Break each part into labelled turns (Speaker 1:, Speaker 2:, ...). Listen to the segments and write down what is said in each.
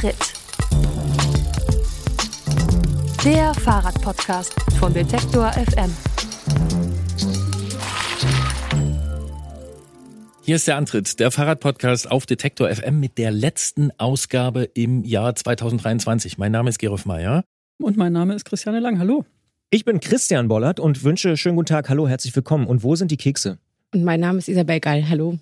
Speaker 1: Antritt. Der Fahrradpodcast von Detektor FM.
Speaker 2: Hier ist der Antritt, der Fahrradpodcast auf Detektor FM mit der letzten Ausgabe im Jahr 2023. Mein Name ist Gerolf Meyer.
Speaker 3: Und mein Name ist Christiane Lang. Hallo.
Speaker 4: Ich bin Christian Bollert und wünsche schönen guten Tag. Hallo, herzlich willkommen. Und wo sind die Kekse?
Speaker 5: Und mein Name ist Isabel Gall. Hallo.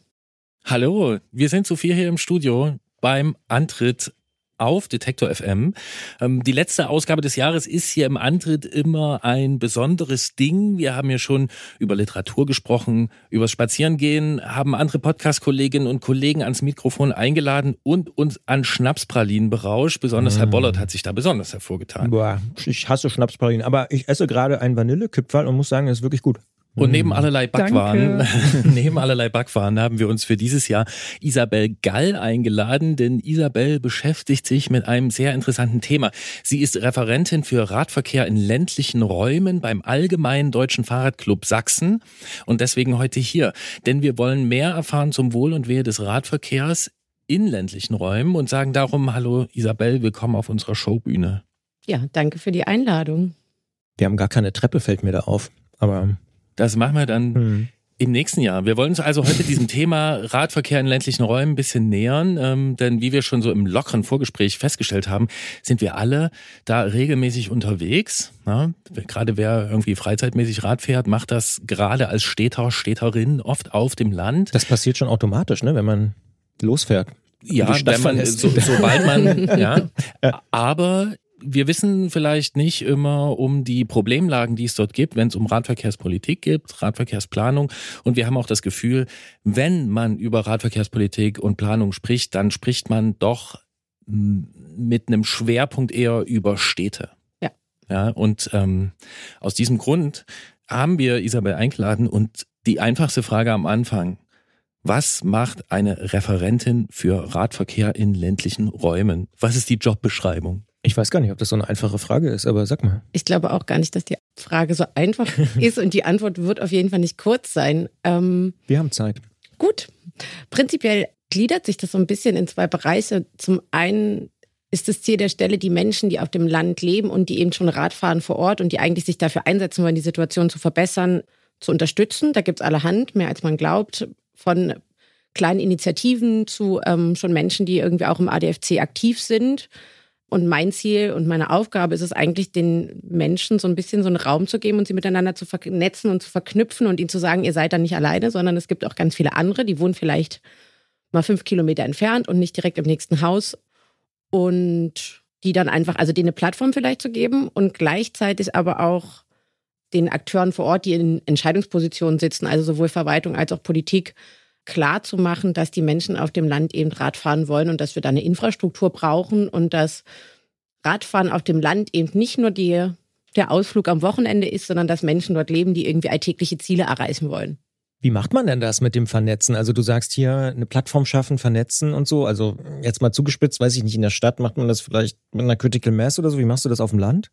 Speaker 2: Hallo, wir sind zu vier hier im Studio beim Antritt auf Detektor FM. Ähm, die letzte Ausgabe des Jahres ist hier im Antritt immer ein besonderes Ding. Wir haben ja schon über Literatur gesprochen, über Spazierengehen, haben andere Podcast-Kolleginnen und Kollegen ans Mikrofon eingeladen und uns an Schnapspralinen berauscht. Besonders mm. Herr Bollert hat sich da besonders hervorgetan.
Speaker 4: Boah, ich hasse Schnapspralinen, aber ich esse gerade einen Vanillekipferl und muss sagen, es ist wirklich gut.
Speaker 2: Und neben allerlei Backwaren, neben allerlei Backwaren haben wir uns für dieses Jahr Isabel Gall eingeladen, denn Isabel beschäftigt sich mit einem sehr interessanten Thema. Sie ist Referentin für Radverkehr in ländlichen Räumen beim Allgemeinen Deutschen Fahrradclub Sachsen und deswegen heute hier, denn wir wollen mehr erfahren zum Wohl und Wehe des Radverkehrs in ländlichen Räumen und sagen darum, hallo Isabel, willkommen auf unserer Showbühne.
Speaker 5: Ja, danke für die Einladung.
Speaker 4: Wir haben gar keine Treppe, fällt mir da auf. Aber
Speaker 2: das machen wir dann mhm. im nächsten Jahr. Wir wollen uns also heute diesem Thema Radverkehr in ländlichen Räumen ein bisschen nähern, ähm, denn wie wir schon so im lockeren Vorgespräch festgestellt haben, sind wir alle da regelmäßig unterwegs. Ja? Gerade wer irgendwie freizeitmäßig Rad fährt, macht das gerade als Städter, Städterin oft auf dem Land.
Speaker 4: Das passiert schon automatisch, ne, wenn man losfährt.
Speaker 2: Ja, wenn man, so, sobald man, ja. Aber wir wissen vielleicht nicht immer um die Problemlagen, die es dort gibt, wenn es um Radverkehrspolitik gibt, Radverkehrsplanung. Und wir haben auch das Gefühl, wenn man über Radverkehrspolitik und Planung spricht, dann spricht man doch mit einem Schwerpunkt eher über Städte.
Speaker 5: Ja.
Speaker 2: Ja, und ähm, aus diesem Grund haben wir Isabel eingeladen und die einfachste Frage am Anfang. Was macht eine Referentin für Radverkehr in ländlichen Räumen? Was ist die Jobbeschreibung?
Speaker 4: Ich weiß gar nicht, ob das so eine einfache Frage ist, aber sag mal.
Speaker 5: Ich glaube auch gar nicht, dass die Frage so einfach ist und die Antwort wird auf jeden Fall nicht kurz sein.
Speaker 4: Ähm, Wir haben Zeit.
Speaker 5: Gut. Prinzipiell gliedert sich das so ein bisschen in zwei Bereiche. Zum einen ist das Ziel der Stelle, die Menschen, die auf dem Land leben und die eben schon Rad fahren vor Ort und die eigentlich sich dafür einsetzen wollen, die Situation zu verbessern, zu unterstützen. Da gibt es allerhand, mehr als man glaubt, von kleinen Initiativen zu ähm, schon Menschen, die irgendwie auch im ADFC aktiv sind. Und mein Ziel und meine Aufgabe ist es eigentlich, den Menschen so ein bisschen so einen Raum zu geben und sie miteinander zu vernetzen und zu verknüpfen und ihnen zu sagen, ihr seid da nicht alleine, sondern es gibt auch ganz viele andere, die wohnen vielleicht mal fünf Kilometer entfernt und nicht direkt im nächsten Haus. Und die dann einfach, also denen eine Plattform vielleicht zu geben und gleichzeitig aber auch den Akteuren vor Ort, die in Entscheidungspositionen sitzen, also sowohl Verwaltung als auch Politik, klar zu machen, dass die Menschen auf dem Land eben Radfahren wollen und dass wir da eine Infrastruktur brauchen und dass Radfahren auf dem Land eben nicht nur die, der Ausflug am Wochenende ist, sondern dass Menschen dort leben, die irgendwie alltägliche Ziele erreichen wollen.
Speaker 4: Wie macht man denn das mit dem Vernetzen? Also du sagst hier eine Plattform schaffen, vernetzen und so. Also jetzt mal zugespitzt, weiß ich nicht, in der Stadt macht man das vielleicht mit einer Critical Mass oder so. Wie machst du das auf dem Land?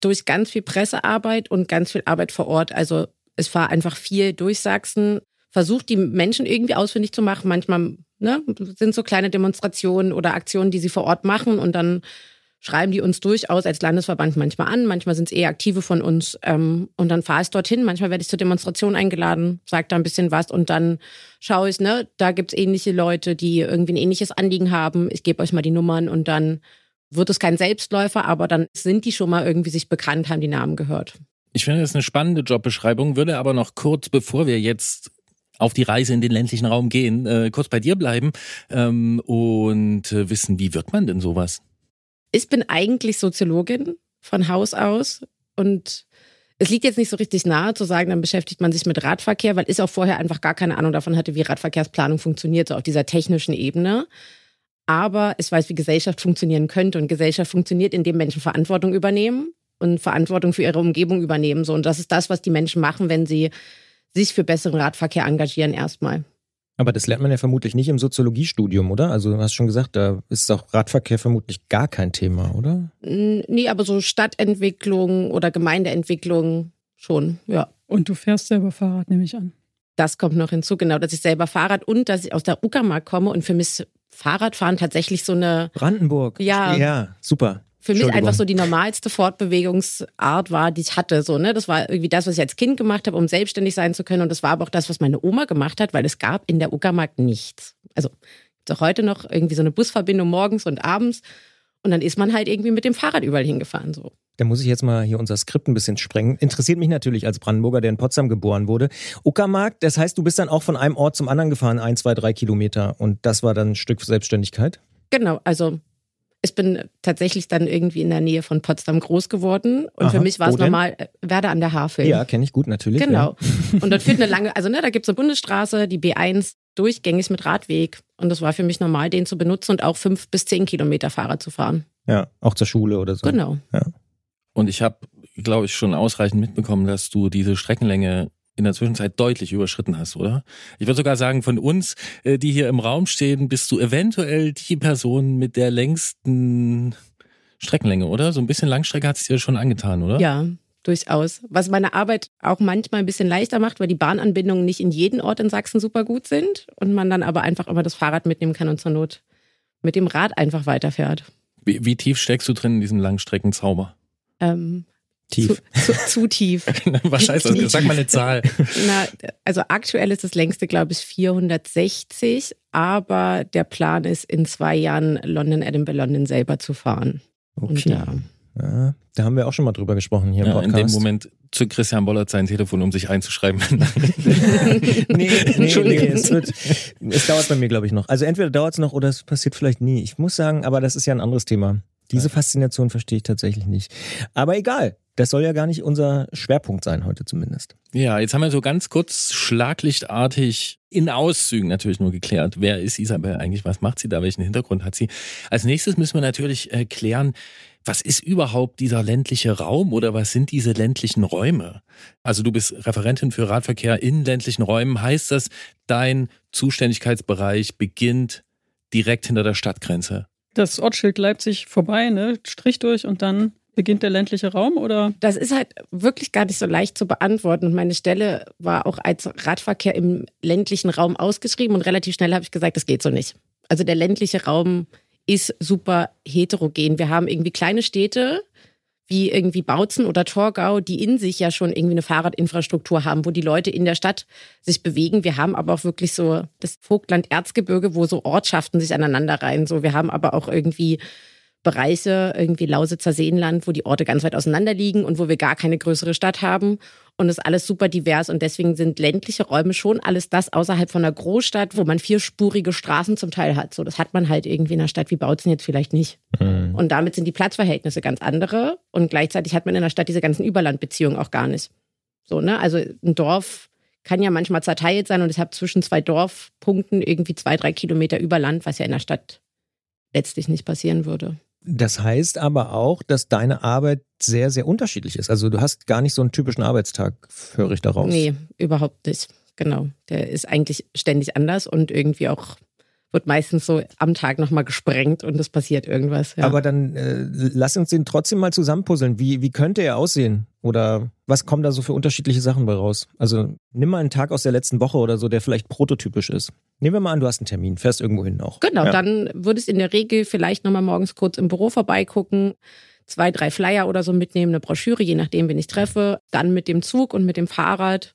Speaker 5: Durch ganz viel Pressearbeit und ganz viel Arbeit vor Ort. Also es war einfach viel durch Sachsen versucht, die Menschen irgendwie ausfindig zu machen. Manchmal ne, sind so kleine Demonstrationen oder Aktionen, die sie vor Ort machen und dann schreiben die uns durchaus als Landesverband manchmal an, manchmal sind es eher Aktive von uns ähm, und dann fahre ich dorthin, manchmal werde ich zur Demonstration eingeladen, sage da ein bisschen was und dann schaue ich, ne, da gibt es ähnliche Leute, die irgendwie ein ähnliches Anliegen haben, ich gebe euch mal die Nummern und dann wird es kein Selbstläufer, aber dann sind die schon mal irgendwie sich bekannt, haben die Namen gehört.
Speaker 2: Ich finde das eine spannende Jobbeschreibung, würde aber noch kurz, bevor wir jetzt auf die Reise in den ländlichen Raum gehen, äh, kurz bei dir bleiben ähm, und äh, wissen, wie wird man denn sowas?
Speaker 5: Ich bin eigentlich Soziologin von Haus aus und es liegt jetzt nicht so richtig nahe zu sagen, dann beschäftigt man sich mit Radverkehr, weil ich auch vorher einfach gar keine Ahnung davon hatte, wie Radverkehrsplanung funktioniert, so auf dieser technischen Ebene. Aber ich weiß, wie Gesellschaft funktionieren könnte und Gesellschaft funktioniert, indem Menschen Verantwortung übernehmen und Verantwortung für ihre Umgebung übernehmen. So und das ist das, was die Menschen machen, wenn sie sich für besseren Radverkehr engagieren erstmal.
Speaker 4: Aber das lernt man ja vermutlich nicht im Soziologiestudium, oder? Also du hast schon gesagt, da ist auch Radverkehr vermutlich gar kein Thema, oder?
Speaker 5: Nee, aber so Stadtentwicklung oder Gemeindeentwicklung schon, ja.
Speaker 3: Und du fährst selber Fahrrad, nehme ich an.
Speaker 5: Das kommt noch hinzu, genau, dass ich selber Fahrrad und dass ich aus der Uckermark komme und für mich Fahrradfahren tatsächlich so eine.
Speaker 4: Brandenburg.
Speaker 5: Ja.
Speaker 4: Ja, super.
Speaker 5: Für mich einfach so die normalste Fortbewegungsart war, die ich hatte. So, ne? Das war irgendwie das, was ich als Kind gemacht habe, um selbstständig sein zu können. Und das war aber auch das, was meine Oma gemacht hat, weil es gab in der Uckermark nichts. Also auch heute noch irgendwie so eine Busverbindung morgens und abends. Und dann ist man halt irgendwie mit dem Fahrrad überall hingefahren. So.
Speaker 4: Da muss ich jetzt mal hier unser Skript ein bisschen sprengen. Interessiert mich natürlich als Brandenburger, der in Potsdam geboren wurde. Uckermark, das heißt, du bist dann auch von einem Ort zum anderen gefahren, ein, zwei, drei Kilometer. Und das war dann ein Stück Selbstständigkeit?
Speaker 5: Genau, also ich bin tatsächlich dann irgendwie in der Nähe von Potsdam groß geworden. Und Aha, für mich war es normal, äh, Werder an der Havel.
Speaker 4: Ja, kenne ich gut, natürlich.
Speaker 5: Genau. Ja. Und dort führt eine lange, also ne, da gibt es eine Bundesstraße, die B1, durchgängig mit Radweg. Und das war für mich normal, den zu benutzen und auch fünf bis zehn Kilometer Fahrrad zu fahren.
Speaker 4: Ja, auch zur Schule oder so.
Speaker 5: Genau.
Speaker 4: Ja.
Speaker 2: Und ich habe, glaube ich, schon ausreichend mitbekommen, dass du diese Streckenlänge in der Zwischenzeit deutlich überschritten hast, oder? Ich würde sogar sagen, von uns, äh, die hier im Raum stehen, bist du eventuell die Person mit der längsten Streckenlänge, oder? So ein bisschen Langstrecke hat es dir schon angetan, oder?
Speaker 5: Ja, durchaus. Was meine Arbeit auch manchmal ein bisschen leichter macht, weil die Bahnanbindungen nicht in jedem Ort in Sachsen super gut sind und man dann aber einfach immer das Fahrrad mitnehmen kann und zur Not mit dem Rad einfach weiterfährt.
Speaker 2: Wie, wie tief steckst du drin in diesem Langstreckenzauber?
Speaker 5: Ähm,
Speaker 4: Tief.
Speaker 5: Zu, zu, zu tief.
Speaker 2: Was heißt das? Sag mal eine Zahl.
Speaker 5: Na, also aktuell ist das längste, glaube ich, 460, aber der Plan ist, in zwei Jahren London, Edinburgh, London selber zu fahren.
Speaker 4: Okay. Und, ja. ja. da haben wir auch schon mal drüber gesprochen hier im
Speaker 2: ja,
Speaker 4: Podcast.
Speaker 2: In dem Moment zu Christian Bollert sein Telefon, um sich einzuschreiben.
Speaker 4: nee, nee, nee, es, wird, es dauert bei mir, glaube ich, noch. Also entweder dauert es noch oder es passiert vielleicht nie. Ich muss sagen, aber das ist ja ein anderes Thema. Diese Faszination verstehe ich tatsächlich nicht. Aber egal. Das soll ja gar nicht unser Schwerpunkt sein heute zumindest.
Speaker 2: Ja, jetzt haben wir so ganz kurz schlaglichtartig in Auszügen natürlich nur geklärt, wer ist Isabel eigentlich, was macht sie da, welchen Hintergrund hat sie. Als nächstes müssen wir natürlich äh, klären, was ist überhaupt dieser ländliche Raum oder was sind diese ländlichen Räume? Also du bist Referentin für Radverkehr in ländlichen Räumen. Heißt das, dein Zuständigkeitsbereich beginnt direkt hinter der Stadtgrenze?
Speaker 3: Das Ortsschild Leipzig vorbei, ne? Strich durch und dann beginnt der ländliche Raum oder?
Speaker 5: Das ist halt wirklich gar nicht so leicht zu beantworten. Und meine Stelle war auch als Radverkehr im ländlichen Raum ausgeschrieben und relativ schnell habe ich gesagt, das geht so nicht. Also der ländliche Raum ist super heterogen. Wir haben irgendwie kleine Städte wie irgendwie Bautzen oder Torgau, die in sich ja schon irgendwie eine Fahrradinfrastruktur haben, wo die Leute in der Stadt sich bewegen. Wir haben aber auch wirklich so das Vogtland-Erzgebirge, wo so Ortschaften sich aneinander reihen. So, wir haben aber auch irgendwie Bereiche, irgendwie Lausitzer Seenland, wo die Orte ganz weit auseinander liegen und wo wir gar keine größere Stadt haben. Und das ist alles super divers und deswegen sind ländliche Räume schon alles das außerhalb von einer Großstadt, wo man vierspurige Straßen zum Teil hat. So, das hat man halt irgendwie in einer Stadt wie Bautzen jetzt vielleicht nicht. Mhm. Und damit sind die Platzverhältnisse ganz andere und gleichzeitig hat man in der Stadt diese ganzen Überlandbeziehungen auch gar nicht. So, ne? Also ein Dorf kann ja manchmal zerteilt sein und es hat zwischen zwei Dorfpunkten irgendwie zwei, drei Kilometer Überland, was ja in der Stadt letztlich nicht passieren würde.
Speaker 4: Das heißt aber auch, dass deine Arbeit sehr, sehr unterschiedlich ist. Also du hast gar nicht so einen typischen Arbeitstag, höre ich daraus.
Speaker 5: Nee, überhaupt nicht. Genau. Der ist eigentlich ständig anders und irgendwie auch wird meistens so am Tag nochmal gesprengt und es passiert irgendwas. Ja.
Speaker 4: Aber dann äh, lass uns den trotzdem mal zusammenpuzzeln. Wie, wie könnte er aussehen? Oder was kommen da so für unterschiedliche Sachen bei raus? Also nimm mal einen Tag aus der letzten Woche oder so, der vielleicht prototypisch ist. Nehmen wir mal an, du hast einen Termin, fährst irgendwo hin auch.
Speaker 5: Genau, ja. dann würdest in der Regel vielleicht nochmal morgens kurz im Büro vorbeigucken, zwei, drei Flyer oder so mitnehmen, eine Broschüre, je nachdem, wen ich treffe, dann mit dem Zug und mit dem Fahrrad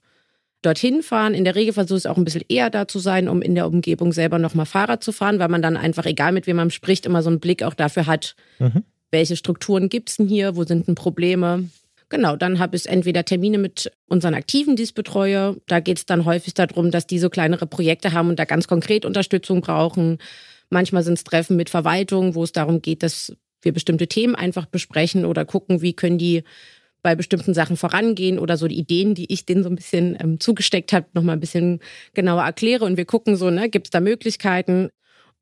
Speaker 5: dorthin fahren. In der Regel versuche ich auch ein bisschen eher da zu sein, um in der Umgebung selber nochmal Fahrrad zu fahren, weil man dann einfach, egal mit wem man spricht, immer so einen Blick auch dafür hat, mhm. welche Strukturen gibt es denn hier, wo sind denn Probleme. Genau, dann habe ich entweder Termine mit unseren Aktiven, die ich betreue. Da geht es dann häufig darum, dass die so kleinere Projekte haben und da ganz konkret Unterstützung brauchen. Manchmal sind es Treffen mit Verwaltung, wo es darum geht, dass wir bestimmte Themen einfach besprechen oder gucken, wie können die bei bestimmten Sachen vorangehen oder so die Ideen, die ich denen so ein bisschen ähm, zugesteckt habe, nochmal ein bisschen genauer erkläre und wir gucken so, ne, gibt es da Möglichkeiten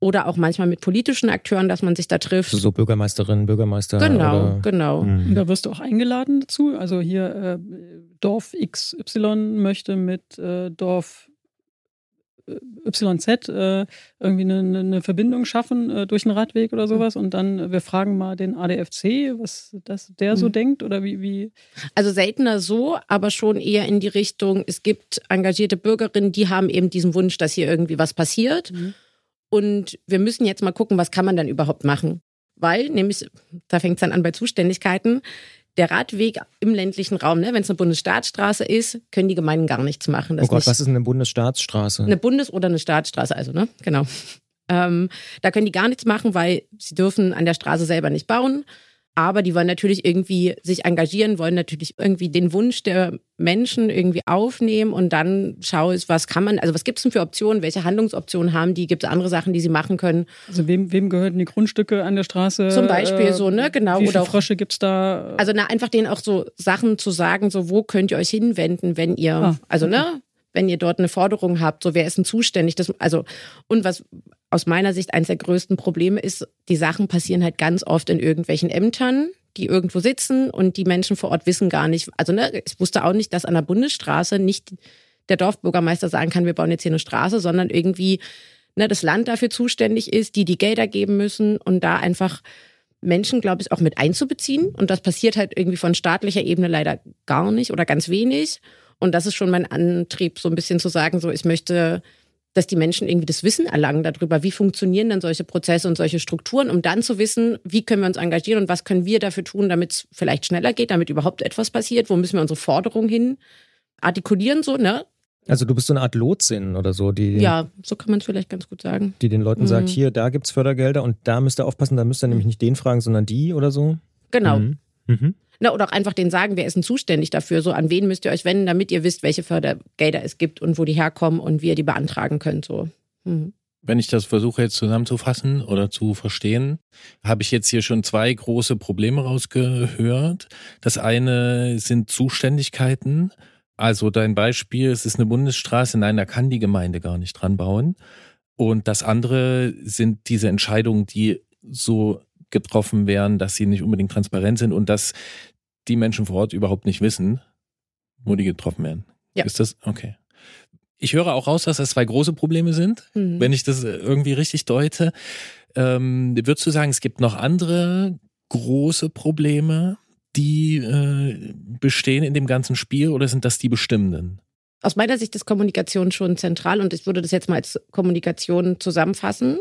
Speaker 5: oder auch manchmal mit politischen Akteuren, dass man sich da trifft.
Speaker 4: So Bürgermeisterinnen, Bürgermeister.
Speaker 5: Genau,
Speaker 4: oder?
Speaker 5: genau.
Speaker 3: Mhm. Da wirst du auch eingeladen dazu. Also hier äh, Dorf XY möchte mit äh, Dorf YZ äh, irgendwie eine, eine, Verbindung schaffen äh, durch einen Radweg oder sowas und dann äh, wir fragen mal den ADFC, was das der so mhm. denkt oder wie, wie?
Speaker 5: Also seltener so, aber schon eher in die Richtung, es gibt engagierte Bürgerinnen, die haben eben diesen Wunsch, dass hier irgendwie was passiert. Mhm. Und wir müssen jetzt mal gucken, was kann man dann überhaupt machen. Weil, nämlich, da fängt es dann an bei Zuständigkeiten, der Radweg im ländlichen Raum, ne, wenn es eine Bundesstaatsstraße ist, können die Gemeinden gar nichts machen.
Speaker 4: Das oh Gott, was ist eine Bundesstaatsstraße?
Speaker 5: Eine Bundes- oder eine Staatsstraße, also, ne? Genau. Ähm, da können die gar nichts machen, weil sie dürfen an der Straße selber nicht bauen. Aber die wollen natürlich irgendwie sich engagieren, wollen natürlich irgendwie den Wunsch der Menschen irgendwie aufnehmen und dann schaue ich, was kann man, also was gibt es denn für Optionen, welche Handlungsoptionen haben die, gibt es andere Sachen, die sie machen können.
Speaker 3: Also wem, wem gehören die Grundstücke an der Straße?
Speaker 5: Zum Beispiel äh, so, ne, genau.
Speaker 3: Wie viele Frösche gibt es da?
Speaker 5: Also na, einfach denen auch so Sachen zu sagen, so wo könnt ihr euch hinwenden, wenn ihr, ah, also okay. ne, wenn ihr dort eine Forderung habt, so wer ist denn zuständig? Das, also, und was aus meiner Sicht eines der größten Probleme ist, die Sachen passieren halt ganz oft in irgendwelchen Ämtern, die irgendwo sitzen und die Menschen vor Ort wissen gar nicht. Also, ne, ich wusste auch nicht, dass an der Bundesstraße nicht der Dorfbürgermeister sagen kann, wir bauen jetzt hier eine Straße, sondern irgendwie ne, das Land dafür zuständig ist, die die Gelder geben müssen und da einfach Menschen, glaube ich, auch mit einzubeziehen. Und das passiert halt irgendwie von staatlicher Ebene leider gar nicht oder ganz wenig. Und das ist schon mein Antrieb, so ein bisschen zu sagen, so ich möchte, dass die Menschen irgendwie das Wissen erlangen darüber, wie funktionieren denn solche Prozesse und solche Strukturen, um dann zu wissen, wie können wir uns engagieren und was können wir dafür tun, damit es vielleicht schneller geht, damit überhaupt etwas passiert, wo müssen wir unsere Forderungen hin artikulieren, so, ne?
Speaker 4: Also du bist so eine Art Lotsin oder so, die.
Speaker 5: Ja, so kann man es vielleicht ganz gut sagen.
Speaker 4: Die den Leuten mhm. sagt, hier, da gibt es Fördergelder und da müsst ihr aufpassen, da müsst ihr nämlich nicht den fragen, sondern die oder so.
Speaker 5: Genau. Mhm. Mhm. Na, oder auch einfach den sagen, wer ist denn zuständig dafür? So, an wen müsst ihr euch wenden, damit ihr wisst, welche Fördergelder es gibt und wo die herkommen und wie ihr die beantragen könnt. So. Mhm.
Speaker 2: Wenn ich das versuche jetzt zusammenzufassen oder zu verstehen, habe ich jetzt hier schon zwei große Probleme rausgehört. Das eine sind Zuständigkeiten. Also dein Beispiel, es ist eine Bundesstraße, nein, da kann die Gemeinde gar nicht dran bauen. Und das andere sind diese Entscheidungen, die so getroffen werden, dass sie nicht unbedingt transparent sind und dass die Menschen vor Ort überhaupt nicht wissen, wo die getroffen werden. Ja. Ist das okay? Ich höre auch raus, dass das zwei große Probleme sind, mhm. wenn ich das irgendwie richtig deute. Ähm, würdest du sagen, es gibt noch andere große Probleme, die äh, bestehen in dem ganzen Spiel oder sind das die bestimmenden?
Speaker 5: Aus meiner Sicht ist Kommunikation schon zentral und ich würde das jetzt mal als Kommunikation zusammenfassen.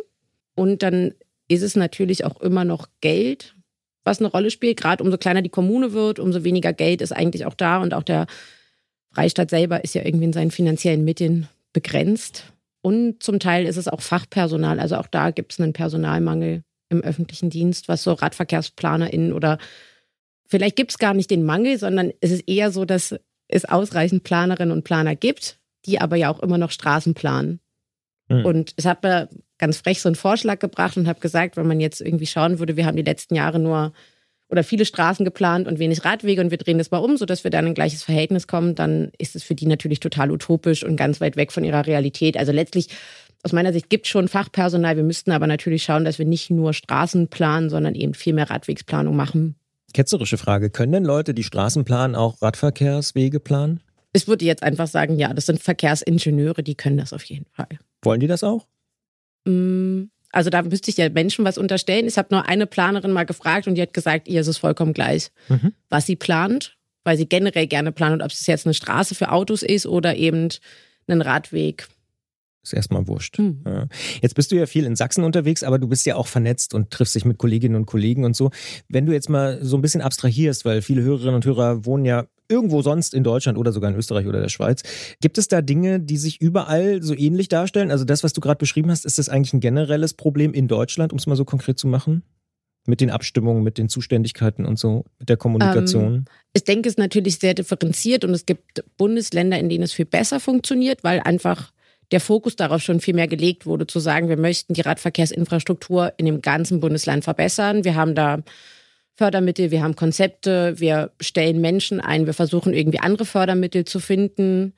Speaker 5: Und dann ist es natürlich auch immer noch Geld, was eine Rolle spielt. Gerade umso kleiner die Kommune wird, umso weniger Geld ist eigentlich auch da. Und auch der Freistaat selber ist ja irgendwie in seinen finanziellen Mitteln begrenzt. Und zum Teil ist es auch Fachpersonal. Also auch da gibt es einen Personalmangel im öffentlichen Dienst, was so RadverkehrsplanerInnen oder vielleicht gibt es gar nicht den Mangel, sondern es ist eher so, dass es ausreichend Planerinnen und Planer gibt, die aber ja auch immer noch Straßen planen. Mhm. Und es hat mir ganz frech so einen Vorschlag gebracht und habe gesagt, wenn man jetzt irgendwie schauen würde, wir haben die letzten Jahre nur oder viele Straßen geplant und wenig Radwege und wir drehen das mal um, sodass wir dann ein gleiches Verhältnis kommen, dann ist es für die natürlich total utopisch und ganz weit weg von ihrer Realität. Also letztlich, aus meiner Sicht, gibt es schon Fachpersonal. Wir müssten aber natürlich schauen, dass wir nicht nur Straßen planen, sondern eben viel mehr Radwegsplanung machen.
Speaker 4: Ketzerische Frage. Können denn Leute, die Straßen planen, auch Radverkehrswege planen?
Speaker 5: Ich würde jetzt einfach sagen, ja, das sind Verkehrsingenieure, die können das auf jeden Fall.
Speaker 4: Wollen die das auch?
Speaker 5: Mm, also da müsste ich ja Menschen was unterstellen. Ich habe nur eine Planerin mal gefragt und die hat gesagt, ihr ist es vollkommen gleich, mhm. was sie plant, weil sie generell gerne plant und ob es jetzt eine Straße für Autos ist oder eben einen Radweg.
Speaker 4: Ist erstmal wurscht. Hm. Ja. Jetzt bist du ja viel in Sachsen unterwegs, aber du bist ja auch vernetzt und triffst dich mit Kolleginnen und Kollegen und so. Wenn du jetzt mal so ein bisschen abstrahierst, weil viele Hörerinnen und Hörer wohnen ja irgendwo sonst in Deutschland oder sogar in Österreich oder der Schweiz. Gibt es da Dinge, die sich überall so ähnlich darstellen? Also das, was du gerade beschrieben hast, ist das eigentlich ein generelles Problem in Deutschland, um es mal so konkret zu machen? Mit den Abstimmungen, mit den Zuständigkeiten und so, mit der Kommunikation? Ähm,
Speaker 5: ich denke, es ist natürlich sehr differenziert und es gibt Bundesländer, in denen es viel besser funktioniert, weil einfach der Fokus darauf schon viel mehr gelegt wurde, zu sagen, wir möchten die Radverkehrsinfrastruktur in dem ganzen Bundesland verbessern. Wir haben da Fördermittel, wir haben Konzepte, wir stellen Menschen ein, wir versuchen irgendwie andere Fördermittel zu finden.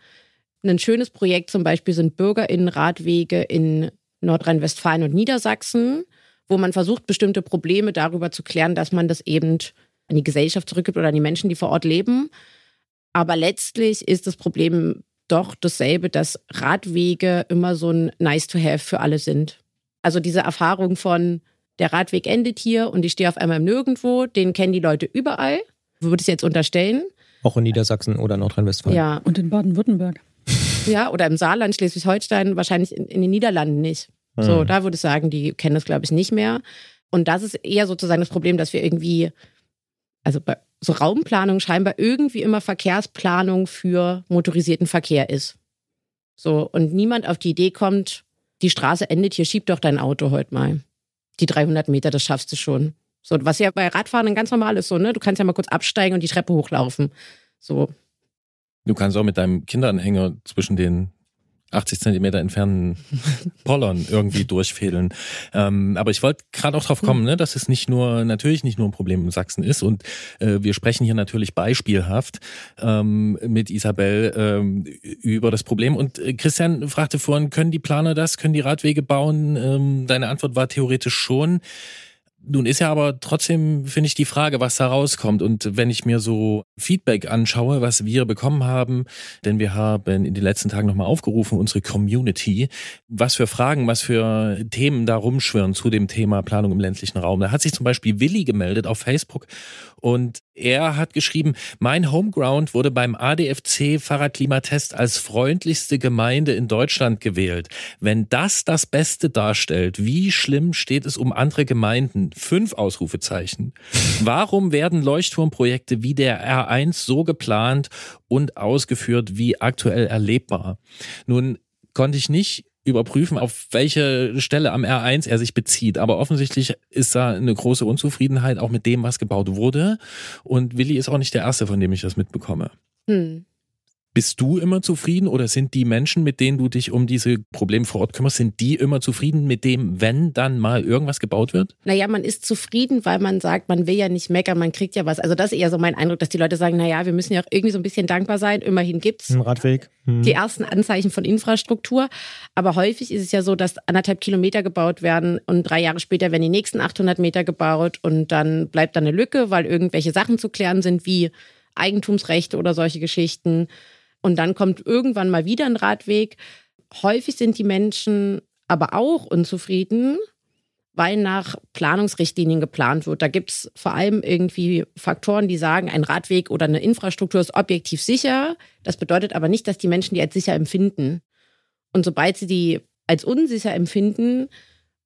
Speaker 5: Ein schönes Projekt zum Beispiel sind Bürgerinnenradwege in Nordrhein-Westfalen und Niedersachsen, wo man versucht, bestimmte Probleme darüber zu klären, dass man das eben an die Gesellschaft zurückgibt oder an die Menschen, die vor Ort leben. Aber letztlich ist das Problem doch dasselbe, dass Radwege immer so ein Nice-to-have für alle sind. Also diese Erfahrung von, der Radweg endet hier und ich stehe auf einmal im Nirgendwo. Den kennen die Leute überall. Würde ich jetzt unterstellen.
Speaker 4: Auch in Niedersachsen oder Nordrhein-Westfalen.
Speaker 3: Ja. Und in Baden-Württemberg.
Speaker 5: Ja, oder im Saarland, Schleswig-Holstein, wahrscheinlich in, in, den Niederlanden nicht. Mhm. So, da würde ich sagen, die kennen das, glaube ich, nicht mehr. Und das ist eher sozusagen das Problem, dass wir irgendwie, also bei so Raumplanung scheinbar irgendwie immer Verkehrsplanung für motorisierten Verkehr ist. So, und niemand auf die Idee kommt, die Straße endet hier, schieb doch dein Auto heute mal. Die 300 Meter, das schaffst du schon. So, was ja bei Radfahren ganz normal ist, so, ne? Du kannst ja mal kurz absteigen und die Treppe hochlaufen. So.
Speaker 2: Du kannst auch mit deinem Kinderanhänger zwischen den 80 Zentimeter entfernten Pollern irgendwie durchfädeln. Ähm, aber ich wollte gerade auch drauf kommen, ne, dass es nicht nur, natürlich nicht nur ein Problem in Sachsen ist. Und äh, wir sprechen hier natürlich beispielhaft ähm, mit Isabel ähm, über das Problem. Und äh, Christian fragte vorhin, können die Planer das, können die Radwege bauen? Ähm, deine Antwort war theoretisch schon. Nun ist ja aber trotzdem, finde ich, die Frage, was da rauskommt. Und wenn ich mir so Feedback anschaue, was wir bekommen haben, denn wir haben in den letzten Tagen nochmal aufgerufen, unsere Community, was für Fragen, was für Themen da rumschwirren zu dem Thema Planung im ländlichen Raum. Da hat sich zum Beispiel Willi gemeldet auf Facebook und er hat geschrieben, mein Homeground wurde beim ADFC Fahrradklimatest als freundlichste Gemeinde in Deutschland gewählt. Wenn das das Beste darstellt, wie schlimm steht es um andere Gemeinden? Fünf Ausrufezeichen. Warum werden Leuchtturmprojekte wie der R1 so geplant und ausgeführt wie aktuell erlebbar? Nun konnte ich nicht überprüfen, auf welche Stelle am R1 er sich bezieht. Aber offensichtlich ist da eine große Unzufriedenheit auch mit dem, was gebaut wurde. Und Willi ist auch nicht der Erste, von dem ich das mitbekomme. Hm. Bist du immer zufrieden oder sind die Menschen, mit denen du dich um diese Probleme vor Ort kümmerst, sind die immer zufrieden mit dem, wenn dann mal irgendwas gebaut wird?
Speaker 5: Naja, man ist zufrieden, weil man sagt, man will ja nicht meckern, man kriegt ja was. Also das ist eher so mein Eindruck, dass die Leute sagen, naja, wir müssen ja auch irgendwie so ein bisschen dankbar sein. Immerhin gibt's
Speaker 4: ein Radweg.
Speaker 5: Hm. Die ersten Anzeichen von Infrastruktur. Aber häufig ist es ja so, dass anderthalb Kilometer gebaut werden und drei Jahre später werden die nächsten 800 Meter gebaut und dann bleibt da eine Lücke, weil irgendwelche Sachen zu klären sind, wie Eigentumsrechte oder solche Geschichten. Und dann kommt irgendwann mal wieder ein Radweg. Häufig sind die Menschen aber auch unzufrieden, weil nach Planungsrichtlinien geplant wird. Da gibt es vor allem irgendwie Faktoren, die sagen, ein Radweg oder eine Infrastruktur ist objektiv sicher. Das bedeutet aber nicht, dass die Menschen die als sicher empfinden. Und sobald sie die als unsicher empfinden,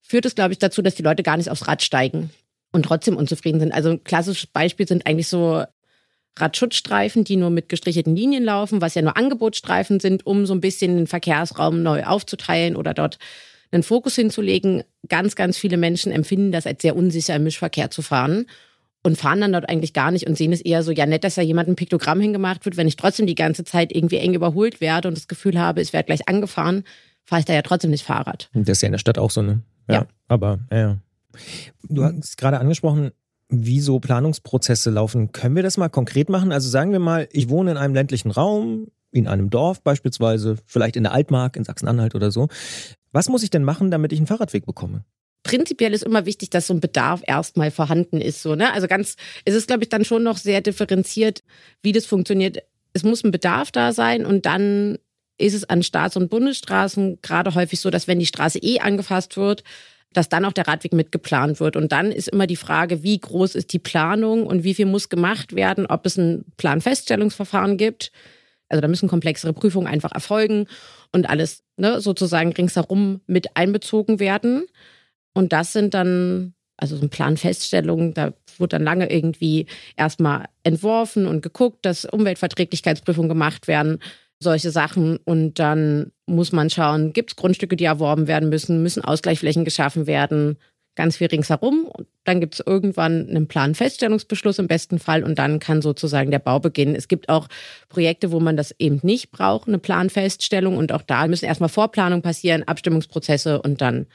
Speaker 5: führt es, glaube ich, dazu, dass die Leute gar nicht aufs Rad steigen und trotzdem unzufrieden sind. Also ein klassisches Beispiel sind eigentlich so Radschutzstreifen, die nur mit gestrichelten Linien laufen, was ja nur Angebotsstreifen sind, um so ein bisschen den Verkehrsraum neu aufzuteilen oder dort einen Fokus hinzulegen. Ganz, ganz viele Menschen empfinden das als sehr unsicher, im Mischverkehr zu fahren und fahren dann dort eigentlich gar nicht und sehen es eher so, ja nett, dass da jemand ein Piktogramm hingemacht wird, wenn ich trotzdem die ganze Zeit irgendwie eng überholt werde und das Gefühl habe, es werde gleich angefahren, fahre ich da ja trotzdem nicht Fahrrad.
Speaker 4: Das ist ja in der Stadt auch so, ne? Ja. ja. Aber, ja. Du hast gerade angesprochen, wie so Planungsprozesse laufen. Können wir das mal konkret machen? Also sagen wir mal, ich wohne in einem ländlichen Raum, in einem Dorf beispielsweise, vielleicht in der Altmark, in Sachsen-Anhalt oder so. Was muss ich denn machen, damit ich einen Fahrradweg bekomme?
Speaker 5: Prinzipiell ist immer wichtig, dass so ein Bedarf erstmal vorhanden ist. So, ne? Also ganz, es ist, glaube ich, dann schon noch sehr differenziert, wie das funktioniert. Es muss ein Bedarf da sein und dann ist es an Staats- und Bundesstraßen gerade häufig so, dass wenn die Straße eh angefasst wird, dass dann auch der Radweg mitgeplant wird. Und dann ist immer die Frage, wie groß ist die Planung und wie viel muss gemacht werden, ob es ein Planfeststellungsverfahren gibt. Also da müssen komplexere Prüfungen einfach erfolgen und alles ne, sozusagen ringsherum mit einbezogen werden. Und das sind dann, also so ein Planfeststellung, da wird dann lange irgendwie erstmal entworfen und geguckt, dass Umweltverträglichkeitsprüfungen gemacht werden solche Sachen. Und dann muss man schauen, gibt es Grundstücke, die erworben werden müssen, müssen Ausgleichsflächen geschaffen werden, ganz viel ringsherum. Und dann gibt es irgendwann einen Planfeststellungsbeschluss im besten Fall und dann kann sozusagen der Bau beginnen. Es gibt auch Projekte, wo man das eben nicht braucht, eine Planfeststellung. Und auch da müssen erstmal Vorplanung passieren, Abstimmungsprozesse und dann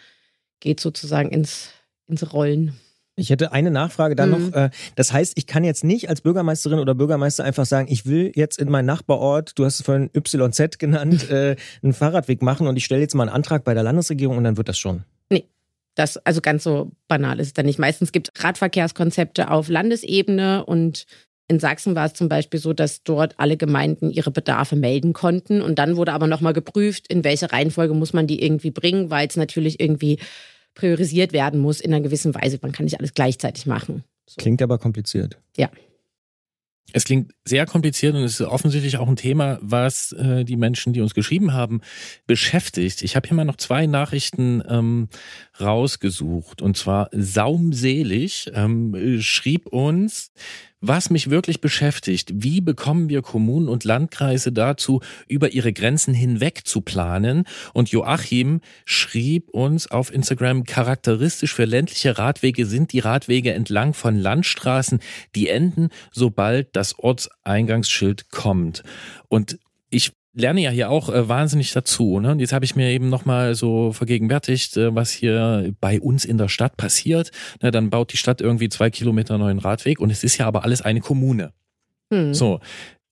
Speaker 5: geht sozusagen ins, ins Rollen.
Speaker 4: Ich hätte eine Nachfrage dann mhm. noch. Äh, das heißt, ich kann jetzt nicht als Bürgermeisterin oder Bürgermeister einfach sagen, ich will jetzt in meinen Nachbarort, du hast es vorhin YZ genannt, äh, einen Fahrradweg machen und ich stelle jetzt mal einen Antrag bei der Landesregierung und dann wird das schon.
Speaker 5: Nee. Das, also ganz so banal ist es dann nicht. Meistens gibt es Radverkehrskonzepte auf Landesebene und in Sachsen war es zum Beispiel so, dass dort alle Gemeinden ihre Bedarfe melden konnten. Und dann wurde aber nochmal geprüft, in welche Reihenfolge muss man die irgendwie bringen, weil es natürlich irgendwie priorisiert werden muss in einer gewissen Weise. Man kann nicht alles gleichzeitig machen.
Speaker 4: So. Klingt aber kompliziert.
Speaker 5: Ja.
Speaker 2: Es klingt sehr kompliziert und es ist offensichtlich auch ein Thema, was äh, die Menschen, die uns geschrieben haben, beschäftigt. Ich habe hier mal noch zwei Nachrichten ähm, rausgesucht. Und zwar Saumselig ähm, schrieb uns, was mich wirklich beschäftigt, wie bekommen wir Kommunen und Landkreise dazu, über ihre Grenzen hinweg zu planen? Und Joachim schrieb uns auf Instagram, charakteristisch für ländliche Radwege sind die Radwege entlang von Landstraßen, die enden, sobald das Ortseingangsschild kommt. Und ich lerne ja hier auch äh, wahnsinnig dazu. Ne? Und jetzt habe ich mir eben nochmal so vergegenwärtigt, äh, was hier bei uns in der Stadt passiert. Ne, dann baut die Stadt irgendwie zwei Kilometer neuen Radweg und es ist ja aber alles eine Kommune. Hm. So.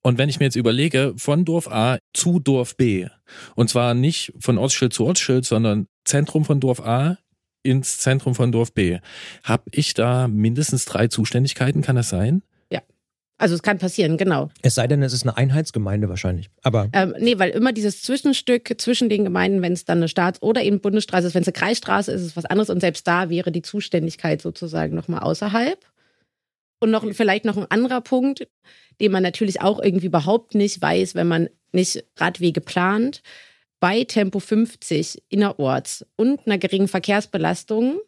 Speaker 2: Und wenn ich mir jetzt überlege, von Dorf A zu Dorf B, und zwar nicht von Ortsschild zu Ortsschild, sondern Zentrum von Dorf A ins Zentrum von Dorf B, habe ich da mindestens drei Zuständigkeiten, kann das sein?
Speaker 5: Also es kann passieren, genau.
Speaker 4: Es sei denn, es ist eine Einheitsgemeinde wahrscheinlich. Aber
Speaker 5: ähm, nee, weil immer dieses Zwischenstück zwischen den Gemeinden, wenn es dann eine Staats- oder eben Bundesstraße ist, wenn es eine Kreisstraße ist, ist es was anderes und selbst da wäre die Zuständigkeit sozusagen nochmal außerhalb. Und noch vielleicht noch ein anderer Punkt, den man natürlich auch irgendwie überhaupt nicht weiß, wenn man nicht Radwege plant. Bei Tempo 50 innerorts und einer geringen Verkehrsbelastung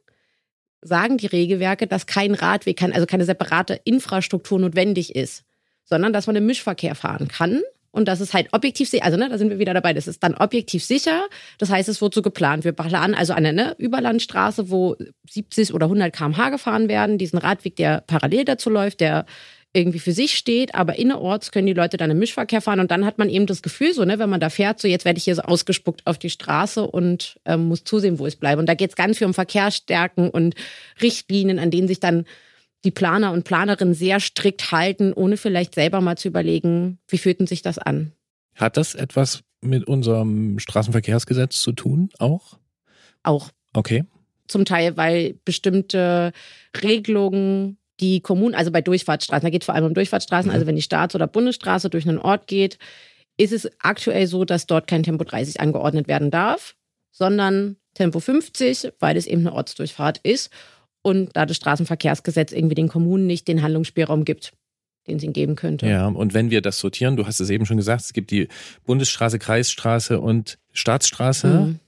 Speaker 5: sagen die Regelwerke, dass kein Radweg, kann, also keine separate Infrastruktur notwendig ist, sondern dass man im Mischverkehr fahren kann. Und das ist halt objektiv sicher, also ne, da sind wir wieder dabei, das ist dann objektiv sicher. Das heißt, es wird so geplant. Wir planen also eine ne, Überlandstraße, wo 70 oder 100 km/h gefahren werden, diesen Radweg, der parallel dazu läuft, der irgendwie für sich steht, aber innerorts können die Leute dann im Mischverkehr fahren und dann hat man eben das Gefühl, so, ne, wenn man da fährt, so jetzt werde ich hier so ausgespuckt auf die Straße und ähm, muss zusehen, wo ich bleibe. Und da geht es ganz viel um Verkehrsstärken und Richtlinien, an denen sich dann die Planer und Planerinnen sehr strikt halten, ohne vielleicht selber mal zu überlegen, wie fühlten sich das an.
Speaker 2: Hat das etwas mit unserem Straßenverkehrsgesetz zu tun auch?
Speaker 5: Auch.
Speaker 2: Okay.
Speaker 5: Zum Teil, weil bestimmte Regelungen die Kommunen, also bei Durchfahrtsstraßen, da geht es vor allem um Durchfahrtsstraßen, mhm. also wenn die Staats- oder Bundesstraße durch einen Ort geht, ist es aktuell so, dass dort kein Tempo 30 angeordnet werden darf, sondern Tempo 50, weil es eben eine Ortsdurchfahrt ist und da das Straßenverkehrsgesetz irgendwie den Kommunen nicht den Handlungsspielraum gibt den es ihnen geben könnte.
Speaker 2: Ja, und wenn wir das sortieren, du hast es eben schon gesagt, es gibt die Bundesstraße, Kreisstraße und Staatsstraße, mhm.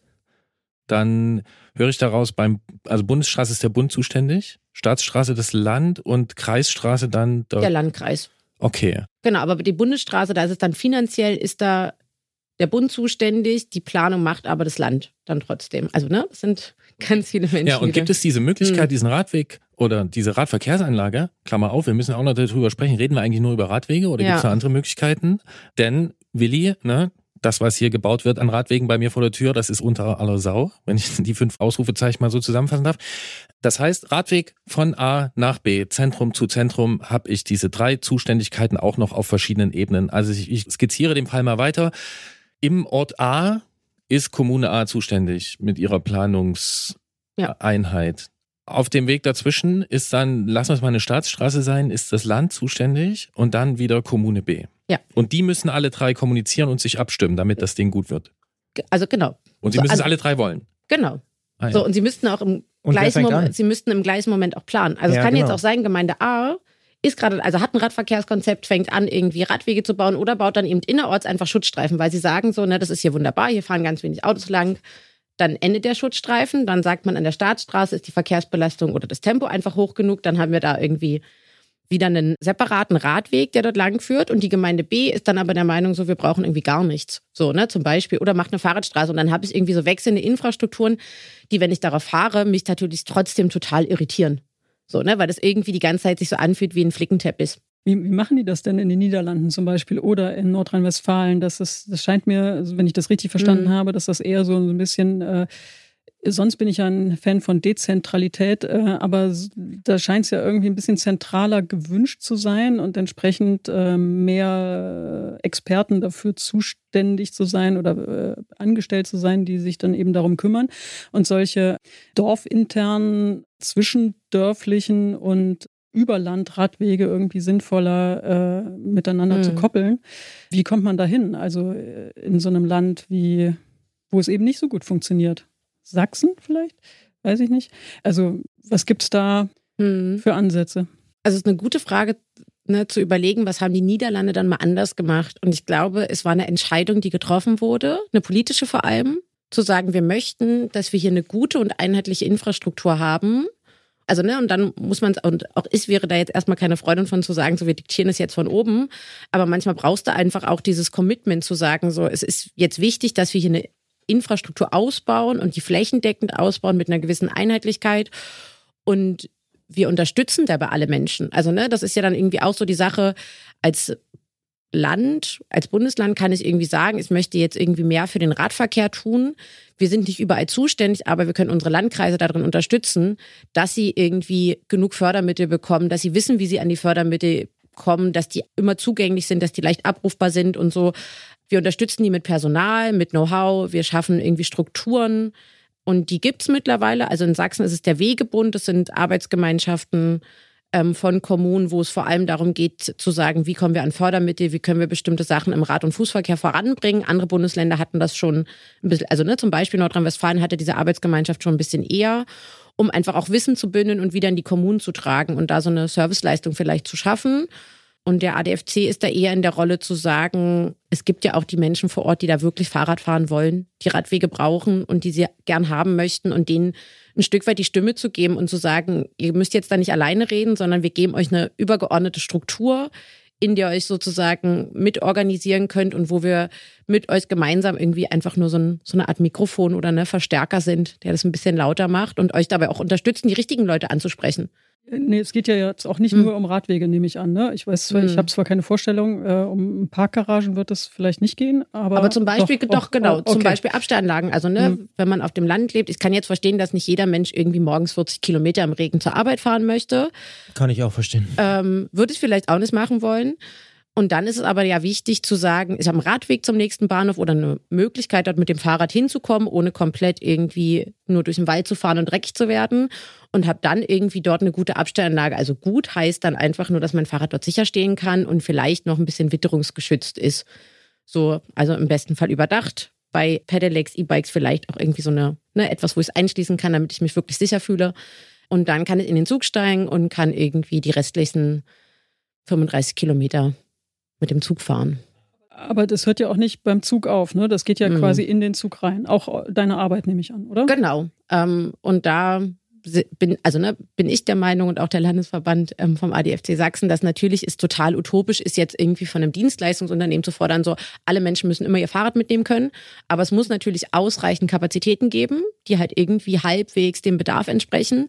Speaker 2: Dann höre ich daraus beim, also Bundesstraße ist der Bund zuständig, Staatsstraße das Land und Kreisstraße dann
Speaker 5: der, der Landkreis.
Speaker 2: Okay.
Speaker 5: Genau, aber die Bundesstraße, da ist es dann finanziell, ist da der Bund zuständig, die Planung macht aber das Land dann trotzdem. Also, ne, das sind ganz viele Menschen.
Speaker 2: Ja, und gibt es diese Möglichkeit, hm. diesen Radweg oder diese Radverkehrsanlage, Klammer auf, wir müssen auch noch darüber sprechen, reden wir eigentlich nur über Radwege oder ja. gibt es da andere Möglichkeiten? Denn Willi, ne, das, was hier gebaut wird an Radwegen bei mir vor der Tür, das ist unter aller Sau, wenn ich die fünf Ausrufezeichen mal so zusammenfassen darf. Das heißt, Radweg von A nach B, Zentrum zu Zentrum, habe ich diese drei Zuständigkeiten auch noch auf verschiedenen Ebenen. Also ich, ich skizziere den Fall mal weiter. Im Ort A ist Kommune A zuständig mit ihrer Planungseinheit. Ja. Auf dem Weg dazwischen ist dann, lass uns mal eine Staatsstraße sein, ist das Land zuständig und dann wieder Kommune B.
Speaker 5: Ja.
Speaker 2: Und die müssen alle drei kommunizieren und sich abstimmen, damit das Ding gut wird.
Speaker 5: Also genau.
Speaker 2: Und sie
Speaker 5: so,
Speaker 2: müssen
Speaker 5: also,
Speaker 2: es alle drei wollen.
Speaker 5: Genau. Ah, ja. So, und sie müssten auch im gleichen Moment, sie müssten im gleichen Moment auch planen. Also ja, es kann genau. jetzt auch sein, Gemeinde A ist gerade, also hat ein Radverkehrskonzept, fängt an, irgendwie Radwege zu bauen oder baut dann eben innerorts einfach Schutzstreifen, weil sie sagen so, ne, das ist hier wunderbar, hier fahren ganz wenig Autos lang. Dann endet der Schutzstreifen, dann sagt man an der Staatsstraße ist die Verkehrsbelastung oder das Tempo einfach hoch genug, dann haben wir da irgendwie wieder einen separaten Radweg, der dort lang führt und die Gemeinde B ist dann aber der Meinung, so wir brauchen irgendwie gar nichts. So, ne, zum Beispiel. Oder macht eine Fahrradstraße und dann habe ich irgendwie so wechselnde Infrastrukturen, die, wenn ich darauf fahre, mich natürlich trotzdem total irritieren. So, ne, weil das irgendwie die ganze Zeit sich so anfühlt wie ein Flickenteppich.
Speaker 3: Wie, wie machen die das denn in den Niederlanden zum Beispiel oder in Nordrhein-Westfalen? Das, ist, das scheint mir, also wenn ich das richtig verstanden mhm. habe, dass das eher so ein bisschen äh, Sonst bin ich ja ein Fan von Dezentralität, äh, aber da scheint es ja irgendwie ein bisschen zentraler gewünscht zu sein und entsprechend äh, mehr Experten dafür zuständig zu sein oder äh, angestellt zu sein, die sich dann eben darum kümmern. Und solche dorfinternen, zwischendörflichen und Überlandradwege irgendwie sinnvoller äh, miteinander mhm. zu koppeln. Wie kommt man da hin? Also in so einem Land wie, wo es eben nicht so gut funktioniert. Sachsen vielleicht? Weiß ich nicht. Also was gibt es da mhm. für Ansätze?
Speaker 5: Also es ist eine gute Frage ne, zu überlegen, was haben die Niederlande dann mal anders gemacht. Und ich glaube, es war eine Entscheidung, die getroffen wurde, eine politische vor allem, zu sagen, wir möchten, dass wir hier eine gute und einheitliche Infrastruktur haben. Also, ne, und dann muss man, und auch ich wäre da jetzt erstmal keine Freude von zu sagen, so, wir diktieren es jetzt von oben. Aber manchmal brauchst du einfach auch dieses Commitment zu sagen, so, es ist jetzt wichtig, dass wir hier eine Infrastruktur ausbauen und die flächendeckend ausbauen mit einer gewissen Einheitlichkeit. Und wir unterstützen dabei alle Menschen. Also, ne, das ist ja dann irgendwie auch so die Sache, als Land, als Bundesland kann ich irgendwie sagen, ich möchte jetzt irgendwie mehr für den Radverkehr tun. Wir sind nicht überall zuständig, aber wir können unsere Landkreise darin unterstützen, dass sie irgendwie genug Fördermittel bekommen, dass sie wissen, wie sie an die Fördermittel kommen, dass die immer zugänglich sind, dass die leicht abrufbar sind und so. Wir unterstützen die mit Personal, mit Know-how, wir schaffen irgendwie Strukturen und die gibt es mittlerweile. Also in Sachsen ist es der Wegebund, das sind Arbeitsgemeinschaften ähm, von Kommunen, wo es vor allem darum geht zu sagen, wie kommen wir an Fördermittel, wie können wir bestimmte Sachen im Rad- und Fußverkehr voranbringen. Andere Bundesländer hatten das schon ein bisschen, also ne, zum Beispiel Nordrhein-Westfalen hatte diese Arbeitsgemeinschaft schon ein bisschen eher um einfach auch Wissen zu bündeln und wieder in die Kommunen zu tragen und da so eine Serviceleistung vielleicht zu schaffen. Und der ADFC ist da eher in der Rolle zu sagen, es gibt ja auch die Menschen vor Ort, die da wirklich Fahrrad fahren wollen, die Radwege brauchen und die sie gern haben möchten und denen ein Stück weit die Stimme zu geben und zu sagen, ihr müsst jetzt da nicht alleine reden, sondern wir geben euch eine übergeordnete Struktur, in der ihr euch sozusagen mitorganisieren könnt und wo wir mit euch gemeinsam irgendwie einfach nur so, ein, so eine Art Mikrofon oder eine Verstärker sind, der das ein bisschen lauter macht und euch dabei auch unterstützen, die richtigen Leute anzusprechen.
Speaker 3: Nee, es geht ja jetzt auch nicht hm. nur um Radwege, nehme ich an. Ne? Ich weiß zwar, hm. ich habe zwar keine Vorstellung, äh, um Parkgaragen wird es vielleicht nicht gehen, aber.
Speaker 5: Aber zum Beispiel, doch, doch genau, okay. zum Beispiel Abstellanlagen. Also, ne, hm. wenn man auf dem Land lebt, ich kann jetzt verstehen, dass nicht jeder Mensch irgendwie morgens 40 Kilometer im Regen zur Arbeit fahren möchte.
Speaker 4: Kann ich auch verstehen.
Speaker 5: Ähm, würde ich vielleicht auch nicht machen wollen. Und dann ist es aber ja wichtig zu sagen, ich habe einen Radweg zum nächsten Bahnhof oder eine Möglichkeit, dort mit dem Fahrrad hinzukommen, ohne komplett irgendwie nur durch den Wald zu fahren und dreckig zu werden. Und habe dann irgendwie dort eine gute Abstellanlage. Also gut heißt dann einfach nur, dass mein Fahrrad dort sicher stehen kann und vielleicht noch ein bisschen witterungsgeschützt ist. So, also im besten Fall überdacht. Bei Pedelecs, E-Bikes vielleicht auch irgendwie so eine, ne, etwas, wo ich es einschließen kann, damit ich mich wirklich sicher fühle. Und dann kann ich in den Zug steigen und kann irgendwie die restlichen 35 Kilometer mit dem Zug fahren.
Speaker 3: Aber das hört ja auch nicht beim Zug auf, ne? Das geht ja mhm. quasi in den Zug rein. Auch deine Arbeit nehme ich an, oder?
Speaker 5: Genau. Ähm, und da bin, also ne, bin ich der Meinung und auch der Landesverband ähm, vom ADFC Sachsen, dass natürlich ist total utopisch ist, jetzt irgendwie von einem Dienstleistungsunternehmen zu fordern, so alle Menschen müssen immer ihr Fahrrad mitnehmen können. Aber es muss natürlich ausreichend Kapazitäten geben, die halt irgendwie halbwegs dem Bedarf entsprechen.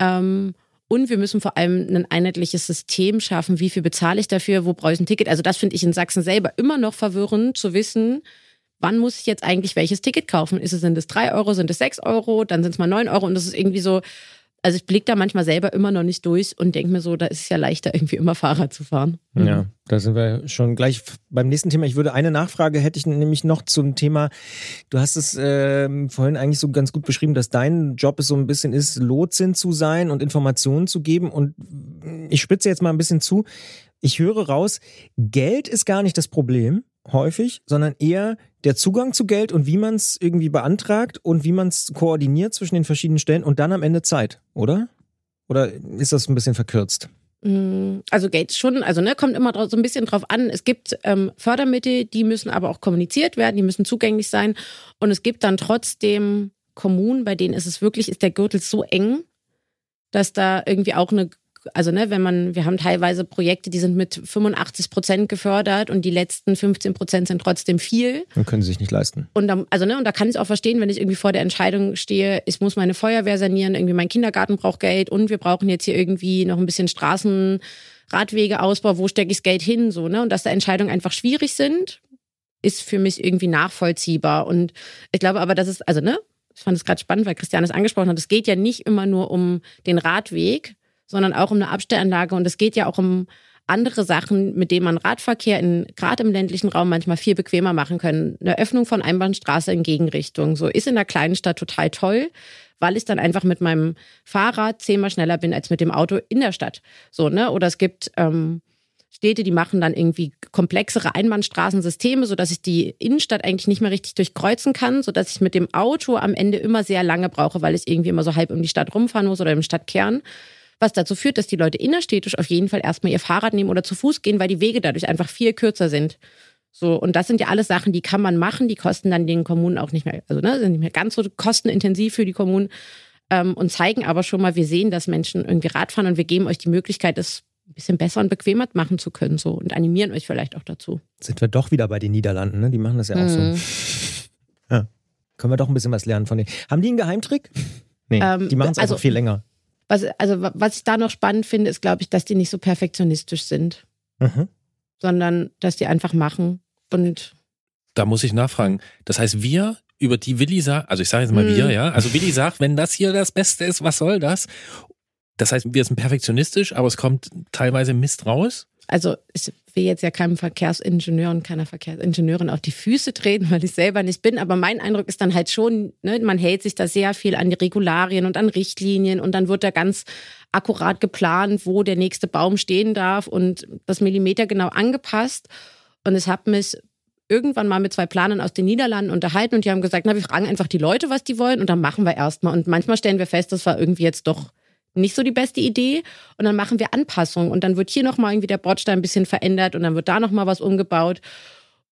Speaker 5: Ähm, und wir müssen vor allem ein einheitliches System schaffen. Wie viel bezahle ich dafür? Wo brauche ich ein Ticket? Also das finde ich in Sachsen selber immer noch verwirrend zu wissen, wann muss ich jetzt eigentlich welches Ticket kaufen? Ist es, sind es drei Euro, sind es sechs Euro, dann sind es mal neun Euro und das ist irgendwie so, also ich blicke da manchmal selber immer noch nicht durch und denke mir so, da ist es ja leichter, irgendwie immer Fahrrad zu fahren.
Speaker 4: Ja, da sind wir schon gleich beim nächsten Thema. Ich würde eine Nachfrage hätte ich nämlich noch zum Thema. Du hast es äh, vorhin eigentlich so ganz gut beschrieben, dass dein Job es so ein bisschen ist, Lotsin zu sein und Informationen zu geben. Und ich spitze jetzt mal ein bisschen zu. Ich höre raus, Geld ist gar nicht das Problem häufig, sondern eher der Zugang zu Geld und wie man es irgendwie beantragt und wie man es koordiniert zwischen den verschiedenen Stellen und dann am Ende Zeit, oder? Oder ist das ein bisschen verkürzt?
Speaker 5: Mm, also Geld schon, also ne, kommt immer so ein bisschen drauf an. Es gibt ähm, Fördermittel, die müssen aber auch kommuniziert werden, die müssen zugänglich sein. Und es gibt dann trotzdem Kommunen, bei denen ist es wirklich, ist der Gürtel so eng, dass da irgendwie auch eine also ne, wenn man, wir haben teilweise Projekte, die sind mit 85 Prozent gefördert und die letzten 15 Prozent sind trotzdem viel.
Speaker 4: Und können sie sich nicht leisten.
Speaker 5: Und da, also ne, und da kann ich auch verstehen, wenn ich irgendwie vor der Entscheidung stehe, ich muss meine Feuerwehr sanieren, irgendwie mein Kindergarten braucht Geld und wir brauchen jetzt hier irgendwie noch ein bisschen Straßen, Radwegeausbau, wo stecke ich das Geld hin, so, ne? Und dass da Entscheidungen einfach schwierig sind, ist für mich irgendwie nachvollziehbar. Und ich glaube aber, dass es, also ne, ich fand es gerade spannend, weil Christian es angesprochen hat, es geht ja nicht immer nur um den Radweg, sondern auch um eine Abstellanlage. Und es geht ja auch um andere Sachen, mit denen man Radverkehr in, gerade im ländlichen Raum manchmal viel bequemer machen können. Eine Öffnung von Einbahnstraße in Gegenrichtung. So ist in der kleinen Stadt total toll, weil ich dann einfach mit meinem Fahrrad zehnmal schneller bin als mit dem Auto in der Stadt. So, ne? Oder es gibt ähm, Städte, die machen dann irgendwie komplexere Einbahnstraßensysteme, sodass ich die Innenstadt eigentlich nicht mehr richtig durchkreuzen kann, sodass ich mit dem Auto am Ende immer sehr lange brauche, weil ich irgendwie immer so halb um die Stadt rumfahren muss oder im Stadtkern. Was dazu führt, dass die Leute innerstädtisch auf jeden Fall erstmal ihr Fahrrad nehmen oder zu Fuß gehen, weil die Wege dadurch einfach viel kürzer sind. So, und das sind ja alles Sachen, die kann man machen, die kosten dann den Kommunen auch nicht mehr, also ne, sind nicht mehr ganz so kostenintensiv für die Kommunen ähm, und zeigen aber schon mal, wir sehen, dass Menschen irgendwie Rad fahren und wir geben euch die Möglichkeit, das ein bisschen besser und bequemer machen zu können so und animieren euch vielleicht auch dazu.
Speaker 4: Sind wir doch wieder bei den Niederlanden, ne? Die machen das ja auch mhm. so. Ja. Können wir doch ein bisschen was lernen von denen. Haben die einen Geheimtrick? Nee, ähm, die machen es also, einfach viel länger.
Speaker 5: Was, also, was ich da noch spannend finde, ist, glaube ich, dass die nicht so perfektionistisch sind. Mhm. Sondern, dass die einfach machen und.
Speaker 2: Da muss ich nachfragen. Das heißt, wir, über die Willi sagt, also ich sage jetzt mal mhm. wir, ja. Also Willi sagt, wenn das hier das Beste ist, was soll das? Das heißt, wir sind perfektionistisch, aber es kommt teilweise Mist raus
Speaker 5: also ich will jetzt ja keinem Verkehrsingenieur und keiner Verkehrsingenieurin auf die Füße treten, weil ich selber nicht bin. Aber mein Eindruck ist dann halt schon, ne, man hält sich da sehr viel an die Regularien und an Richtlinien und dann wird da ganz akkurat geplant, wo der nächste Baum stehen darf und das Millimeter genau angepasst. Und es hat mich irgendwann mal mit zwei Planern aus den Niederlanden unterhalten und die haben gesagt, na, wir fragen einfach die Leute, was die wollen und dann machen wir erstmal. Und manchmal stellen wir fest, das war irgendwie jetzt doch nicht so die beste Idee und dann machen wir Anpassungen und dann wird hier nochmal irgendwie der Bordstein ein bisschen verändert und dann wird da nochmal was umgebaut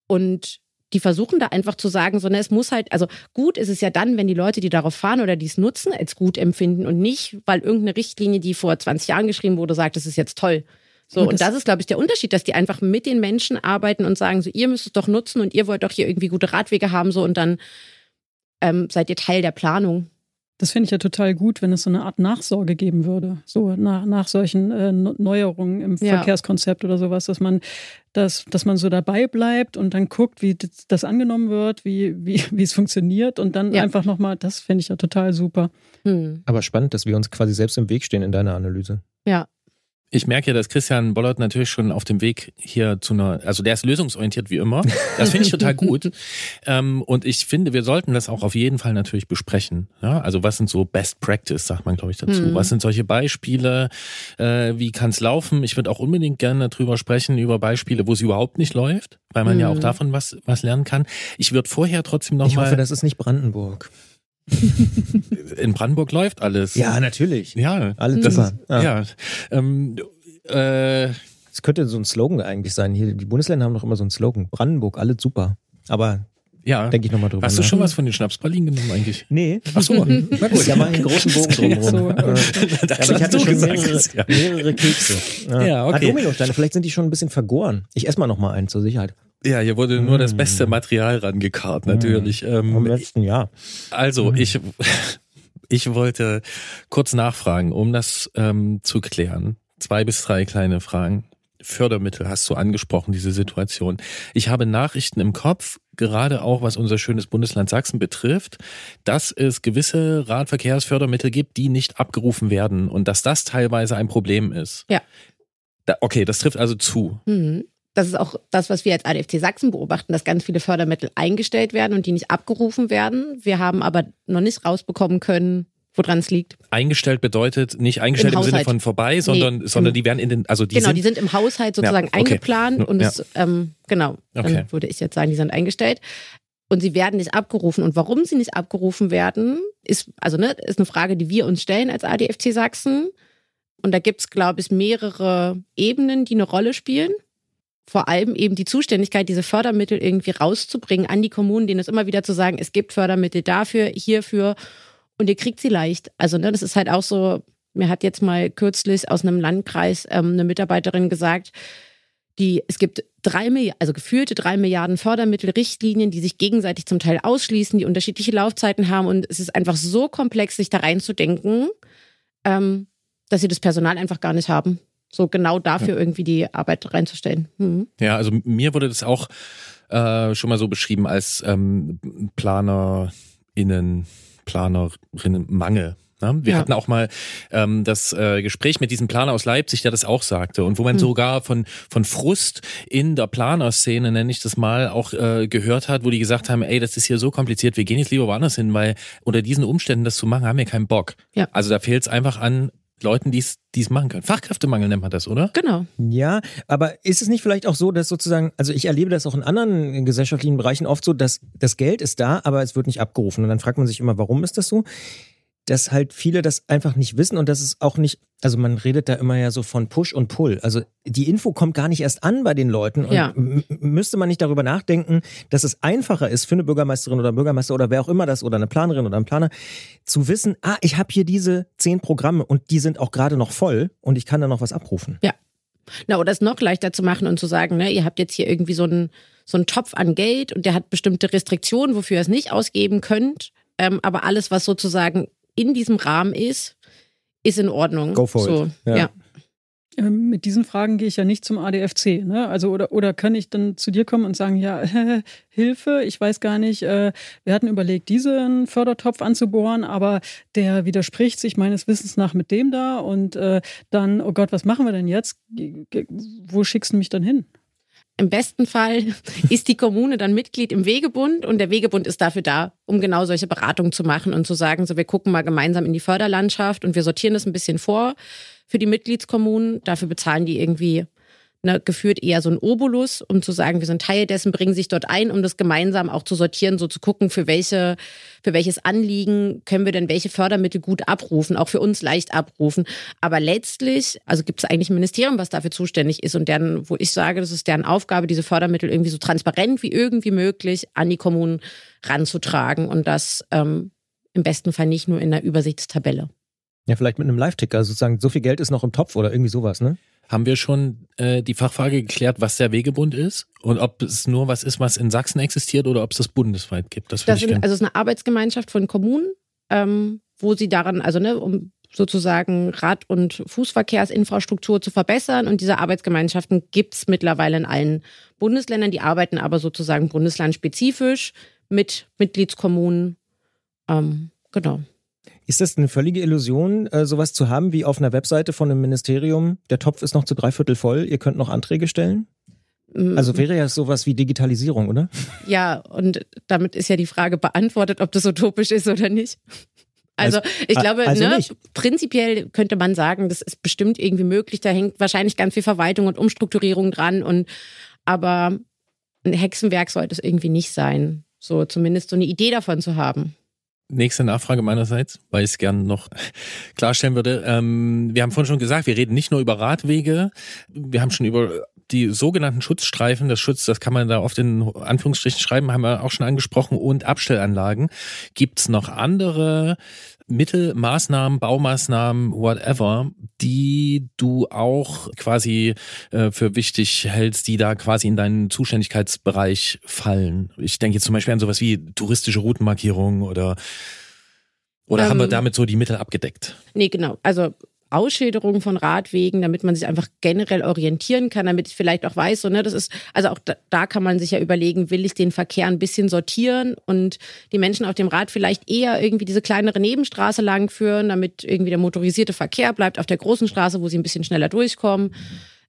Speaker 5: und die versuchen da einfach zu sagen, so, ne, es muss halt, also gut ist es ja dann, wenn die Leute, die darauf fahren oder die es nutzen, als gut empfinden und nicht, weil irgendeine Richtlinie, die vor 20 Jahren geschrieben wurde, sagt, das ist jetzt toll. So, und, und das ist, glaube ich, der Unterschied, dass die einfach mit den Menschen arbeiten und sagen, so, ihr müsst es doch nutzen und ihr wollt doch hier irgendwie gute Radwege haben, so, und dann ähm, seid ihr Teil der Planung.
Speaker 3: Das finde ich ja total gut, wenn es so eine Art Nachsorge geben würde, so nach, nach solchen äh, Neuerungen im ja. Verkehrskonzept oder sowas, dass man, dass, dass man so dabei bleibt und dann guckt, wie das angenommen wird, wie, wie, wie es funktioniert und dann ja. einfach nochmal, das finde ich ja total super.
Speaker 4: Hm. Aber spannend, dass wir uns quasi selbst im Weg stehen in deiner Analyse.
Speaker 5: Ja,
Speaker 2: ich merke ja, dass Christian Bollert natürlich schon auf dem Weg hier zu einer, also der ist lösungsorientiert wie immer. Das finde ich total gut. Ähm, und ich finde, wir sollten das auch auf jeden Fall natürlich besprechen. Ja, also was sind so Best Practice, sagt man, glaube ich, dazu. Mhm. Was sind solche Beispiele? Äh, wie kann es laufen? Ich würde auch unbedingt gerne darüber sprechen, über Beispiele, wo es überhaupt nicht läuft, weil man mhm. ja auch hm. davon was, was lernen kann. Ich würde vorher trotzdem noch
Speaker 4: ich
Speaker 2: mal.
Speaker 4: Ich hoffe, das ist nicht Brandenburg.
Speaker 2: In Brandenburg läuft alles.
Speaker 4: Ja, natürlich.
Speaker 2: Ja,
Speaker 4: alles das
Speaker 2: super. Ist, ja. ja. Ähm,
Speaker 4: äh, das könnte so ein Slogan eigentlich sein. Hier, die Bundesländer haben doch immer so einen Slogan. Brandenburg, alles super. Aber ja. Denke ich nochmal drüber.
Speaker 2: Hast du schon was von den Schnapspralinen genommen eigentlich?
Speaker 4: Nee. Ach so. Na gut. Da mache ich einen großen Bogen drumherum. So, äh, aber ich hatte schon mehrere, mehrere Kekse. Ja, ja okay. Ah, Dominosteine, vielleicht sind die schon ein bisschen vergoren. Ich esse mal nochmal einen zur Sicherheit.
Speaker 2: Ja, hier wurde nur das beste mm. Material rangekarrt, natürlich. Mm.
Speaker 4: Ähm, Im letzten Jahr.
Speaker 2: Also, mm. ich, ich wollte kurz nachfragen, um das ähm, zu klären. Zwei bis drei kleine Fragen. Fördermittel hast du angesprochen, diese Situation. Ich habe Nachrichten im Kopf, gerade auch was unser schönes Bundesland Sachsen betrifft, dass es gewisse Radverkehrsfördermittel gibt, die nicht abgerufen werden und dass das teilweise ein Problem ist.
Speaker 5: Ja.
Speaker 2: Da, okay, das trifft also zu.
Speaker 5: Mhm. Das ist auch das, was wir als ADFC Sachsen beobachten, dass ganz viele Fördermittel eingestellt werden und die nicht abgerufen werden. Wir haben aber noch nicht rausbekommen können, woran es liegt.
Speaker 2: Eingestellt bedeutet nicht eingestellt im, im Sinne von vorbei, sondern, nee, sondern die werden in den, also die
Speaker 5: Genau,
Speaker 2: sind,
Speaker 5: die sind im Haushalt sozusagen ja, okay. eingeplant und ja. es, ähm, genau, dann okay. würde ich jetzt sagen, die sind eingestellt. Und sie werden nicht abgerufen. Und warum sie nicht abgerufen werden, ist, also, ne, ist eine Frage, die wir uns stellen als ADFC Sachsen. Und da gibt es, glaube ich, mehrere Ebenen, die eine Rolle spielen vor allem eben die Zuständigkeit, diese Fördermittel irgendwie rauszubringen an die Kommunen, denen es immer wieder zu sagen, es gibt Fördermittel dafür, hierfür. Und ihr kriegt sie leicht. Also ne, das ist halt auch so, mir hat jetzt mal kürzlich aus einem Landkreis ähm, eine Mitarbeiterin gesagt, die, es gibt drei Milliarden, also gefühlte drei Milliarden Fördermittelrichtlinien, die sich gegenseitig zum Teil ausschließen, die unterschiedliche Laufzeiten haben. Und es ist einfach so komplex, sich da reinzudenken, ähm, dass sie das Personal einfach gar nicht haben so genau dafür ja. irgendwie die Arbeit reinzustellen. Mhm.
Speaker 2: Ja, also mir wurde das auch äh, schon mal so beschrieben als ähm, PlanerInnen, Planerinnen Mangel. Ne? Wir ja. hatten auch mal ähm, das äh, Gespräch mit diesem Planer aus Leipzig, der das auch sagte und wo man mhm. sogar von von Frust in der Planerszene, nenne ich das mal, auch äh, gehört hat, wo die gesagt haben, ey, das ist hier so kompliziert, wir gehen jetzt lieber woanders hin, weil unter diesen Umständen das zu machen, haben wir keinen Bock. Ja. Also da fehlt es einfach an Leuten, die es machen können. Fachkräftemangel nennt man das, oder?
Speaker 5: Genau.
Speaker 4: Ja, aber ist es nicht vielleicht auch so, dass sozusagen, also ich erlebe das auch in anderen gesellschaftlichen Bereichen oft so, dass das Geld ist da, aber es wird nicht abgerufen. Und dann fragt man sich immer, warum ist das so? Dass halt viele das einfach nicht wissen und dass es auch nicht, also man redet da immer ja so von Push und Pull. Also die Info kommt gar nicht erst an bei den Leuten und
Speaker 5: Ja.
Speaker 4: müsste man nicht darüber nachdenken, dass es einfacher ist für eine Bürgermeisterin oder einen Bürgermeister oder wer auch immer das oder eine Planerin oder einen Planer zu wissen, ah, ich habe hier diese zehn Programme und die sind auch gerade noch voll und ich kann da noch was abrufen.
Speaker 5: Na, oder es noch leichter zu machen und zu sagen, ne, ihr habt jetzt hier irgendwie so einen, so einen Topf an Geld und der hat bestimmte Restriktionen, wofür ihr es nicht ausgeben könnt. Ähm, aber alles, was sozusagen in diesem Rahmen ist, ist in Ordnung.
Speaker 4: Go for
Speaker 5: so,
Speaker 4: it.
Speaker 5: Ja.
Speaker 4: Ja.
Speaker 3: Ähm, mit diesen Fragen gehe ich ja nicht zum ADFC. Ne? Also oder, oder kann ich dann zu dir kommen und sagen, ja, Hilfe, ich weiß gar nicht, äh, wir hatten überlegt, diesen Fördertopf anzubohren, aber der widerspricht sich meines Wissens nach mit dem da und äh, dann, oh Gott, was machen wir denn jetzt? Wo schickst du mich dann hin?
Speaker 5: Im besten Fall ist die Kommune dann Mitglied im Wegebund und der Wegebund ist dafür da, um genau solche Beratungen zu machen und zu sagen, so wir gucken mal gemeinsam in die Förderlandschaft und wir sortieren das ein bisschen vor für die Mitgliedskommunen. Dafür bezahlen die irgendwie ne, geführt eher so ein Obolus, um zu sagen, wir sind Teil dessen, bringen sich dort ein, um das gemeinsam auch zu sortieren, so zu gucken, für welche, für welches Anliegen können wir denn welche Fördermittel gut abrufen, auch für uns leicht abrufen. Aber letztlich, also gibt es eigentlich ein Ministerium, was dafür zuständig ist und deren, wo ich sage, das ist deren Aufgabe, diese Fördermittel irgendwie so transparent wie irgendwie möglich an die Kommunen ranzutragen und das ähm, im besten Fall nicht nur in einer Übersichtstabelle.
Speaker 4: Ja, vielleicht mit einem Live-Ticker, sozusagen, so viel Geld ist noch im Topf oder irgendwie sowas, ne?
Speaker 2: Haben wir schon äh, die Fachfrage geklärt, was der Wegebund ist und ob es nur was ist, was in Sachsen existiert oder ob es das bundesweit gibt? Das,
Speaker 5: Das
Speaker 2: ich
Speaker 5: sind,
Speaker 2: gerne.
Speaker 5: also es ist eine Arbeitsgemeinschaft von Kommunen, ähm, wo sie daran, also ne, um sozusagen Rad- und Fußverkehrsinfrastruktur zu verbessern. Und diese Arbeitsgemeinschaften gibt es mittlerweile in allen Bundesländern. Die arbeiten aber sozusagen bundeslandspezifisch mit Mitgliedskommunen. Ähm, genau.
Speaker 4: Ist das eine völlige Illusion, äh, sowas zu haben wie auf einer Webseite von einem Ministerium? Der Topf ist noch zu dreiviertel voll, ihr könnt noch Anträge stellen?
Speaker 5: Mm,
Speaker 4: Also wäre ja sowas wie Digitalisierung, oder?
Speaker 5: Ja, und damit ist ja die Frage beantwortet, ob das utopisch ist oder nicht. Also,
Speaker 4: Also-
Speaker 5: ich glaube,
Speaker 4: also
Speaker 5: ne, prinzipiell könnte man sagen, das ist bestimmt irgendwie möglich. Da hängt wahrscheinlich ganz viel Verwaltung und Umstrukturierung dran. Und aber ein Hexenwerk sollte es irgendwie nicht sein. So zumindest so eine Idee davon zu haben.
Speaker 2: Nächste Nachfrage meinerseits, weil ich es gerne noch klarstellen würde. Ähm, wir haben vorhin schon gesagt, wir reden nicht nur über Radwege, wir haben schon über die sogenannten Schutzstreifen, das Schutz, das kann man da oft in Anführungsstrichen schreiben, haben wir auch schon angesprochen, und Abstellanlagen. Gibt es noch andere Mittel, Maßnahmen, Baumaßnahmen, whatever, die du auch quasi äh, für wichtig hältst, die da quasi in deinen Zuständigkeitsbereich fallen? Ich denke jetzt zum Beispiel an sowas wie touristische Routenmarkierungen oder oder haben wir
Speaker 5: Ähm,
Speaker 2: damit so die Mittel abgedeckt?
Speaker 5: Nee, genau. Also Ausschilderung von Radwegen, damit man sich einfach generell orientieren kann, damit ich vielleicht auch weiß, so, ne, das ist, also auch da, da kann man sich ja überlegen, will ich den Verkehr ein bisschen sortieren und die Menschen auf dem Rad vielleicht eher irgendwie diese kleinere Nebenstraße lang führen, damit irgendwie der motorisierte Verkehr bleibt auf der großen Straße, wo sie ein bisschen schneller durchkommen.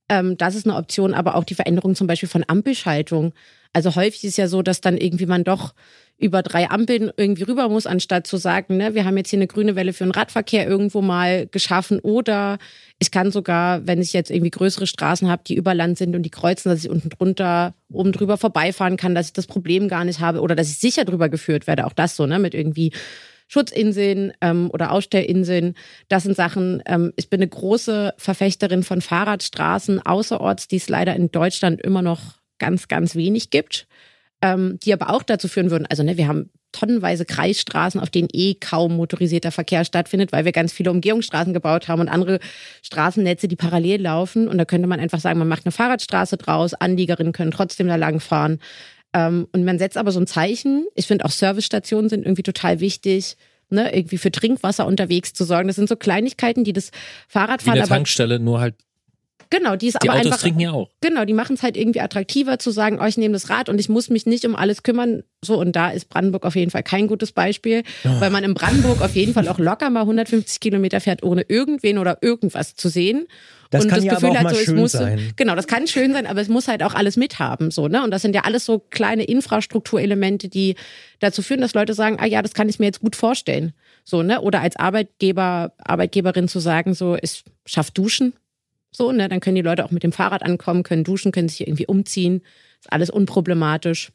Speaker 5: Ähm, das ist eine Option, aber auch die Veränderung zum Beispiel von Ampelschaltung. Also häufig ist ja so, dass dann irgendwie man doch über drei Ampeln irgendwie rüber muss, anstatt zu sagen, ne, wir haben jetzt hier eine grüne Welle für den Radverkehr irgendwo mal geschaffen. Oder ich kann sogar, wenn ich jetzt irgendwie größere Straßen habe, die über Land sind und die kreuzen, dass ich unten drunter oben drüber vorbeifahren kann, dass ich das Problem gar nicht habe oder dass ich sicher drüber geführt werde. Auch das so, ne, mit irgendwie Schutzinseln ähm, oder Ausstellinseln. Das sind Sachen, ähm, ich bin eine große Verfechterin von Fahrradstraßen außerorts, die es leider in Deutschland immer noch ganz, ganz wenig gibt, ähm, die aber auch dazu führen würden, also ne, wir haben tonnenweise Kreisstraßen, auf denen eh kaum motorisierter Verkehr stattfindet, weil wir ganz viele Umgehungsstraßen gebaut haben und andere Straßennetze, die parallel laufen. Und da könnte man einfach sagen, man macht eine Fahrradstraße draus, Anliegerinnen können trotzdem da lang fahren. Ähm, und man setzt aber so ein Zeichen. Ich finde auch Servicestationen sind irgendwie total wichtig, ne, irgendwie für Trinkwasser unterwegs zu sorgen. Das sind so Kleinigkeiten, die das
Speaker 2: Wie
Speaker 5: Fahrradfahren
Speaker 2: eine
Speaker 5: aber
Speaker 2: Tankstelle, nur halt,
Speaker 5: genau, die ist
Speaker 2: die
Speaker 5: aber
Speaker 2: Autos
Speaker 5: einfach
Speaker 2: trinken ja auch.
Speaker 5: Genau, die machen es halt irgendwie attraktiver zu sagen, oh, ich nehme das Rad und ich muss mich nicht um alles kümmern. So, und da ist Brandenburg auf jeden Fall kein gutes Beispiel, weil man in Brandenburg auf jeden Fall auch locker mal 150 Kilometer fährt, ohne irgendwen oder irgendwas zu sehen.
Speaker 4: Das
Speaker 5: und
Speaker 4: kann
Speaker 5: das
Speaker 4: ja
Speaker 5: Gefühl
Speaker 4: aber auch
Speaker 5: hat,
Speaker 4: mal
Speaker 5: so, es
Speaker 4: schön
Speaker 5: muss,
Speaker 4: sein.
Speaker 5: Genau, das kann schön sein, aber es muss halt auch alles mithaben. So, ne? Und das sind ja alles so kleine Infrastrukturelemente, die dazu führen, dass Leute sagen, ah ja, das kann ich mir jetzt gut vorstellen. So, ne? Oder als Arbeitgeber, Arbeitgeberin zu sagen, so, ich schaff Duschen. So, ne? Dann können die Leute auch mit dem Fahrrad ankommen, können duschen, können sich irgendwie umziehen. Ist alles unproblematisch.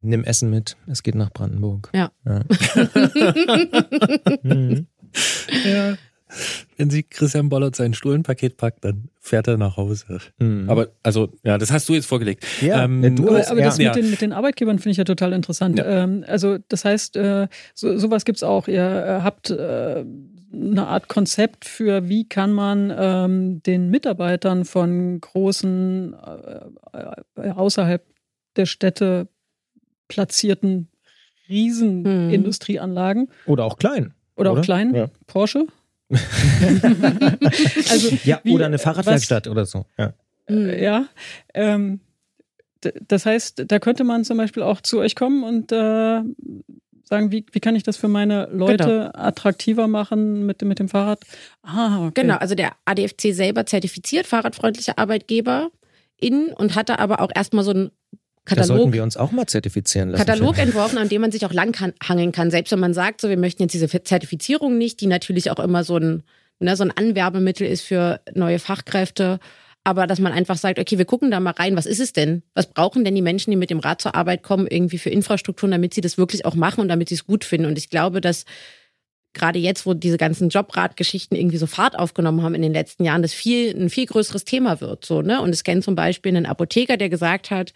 Speaker 4: Nimm Essen mit, es geht nach Brandenburg.
Speaker 5: Ja.
Speaker 4: ja. mhm.
Speaker 2: ja. Wenn sie Christian Bollert sein Stuhlenpaket packt, dann fährt er nach Hause. Mhm. Aber also, ja, das hast du jetzt vorgelegt.
Speaker 4: Ja,
Speaker 3: ähm, du hast, aber das ja. mit, den, mit den Arbeitgebern finde ich ja total interessant. Ja. Ähm, also, das heißt, äh, so, sowas gibt es auch. Ihr äh, habt äh, eine Art Konzept für, wie kann man ähm, den Mitarbeitern von großen, äh, außerhalb der Städte platzierten Riesenindustrieanlagen.
Speaker 4: Oder auch klein.
Speaker 3: Oder, oder? auch klein. Ja. Porsche.
Speaker 4: also, ja, wie, oder eine Fahrradwerkstatt was, oder so. Ja.
Speaker 3: Äh, ja ähm, das heißt, da könnte man zum Beispiel auch zu euch kommen und äh, sagen, wie, wie kann ich das für meine Leute genau. attraktiver machen mit, mit dem Fahrrad?
Speaker 5: Ah, okay. Genau, also der ADFC selber zertifiziert fahrradfreundliche Arbeitgeber in und hatte aber auch erstmal so ein Katalog.
Speaker 4: Da sollten wir uns auch mal zertifizieren lassen.
Speaker 5: Katalog entworfen, an dem man sich auch langhangeln kann. Selbst wenn man sagt, so wir möchten jetzt diese Zertifizierung nicht, die natürlich auch immer so ein, ne, so ein Anwerbemittel ist für neue Fachkräfte. Aber dass man einfach sagt, okay, wir gucken da mal rein, was ist es denn? Was brauchen denn die Menschen, die mit dem Rad zur Arbeit kommen, irgendwie für Infrastrukturen, damit sie das wirklich auch machen und damit sie es gut finden? Und ich glaube, dass gerade jetzt, wo diese ganzen Jobratgeschichten irgendwie so Fahrt aufgenommen haben in den letzten Jahren, das viel, ein viel größeres Thema wird. So, ne? Und es kennt zum Beispiel einen Apotheker, der gesagt hat,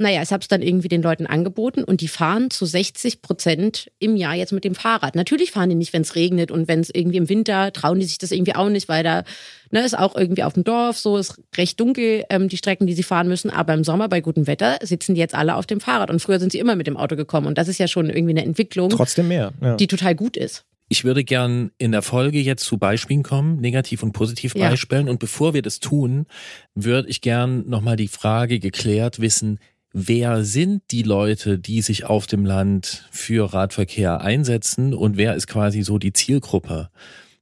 Speaker 5: naja, ich habe es dann irgendwie den Leuten angeboten und die fahren zu 60 Prozent im Jahr jetzt mit dem Fahrrad. Natürlich fahren die nicht, wenn es regnet und wenn es irgendwie im Winter trauen die sich das irgendwie auch nicht, weil da ne, ist auch irgendwie auf dem Dorf so, ist recht dunkel, ähm, die Strecken, die sie fahren müssen. Aber im Sommer bei gutem Wetter sitzen die jetzt alle auf dem Fahrrad und früher sind sie immer mit dem Auto gekommen und das ist ja schon irgendwie eine Entwicklung.
Speaker 4: Trotzdem mehr.
Speaker 5: Ja. Die total gut ist.
Speaker 2: Ich würde gern in der Folge jetzt zu Beispielen kommen, Negativ- und Positivbeispielen. Ja. Und bevor wir das tun, würde ich gern nochmal die Frage geklärt wissen, wer sind die Leute, die sich auf dem Land für Radverkehr einsetzen und wer ist quasi so die Zielgruppe?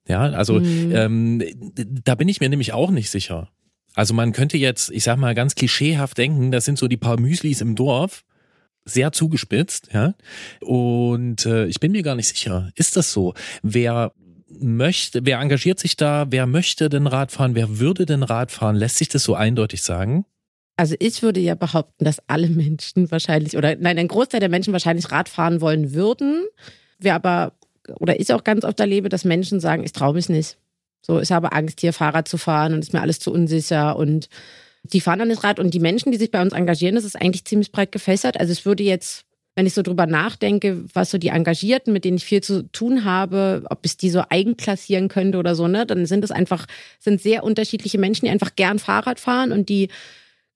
Speaker 2: Ja, also mhm. ähm, da bin ich mir nämlich auch nicht sicher. Also man könnte jetzt, ich sag mal, ganz klischeehaft denken, das sind so die paar Müslis im Dorf, sehr zugespitzt, ja. Und äh, ich bin mir gar nicht sicher, ist das so? Wer möchte, wer engagiert sich da, wer möchte denn Radfahren, wer würde denn Radfahren, lässt sich das so eindeutig sagen?
Speaker 5: Also ich würde ja behaupten, dass alle Menschen wahrscheinlich, oder nein, ein Großteil der Menschen wahrscheinlich Rad fahren wollen würden. Wir aber, oder ich auch ganz oft erlebe, dass Menschen sagen, ich traue mich nicht. So, ich habe Angst, hier Fahrrad zu fahren und ist mir alles zu unsicher und die fahren dann nicht Rad und die Menschen, die sich bei uns engagieren, das ist eigentlich ziemlich breit gefächert. Also ich würde jetzt, wenn ich so drüber nachdenke, was so die Engagierten, mit denen ich viel zu tun habe, ob ich die so eigenklassieren könnte oder so, ne, dann sind es einfach, sind sehr unterschiedliche Menschen, die einfach gern Fahrrad fahren und die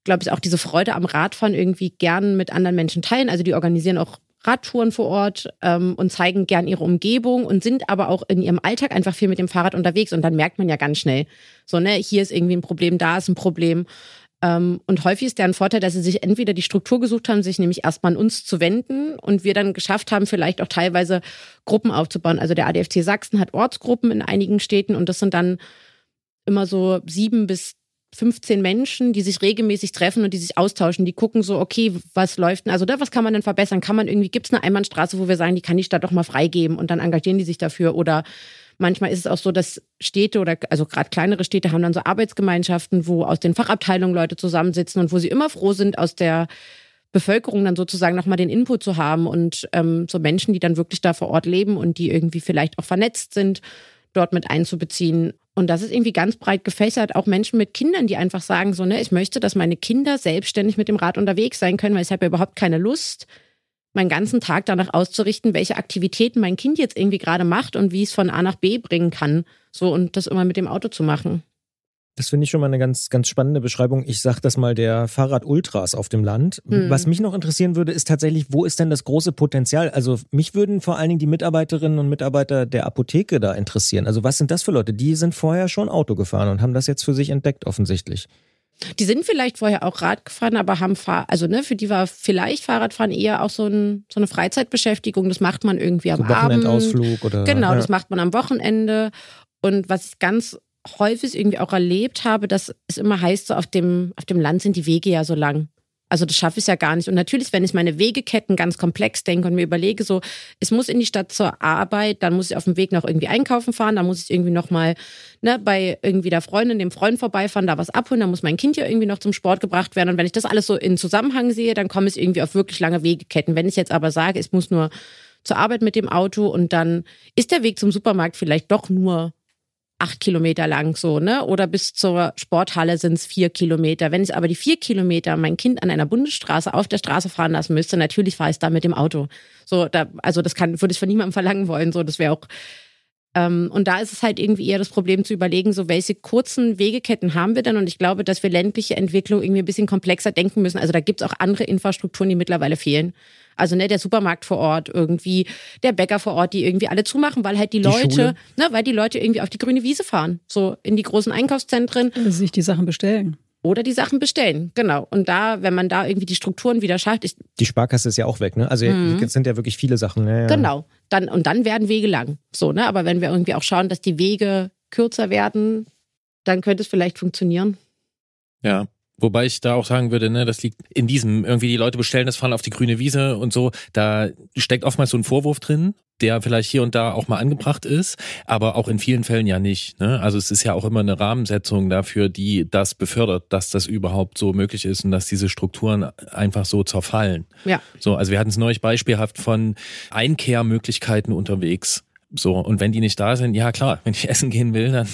Speaker 5: glaube ich, auch diese Freude am Radfahren irgendwie gern mit anderen Menschen teilen. Also die organisieren auch Radtouren vor Ort ähm, und zeigen gern ihre Umgebung und sind aber auch in ihrem Alltag einfach viel mit dem Fahrrad unterwegs. Und dann merkt man ja ganz schnell, so, ne, hier ist irgendwie ein Problem, da ist ein Problem. Ähm, und häufig ist deren Vorteil, dass sie sich entweder die Struktur gesucht haben, sich nämlich erstmal an uns zu wenden und wir dann geschafft haben, vielleicht auch teilweise Gruppen aufzubauen. Also der ADFC Sachsen hat Ortsgruppen in einigen Städten und das sind dann immer so sieben bis 15 Menschen, die sich regelmäßig treffen und die sich austauschen, die gucken so, okay, was läuft denn, also da, was kann man denn verbessern? Kann man irgendwie, gibt es eine Einbahnstraße, wo wir sagen, die kann die Stadt doch mal freigeben und dann engagieren die sich dafür oder Manchmal ist es auch so, dass Städte oder also gerade kleinere Städte haben dann so Arbeitsgemeinschaften, wo aus den Fachabteilungen Leute zusammensitzen und wo sie immer froh sind, aus der Bevölkerung dann sozusagen nochmal den Input zu haben und ähm, so Menschen, die dann wirklich da vor Ort leben und die irgendwie vielleicht auch vernetzt sind, dort mit einzubeziehen. Und das ist irgendwie ganz breit gefächert. Auch Menschen mit Kindern, die einfach sagen, so, ne, ich möchte, dass meine Kinder selbstständig mit dem Rad unterwegs sein können, weil ich habe ja überhaupt keine Lust, meinen ganzen Tag danach auszurichten, welche Aktivitäten mein Kind jetzt irgendwie gerade macht und wie es von A nach B bringen kann. So und das immer mit dem Auto zu machen.
Speaker 4: Das finde ich schon mal eine ganz, ganz spannende Beschreibung. Ich sage das mal der Fahrrad-Ultras auf dem Land. Hm. Was mich noch interessieren würde, ist tatsächlich, wo ist denn das große Potenzial? Also mich würden vor allen Dingen die Mitarbeiterinnen und Mitarbeiter der Apotheke da interessieren. Also was sind das für Leute? Die sind vorher schon Auto gefahren und haben das jetzt für sich entdeckt, offensichtlich.
Speaker 5: Die sind vielleicht vorher auch Rad gefahren, aber haben Fahr also ne, für die war vielleicht Fahrradfahren eher auch so, ein, so eine Freizeitbeschäftigung. Das macht man irgendwie am so Abend.
Speaker 4: Wochenendausflug oder
Speaker 5: genau, ja. das macht man am Wochenende. Und was ich ganz häufig irgendwie auch erlebt habe, dass es immer heißt, so auf dem, auf dem Land sind die Wege ja so lang. Also das schaffe ich ja gar nicht. Und natürlich, wenn ich meine Wegeketten ganz komplex denke und mir überlege, so, es muss in die Stadt zur Arbeit, dann muss ich auf dem Weg noch irgendwie einkaufen fahren, dann muss ich irgendwie nochmal ne, bei irgendwie der Freundin, dem Freund vorbeifahren, da was abholen, dann muss mein Kind ja irgendwie noch zum Sport gebracht werden. Und wenn ich das alles so in Zusammenhang sehe, dann komme ich irgendwie auf wirklich lange Wegeketten. Wenn ich jetzt aber sage, es muss nur zur Arbeit mit dem Auto und dann ist der Weg zum Supermarkt vielleicht doch nur acht Kilometer lang so, ne? Oder bis zur Sporthalle sind es vier Kilometer. Wenn ich aber die vier Kilometer mein Kind an einer Bundesstraße auf der Straße fahren lassen müsste, natürlich fahre ich da mit dem Auto. So, da, also das kann, würde ich von niemandem verlangen wollen. So, das wäre auch. Ähm, und da ist es halt irgendwie eher das Problem zu überlegen, so welche kurzen Wegeketten haben wir denn? Und ich glaube, dass wir ländliche Entwicklung irgendwie ein bisschen komplexer denken müssen. Also da gibt es auch andere Infrastrukturen, die mittlerweile fehlen. Also ne, der Supermarkt vor Ort irgendwie, der Bäcker vor Ort, die irgendwie alle zumachen, weil halt die, die Leute, ne, weil die Leute irgendwie auf die grüne Wiese fahren, so in die großen Einkaufszentren.
Speaker 3: Oder sich die Sachen bestellen.
Speaker 5: Oder die Sachen bestellen, genau. Und da, wenn man da irgendwie die Strukturen wieder schafft. Ich,
Speaker 4: die Sparkasse ist ja auch weg, ne? Also mhm. es sind ja wirklich viele Sachen. Ja, ja.
Speaker 5: Genau. Dann, und dann werden Wege lang. So, ne? Aber wenn wir irgendwie auch schauen, dass die Wege kürzer werden, dann könnte es vielleicht funktionieren.
Speaker 2: Ja, Wobei ich da auch sagen würde, ne, das liegt in diesem, irgendwie die Leute bestellen das, fahren auf die grüne Wiese und so, da steckt oftmals so ein Vorwurf drin, der vielleicht hier und da auch mal angebracht ist, aber auch in vielen Fällen ja nicht. Ne? Also es ist ja auch immer eine Rahmensetzung dafür, die das befördert, dass das überhaupt so möglich ist und dass diese Strukturen einfach so zerfallen.
Speaker 5: Ja.
Speaker 2: So, also wir hatten es neulich beispielhaft von Einkehrmöglichkeiten unterwegs. So, und wenn die nicht da sind, ja klar, wenn ich essen gehen will, dann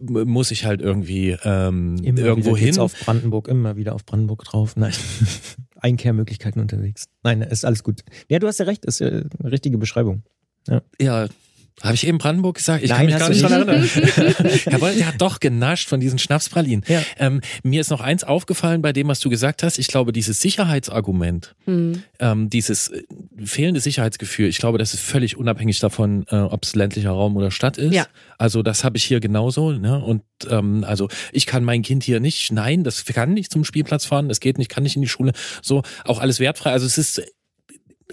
Speaker 2: mhm. muss ich halt irgendwie ähm,
Speaker 4: immer
Speaker 2: irgendwo hin.
Speaker 4: auf Brandenburg, immer wieder auf Brandenburg drauf. Nein. Einkehrmöglichkeiten unterwegs. Nein, ist alles gut. Ja, du hast ja recht, ist ja eine richtige Beschreibung.
Speaker 2: Ja, ja habe ich eben Brandenburg gesagt? Ich Nein, kann mich gar nicht dran erinnern. Jawohl, der hat doch genascht von diesen Schnapspralinen. Ja. Ähm, mir ist noch eins aufgefallen bei dem, was du gesagt hast. Ich glaube, dieses Sicherheitsargument, mhm. ähm, dieses äh, fehlende Sicherheitsgefühl, ich glaube, das ist völlig unabhängig davon, äh, ob es ländlicher Raum oder Stadt ist. Ja. Also das habe ich hier genauso. Ne? Und ähm, also ich kann mein Kind hier nicht, nein, das kann nicht zum Spielplatz fahren, das geht nicht, kann nicht in die Schule. So, auch alles wertfrei. Also es ist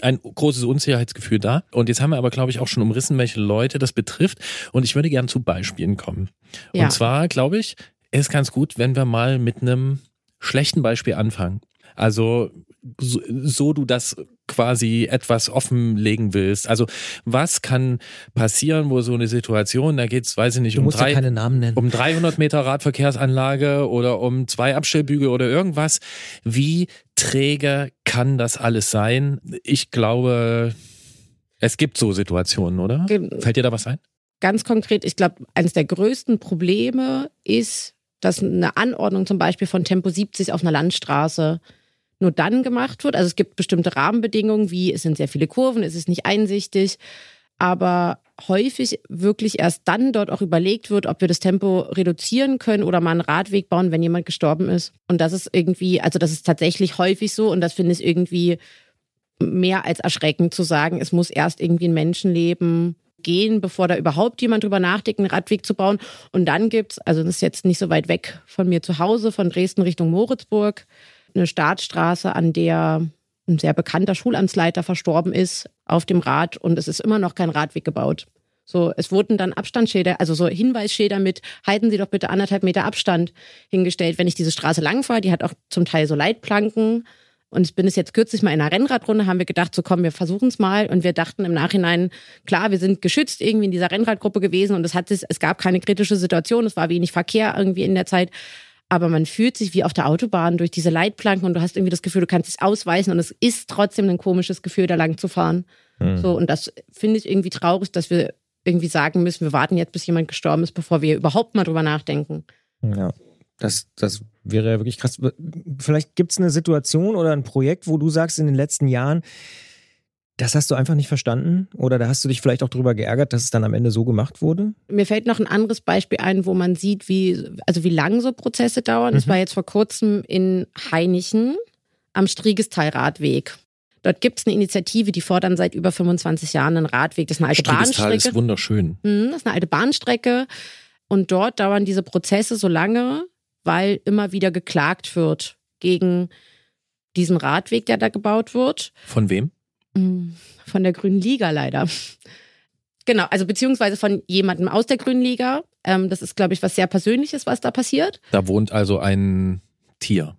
Speaker 2: ein großes Unsicherheitsgefühl da. Und jetzt haben wir aber, glaube ich, auch schon umrissen, welche Leute das betrifft. Und ich würde gerne zu Beispielen kommen. Ja. Und zwar, glaube ich, ist ganz gut, wenn wir mal mit einem schlechten Beispiel anfangen. Also so, so du das quasi etwas offenlegen willst. Also was kann passieren, wo so eine Situation, da geht es, weiß ich nicht,
Speaker 4: um,
Speaker 2: drei,
Speaker 4: ja
Speaker 2: um 300 Meter Radverkehrsanlage oder um zwei Abstellbügel oder irgendwas. Wie träge kann das alles sein? Ich glaube, es gibt so Situationen, oder? Fällt dir da was ein?
Speaker 5: Ganz konkret, ich glaube, eines der größten Probleme ist, dass eine Anordnung zum Beispiel von Tempo 70 auf einer Landstraße nur dann gemacht wird. Also es gibt bestimmte Rahmenbedingungen, wie es sind sehr viele Kurven, es ist nicht einsichtig, aber häufig wirklich erst dann dort auch überlegt wird, ob wir das Tempo reduzieren können oder mal einen Radweg bauen, wenn jemand gestorben ist. Und das ist irgendwie, also das ist tatsächlich häufig so und das finde ich irgendwie mehr als erschreckend zu sagen, es muss erst irgendwie ein Menschenleben gehen, bevor da überhaupt jemand drüber nachdenkt, einen Radweg zu bauen. Und dann gibt es, also das ist jetzt nicht so weit weg von mir zu Hause, von Dresden Richtung Moritzburg, eine Startstraße, an der ein sehr bekannter Schulamtsleiter verstorben ist, auf dem Rad und es ist immer noch kein Radweg gebaut. So, es wurden dann Abstandsschilder, also so Hinweisschilder mit, halten Sie doch bitte anderthalb Meter Abstand hingestellt, wenn ich diese Straße lang fahre. Die hat auch zum Teil so Leitplanken. Und ich bin es jetzt kürzlich mal in einer Rennradrunde, haben wir gedacht, so komm, wir versuchen es mal. Und wir dachten im Nachhinein, klar, wir sind geschützt irgendwie in dieser Rennradgruppe gewesen und es hat sich, es gab keine kritische Situation, es war wenig Verkehr irgendwie in der Zeit aber man fühlt sich wie auf der Autobahn durch diese Leitplanken und du hast irgendwie das Gefühl, du kannst es ausweisen und es ist trotzdem ein komisches Gefühl, da lang zu fahren. Mhm. So, und das finde ich irgendwie traurig, dass wir irgendwie sagen müssen, wir warten jetzt, bis jemand gestorben ist, bevor wir überhaupt mal drüber nachdenken.
Speaker 4: Ja, das, das wäre ja wirklich krass. Vielleicht gibt es eine Situation oder ein Projekt, wo du sagst, in den letzten Jahren, das hast du einfach nicht verstanden oder da hast du dich vielleicht auch darüber geärgert, dass es dann am Ende so gemacht wurde?
Speaker 5: Mir fällt noch ein anderes Beispiel ein, wo man sieht, wie, also wie lang so Prozesse dauern. Mhm. war jetzt vor kurzem in Heinichen am Striegestal-Radweg. Dort gibt es eine Initiative, die fordern seit über 25 Jahren einen Radweg. Das ist eine alte Bahnstrecke.
Speaker 2: ist wunderschön.
Speaker 5: Mhm, das ist eine alte Bahnstrecke. Und dort dauern diese Prozesse so lange, weil immer wieder geklagt wird gegen diesen Radweg, der da gebaut wird.
Speaker 2: Von wem?
Speaker 5: Mm, von der Grünen Liga leider. Genau, also beziehungsweise von jemandem aus der Grünen Liga. Ähm, das ist, glaube ich, was sehr Persönliches, was da passiert.
Speaker 2: Da wohnt also ein Tier.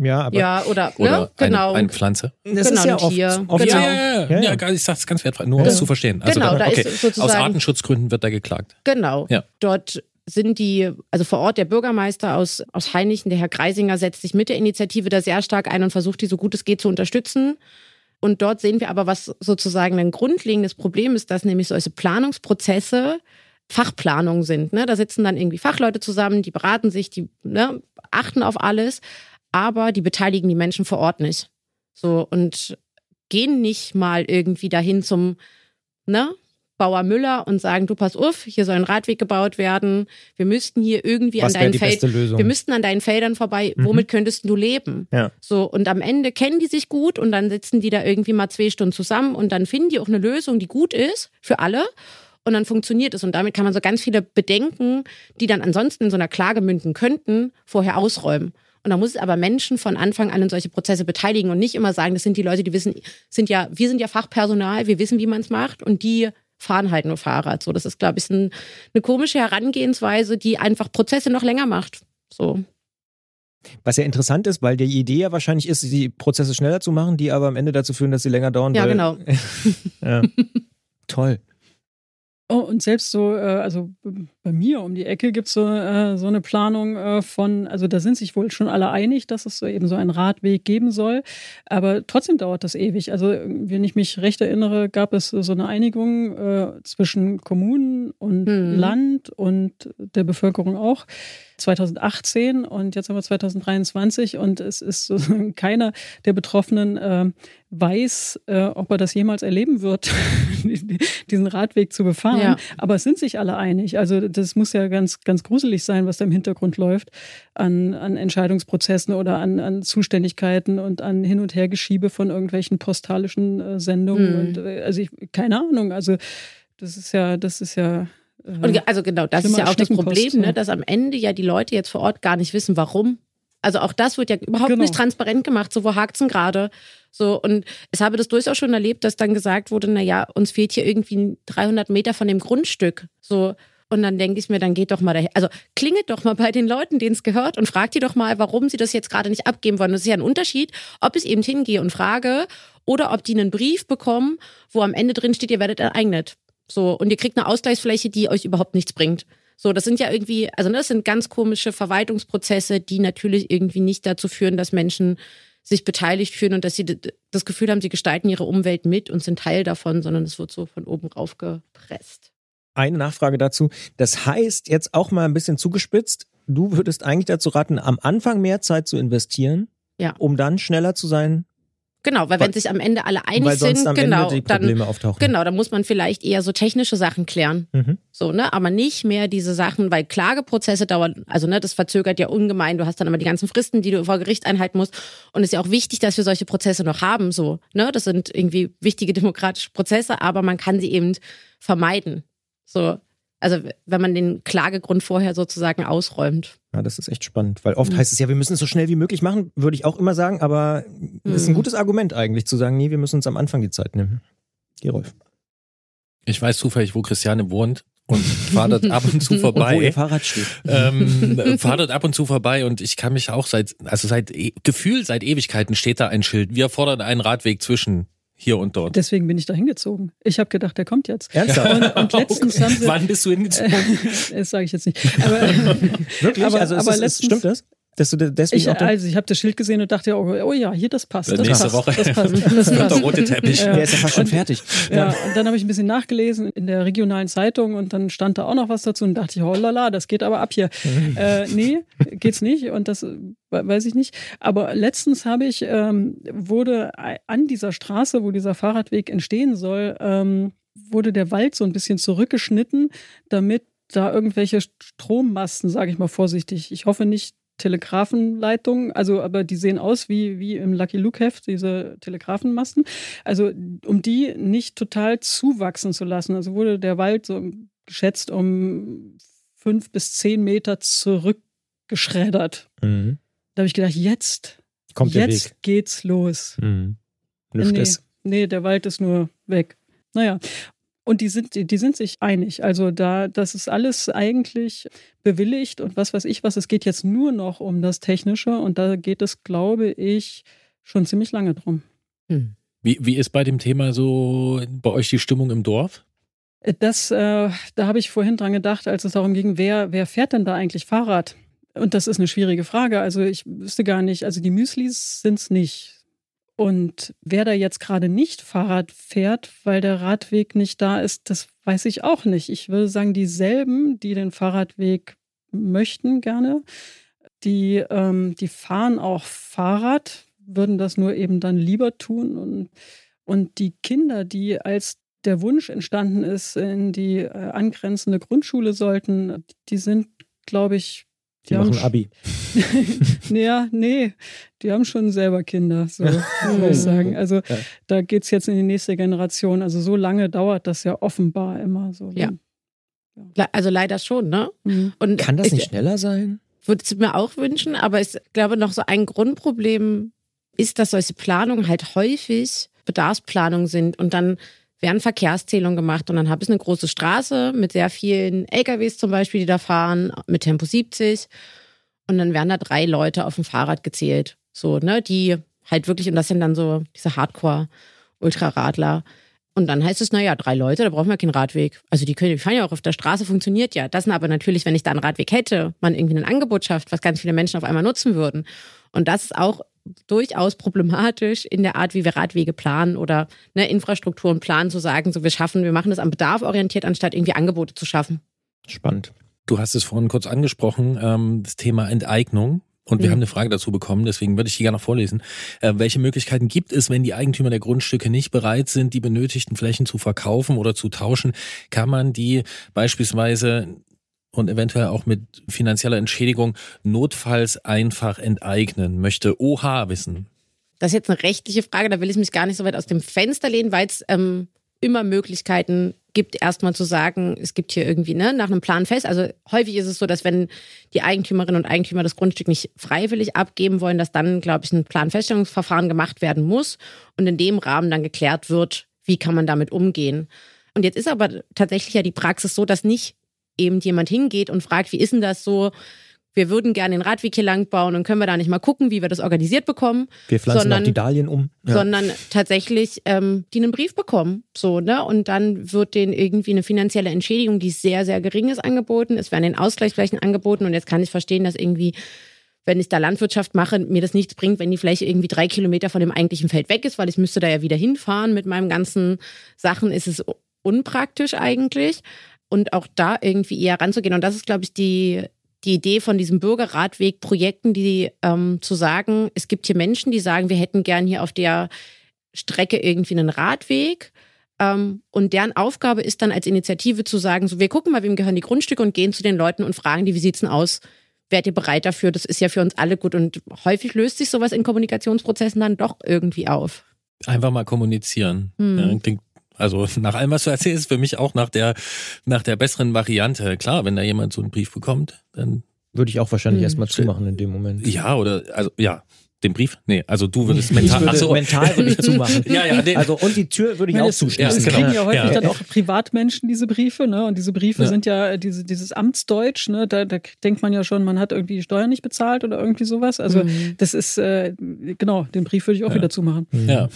Speaker 4: Ja, aber.
Speaker 5: Ja, oder,
Speaker 2: Oder
Speaker 5: ne? genau.
Speaker 2: eine, eine Pflanze.
Speaker 4: Das
Speaker 5: Genau,
Speaker 4: ist ja
Speaker 5: ein
Speaker 4: oft,
Speaker 5: Tier.
Speaker 4: oft
Speaker 5: Genau.
Speaker 2: Ja, ja, ja, ja, ich sag's ganz wertfrei, nur um
Speaker 4: Ja.
Speaker 2: es zu verstehen. Also,
Speaker 5: Genau, da
Speaker 2: okay. Aus Artenschutzgründen wird da geklagt.
Speaker 5: Genau.
Speaker 2: Ja.
Speaker 5: Dort sind die, also vor Ort der Bürgermeister aus, aus Heinichen, der Herr Greisinger, setzt sich mit der Initiative da sehr stark ein und versucht, die so gut es geht zu unterstützen. Und dort sehen wir aber, was sozusagen ein grundlegendes Problem ist, dass nämlich solche Planungsprozesse Fachplanung sind. Ne? Da sitzen dann irgendwie Fachleute zusammen, die beraten sich, die ne, achten auf alles, aber die beteiligen die Menschen vor Ort nicht. So und gehen nicht mal irgendwie dahin zum ne, Bauer Müller und sagen, du pass auf, hier soll ein Radweg gebaut werden. Wir müssten hier irgendwie
Speaker 4: Was
Speaker 5: an deinen Feldern, wir müssten an deinen Feldern vorbei.
Speaker 4: Mhm.
Speaker 5: Womit könntest du leben?
Speaker 4: Ja.
Speaker 5: So und am Ende kennen die sich gut und dann sitzen die da irgendwie mal zwei Stunden zusammen und dann finden die auch eine Lösung, die gut ist für alle. Und dann funktioniert es. Und damit kann man so ganz viele Bedenken, die dann ansonsten in so einer Klage münden könnten, vorher ausräumen. Und da muss es aber Menschen von Anfang an in solche Prozesse beteiligen und nicht immer sagen, das sind die Leute, die wissen, sind ja, wir sind ja Fachpersonal, wir wissen, wie man es macht und die fahren halt nur Fahrrad. So, das ist, glaube ich, ein, eine komische Herangehensweise, die einfach Prozesse noch länger macht. So.
Speaker 4: Was ja interessant ist, weil die Idee ja wahrscheinlich ist, die Prozesse schneller zu machen, die aber am Ende dazu führen, dass sie länger dauern.
Speaker 5: Ja,
Speaker 4: weil,
Speaker 5: genau.
Speaker 4: Ja. Toll.
Speaker 3: Oh, und selbst so, äh, also bei mir um die Ecke gibt es so, äh, so eine Planung äh, von, also da sind sich wohl schon alle einig, dass es so eben so einen Radweg geben soll. Aber trotzdem dauert das ewig. Also, wenn ich mich recht erinnere, gab es so eine Einigung äh, zwischen Kommunen und
Speaker 5: Mhm.
Speaker 3: Land und der Bevölkerung auch. 2018 und jetzt haben wir 2023 und es ist so, keiner der Betroffenen äh, weiß, äh, ob er das jemals erleben wird, diesen Radweg zu befahren.
Speaker 5: Ja.
Speaker 3: Aber es sind sich alle einig. Also das muss ja ganz, ganz gruselig sein, was da im Hintergrund läuft an, an Entscheidungsprozessen oder an, an Zuständigkeiten und an Hin- und Hergeschiebe von irgendwelchen postalischen äh, Sendungen.
Speaker 5: Mhm.
Speaker 3: Und äh, also ich, keine Ahnung. Also das ist ja, das ist ja. äh,
Speaker 5: Und also genau, das ist ja auch das Problem, ne, dass am Ende ja die Leute jetzt vor Ort gar nicht wissen, warum. Also auch das wird ja überhaupt
Speaker 3: Genau.
Speaker 5: nicht transparent gemacht, so wo hakt's denn gerade? So und ich habe das durchaus schon erlebt, dass dann gesagt wurde, na ja, uns fehlt hier irgendwie 300 Meter von dem Grundstück. So und dann denke ich mir, dann geht doch mal dahin. Also klingelt doch mal bei den Leuten, denen es gehört und fragt die doch mal, warum sie das jetzt gerade nicht abgeben wollen. Das ist ja ein Unterschied, ob ich eben hingehe und frage oder ob die einen Brief bekommen, wo am Ende drin steht, ihr werdet enteignet. So, und ihr kriegt eine Ausgleichsfläche, die euch überhaupt nichts bringt. So, das sind ja irgendwie, also das sind ganz komische Verwaltungsprozesse, die natürlich irgendwie nicht dazu führen, dass Menschen sich beteiligt fühlen und dass sie das Gefühl haben, sie gestalten ihre Umwelt mit und sind Teil davon, sondern es wird so von oben rauf gepresst.
Speaker 4: Eine Nachfrage dazu. Das heißt, jetzt auch mal ein bisschen zugespitzt, du würdest eigentlich dazu raten, am Anfang mehr Zeit zu investieren,
Speaker 5: Ja.
Speaker 4: um dann schneller zu sein,
Speaker 5: Genau, weil
Speaker 4: Weil-
Speaker 5: wenn sich am Ende alle einig sind, genau, dann
Speaker 4: Probleme auftauchen.
Speaker 5: genau, dann muss man vielleicht eher so technische Sachen klären.
Speaker 4: Mhm.
Speaker 5: So, ne, aber nicht mehr diese Sachen, weil Klageprozesse dauern, also ne, das verzögert ja ungemein. Du hast dann immer die ganzen Fristen, die du vor Gericht einhalten musst. Und es ist ja auch wichtig, dass wir solche Prozesse noch haben. So, ne, das sind irgendwie wichtige demokratische Prozesse, aber man kann sie eben vermeiden. So, also wenn man den Klagegrund vorher sozusagen ausräumt.
Speaker 4: Ja, das ist echt spannend, weil
Speaker 5: Mhm.
Speaker 4: oft heißt es ja, wir müssen es so schnell wie möglich machen, würde ich auch immer sagen, aber das ist ein
Speaker 5: Mhm.
Speaker 4: gutes Argument eigentlich, zu sagen, nee, wir müssen uns am Anfang die Zeit nehmen. Gerolf.
Speaker 2: Ich weiß zufällig, wo Christiane wohnt und fahre dort ab und zu
Speaker 4: Und wo ihr
Speaker 2: vorbei.
Speaker 4: Fahrrad steht.
Speaker 2: ähm, fahre dort ab und zu vorbei und ich kann mich auch seit, also seit e Gefühl seit Ewigkeiten steht da ein Schild. Wir fordern einen Radweg zwischen hier und dort.
Speaker 3: Deswegen bin ich da hingezogen. Ich habe gedacht, der kommt jetzt.
Speaker 4: Ernsthaft?
Speaker 3: Und, und letztens haben sie.
Speaker 2: Wann bist du hingezogen?
Speaker 3: das sage ich jetzt nicht. Aber,
Speaker 4: Wirklich?
Speaker 3: Aber-
Speaker 4: also ist
Speaker 3: aber
Speaker 4: ist,
Speaker 3: letztens-
Speaker 4: stimmt das? Dass du de- deswegen
Speaker 3: ich,
Speaker 4: auch da-
Speaker 3: also ich habe das Schild gesehen und dachte, oh, oh ja, hier, das passt. Das
Speaker 2: Nächste
Speaker 3: passt,
Speaker 2: Woche.
Speaker 3: Das passt. Das
Speaker 2: Wird der
Speaker 3: passt.
Speaker 2: rote Teppich.
Speaker 3: Ja.
Speaker 4: der ist ja fast schon fertig.
Speaker 3: Ja, und dann habe ich ein bisschen nachgelesen in der regionalen Zeitung und dann stand da auch noch was dazu und dachte ich, oh lala, das geht aber ab hier. äh, nee, geht's nicht und das weiß ich nicht. Aber letztens habe ich, ähm, wurde an dieser Straße, wo dieser Fahrradweg entstehen soll, ähm, wurde der Wald so ein bisschen zurückgeschnitten, damit da irgendwelche Strommasten, sage ich mal vorsichtig, ich hoffe nicht Telegrafenleitungen, also aber die sehen aus wie, wie im Lucky Luke Heft, diese Telegrafenmasten. Also um die nicht total zuwachsen zu lassen. Also wurde der Wald so geschätzt um fünf bis zehn Meter zurückgeschreddert.
Speaker 4: Mhm.
Speaker 3: Da habe ich gedacht, jetzt,
Speaker 4: Kommt
Speaker 3: jetzt
Speaker 4: Weg.
Speaker 3: geht's los.
Speaker 4: Mhm.
Speaker 3: Nee, nee, der Wald ist nur weg. Naja. Und die sind, die, die sind sich einig. Also da, das ist alles eigentlich bewilligt und was weiß ich was. Es geht jetzt nur noch um das Technische und da geht es, glaube ich, schon ziemlich lange drum.
Speaker 2: Hm. Wie, wie ist bei dem Thema so bei euch die Stimmung im Dorf?
Speaker 3: Das, äh, da habe ich vorhin dran gedacht, als es darum ging, wer, wer fährt denn da eigentlich Fahrrad? Und das ist eine schwierige Frage. Also ich wüsste gar nicht, also die Müslis sind es nicht. Und wer da jetzt gerade nicht Fahrrad fährt, weil der Radweg nicht da ist, das weiß ich auch nicht. Ich würde sagen, dieselben, die den Fahrradweg möchten gerne, die, ähm, die fahren auch Fahrrad, würden das nur eben dann lieber tun. Und, und die Kinder, die als der Wunsch entstanden ist, in die äh, angrenzende Grundschule sollten, die sind, glaube ich,
Speaker 4: die, die machen Abi.
Speaker 3: ja, nee, die haben schon selber Kinder, so würde ich sagen. Also ja. da geht es jetzt in die nächste Generation. Also so lange dauert das ja offenbar immer so.
Speaker 5: Ja. ja. Also leider schon, ne?
Speaker 4: Mhm. Und Kann das nicht schneller sein?
Speaker 5: Würde es mir auch wünschen, aber ich glaube, noch so ein Grundproblem ist, dass solche Planungen halt häufig Bedarfsplanungen sind und dann werden Verkehrszählungen gemacht und dann habe ich eine große Straße mit sehr vielen LKWs zum Beispiel, die da fahren, mit Tempo 70 und dann werden da drei Leute auf dem Fahrrad gezählt, so, ne, die halt wirklich, und das sind dann so diese Hardcore-Ultraradler. Und dann heißt es, naja, drei Leute, da brauchen wir keinen Radweg. Also die können, die fahren ja auch auf der Straße, funktioniert ja. Das sind aber natürlich, wenn ich da einen Radweg hätte, man irgendwie ein Angebot schafft, was ganz viele Menschen auf einmal nutzen würden. Und das ist auch durchaus problematisch in der Art, wie wir Radwege planen oder ne, Infrastrukturen planen, zu sagen, so wir schaffen, wir machen das am Bedarf orientiert, anstatt irgendwie Angebote zu schaffen.
Speaker 4: Spannend.
Speaker 2: Du hast es vorhin kurz angesprochen, ähm, das Thema Enteignung. Und wir mhm. haben eine Frage dazu bekommen, deswegen würde ich die gerne noch vorlesen. Äh, welche Möglichkeiten gibt es, wenn die Eigentümer der Grundstücke nicht bereit sind, die benötigten Flächen zu verkaufen oder zu tauschen? Kann man die beispielsweise und eventuell auch mit finanzieller Entschädigung notfalls einfach enteignen, möchte OH wissen.
Speaker 5: Das ist jetzt eine rechtliche Frage, da will ich mich gar nicht so weit aus dem Fenster lehnen, weil es ähm, immer Möglichkeiten gibt, erstmal zu sagen, es gibt hier irgendwie ne, nach einem Plan fest. Also häufig ist es so, dass wenn die Eigentümerinnen und Eigentümer das Grundstück nicht freiwillig abgeben wollen, dass dann, glaube ich, ein Planfeststellungsverfahren gemacht werden muss und in dem Rahmen dann geklärt wird, wie kann man damit umgehen. Und jetzt ist aber tatsächlich ja die Praxis so, dass nicht eben jemand hingeht und fragt, wie ist denn das so? Wir würden gerne den Radweg hier lang bauen und können wir da nicht mal gucken, wie wir das organisiert bekommen.
Speaker 4: Wir pflanzen sondern, auch die Dahlien um.
Speaker 5: Ja. Sondern tatsächlich, ähm, die einen Brief bekommen. So, ne? Und dann wird denen irgendwie eine finanzielle Entschädigung, die sehr, sehr gering ist, angeboten. Es werden den Ausgleichsflächen angeboten. Und jetzt kann ich verstehen, dass irgendwie wenn ich da Landwirtschaft mache, mir das nichts bringt, wenn die Fläche irgendwie drei Kilometer von dem eigentlichen Feld weg ist, weil ich müsste da ja wieder hinfahren mit meinem ganzen Sachen, ist es unpraktisch eigentlich und auch da irgendwie eher ranzugehen. Und das ist, glaube ich, die, die Idee von diesem Bürgerradweg-Projekten, die ähm, zu sagen, es gibt hier Menschen, die sagen, wir hätten gern hier auf der Strecke irgendwie einen Radweg. Ähm, und deren Aufgabe ist dann als Initiative zu sagen, so wir gucken mal, wem gehören die Grundstücke und gehen zu den Leuten und fragen die, wie sieht's denn aus? Werdet ihr bereit dafür? Das ist ja für uns alle gut. Und häufig löst sich sowas in Kommunikationsprozessen dann doch irgendwie auf.
Speaker 2: Einfach mal kommunizieren. Hm. Ja, klingt also nach allem, was du erzählst, für mich auch nach der, nach der besseren Variante. Klar, wenn da jemand so einen Brief bekommt, dann
Speaker 4: würde ich auch wahrscheinlich hm. erstmal zumachen in dem Moment.
Speaker 2: Ja, oder also ja, den Brief? Nee, also du würdest mental.
Speaker 4: Ich würde, so. Mental würde ich zumachen.
Speaker 2: ja, ja, den,
Speaker 4: also und die Tür würde ich auch zuschließen.
Speaker 3: Es kriegen ja häufig ja. dann auch Privatmenschen diese Briefe, ne? Und diese Briefe ja. sind ja diese, dieses Amtsdeutsch, ne? Da, da denkt man ja schon, man hat irgendwie die Steuern nicht bezahlt oder irgendwie sowas. Also mhm. das ist äh, genau, den Brief würde ich auch
Speaker 2: ja.
Speaker 3: wieder zumachen.
Speaker 2: Mhm. Ja.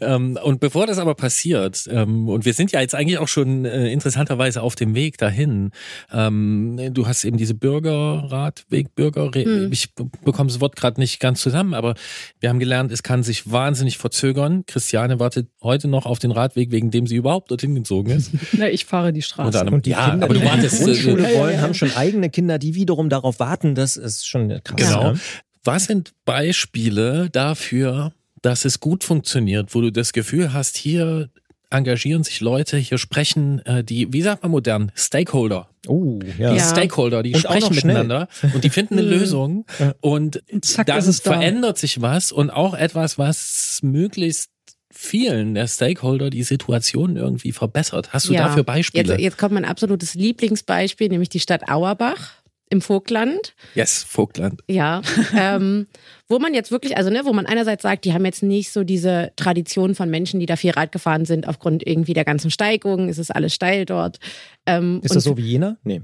Speaker 2: Ähm, und bevor das aber passiert, ähm, und wir sind ja jetzt eigentlich auch schon äh, interessanterweise auf dem Weg dahin. Ähm, du hast eben diese Bürgerratweg, Bürger, mhm. ich bekomme das Wort gerade nicht ganz zusammen aber wir haben gelernt, es kann sich wahnsinnig verzögern. Christiane wartet heute noch auf den Radweg, wegen dem sie überhaupt dorthin gezogen ist.
Speaker 3: Na, ich fahre die Straße.
Speaker 4: Und, und die ja, Kinder, aber du wartest. Die Grundschule äh, wollen, haben schon eigene Kinder, die wiederum darauf warten. Das ist schon krass.
Speaker 2: Genau. Ne? Was sind Beispiele dafür, dass es gut funktioniert, wo du das Gefühl hast, hier engagieren sich Leute, hier sprechen äh, die, wie sagt man modern, Stakeholder.
Speaker 4: Oh, ja.
Speaker 2: Die Stakeholder, die und sprechen miteinander und die finden eine Lösung und Zack, dann verändert da. sich was und auch etwas, was möglichst vielen der Stakeholder die Situation irgendwie verbessert. Hast du ja. dafür Beispiele?
Speaker 5: Jetzt, jetzt kommt mein absolutes Lieblingsbeispiel, nämlich die Stadt Auerbach. Im Vogtland.
Speaker 2: Yes, Vogtland.
Speaker 5: Ja, ähm, wo man jetzt wirklich, also ne, wo man einerseits sagt, die haben jetzt nicht so diese Tradition von Menschen, die da viel Rad gefahren sind, aufgrund irgendwie der ganzen Steigungen, es ist alles steil dort.
Speaker 4: Ähm, ist das so wie Jena? Nee.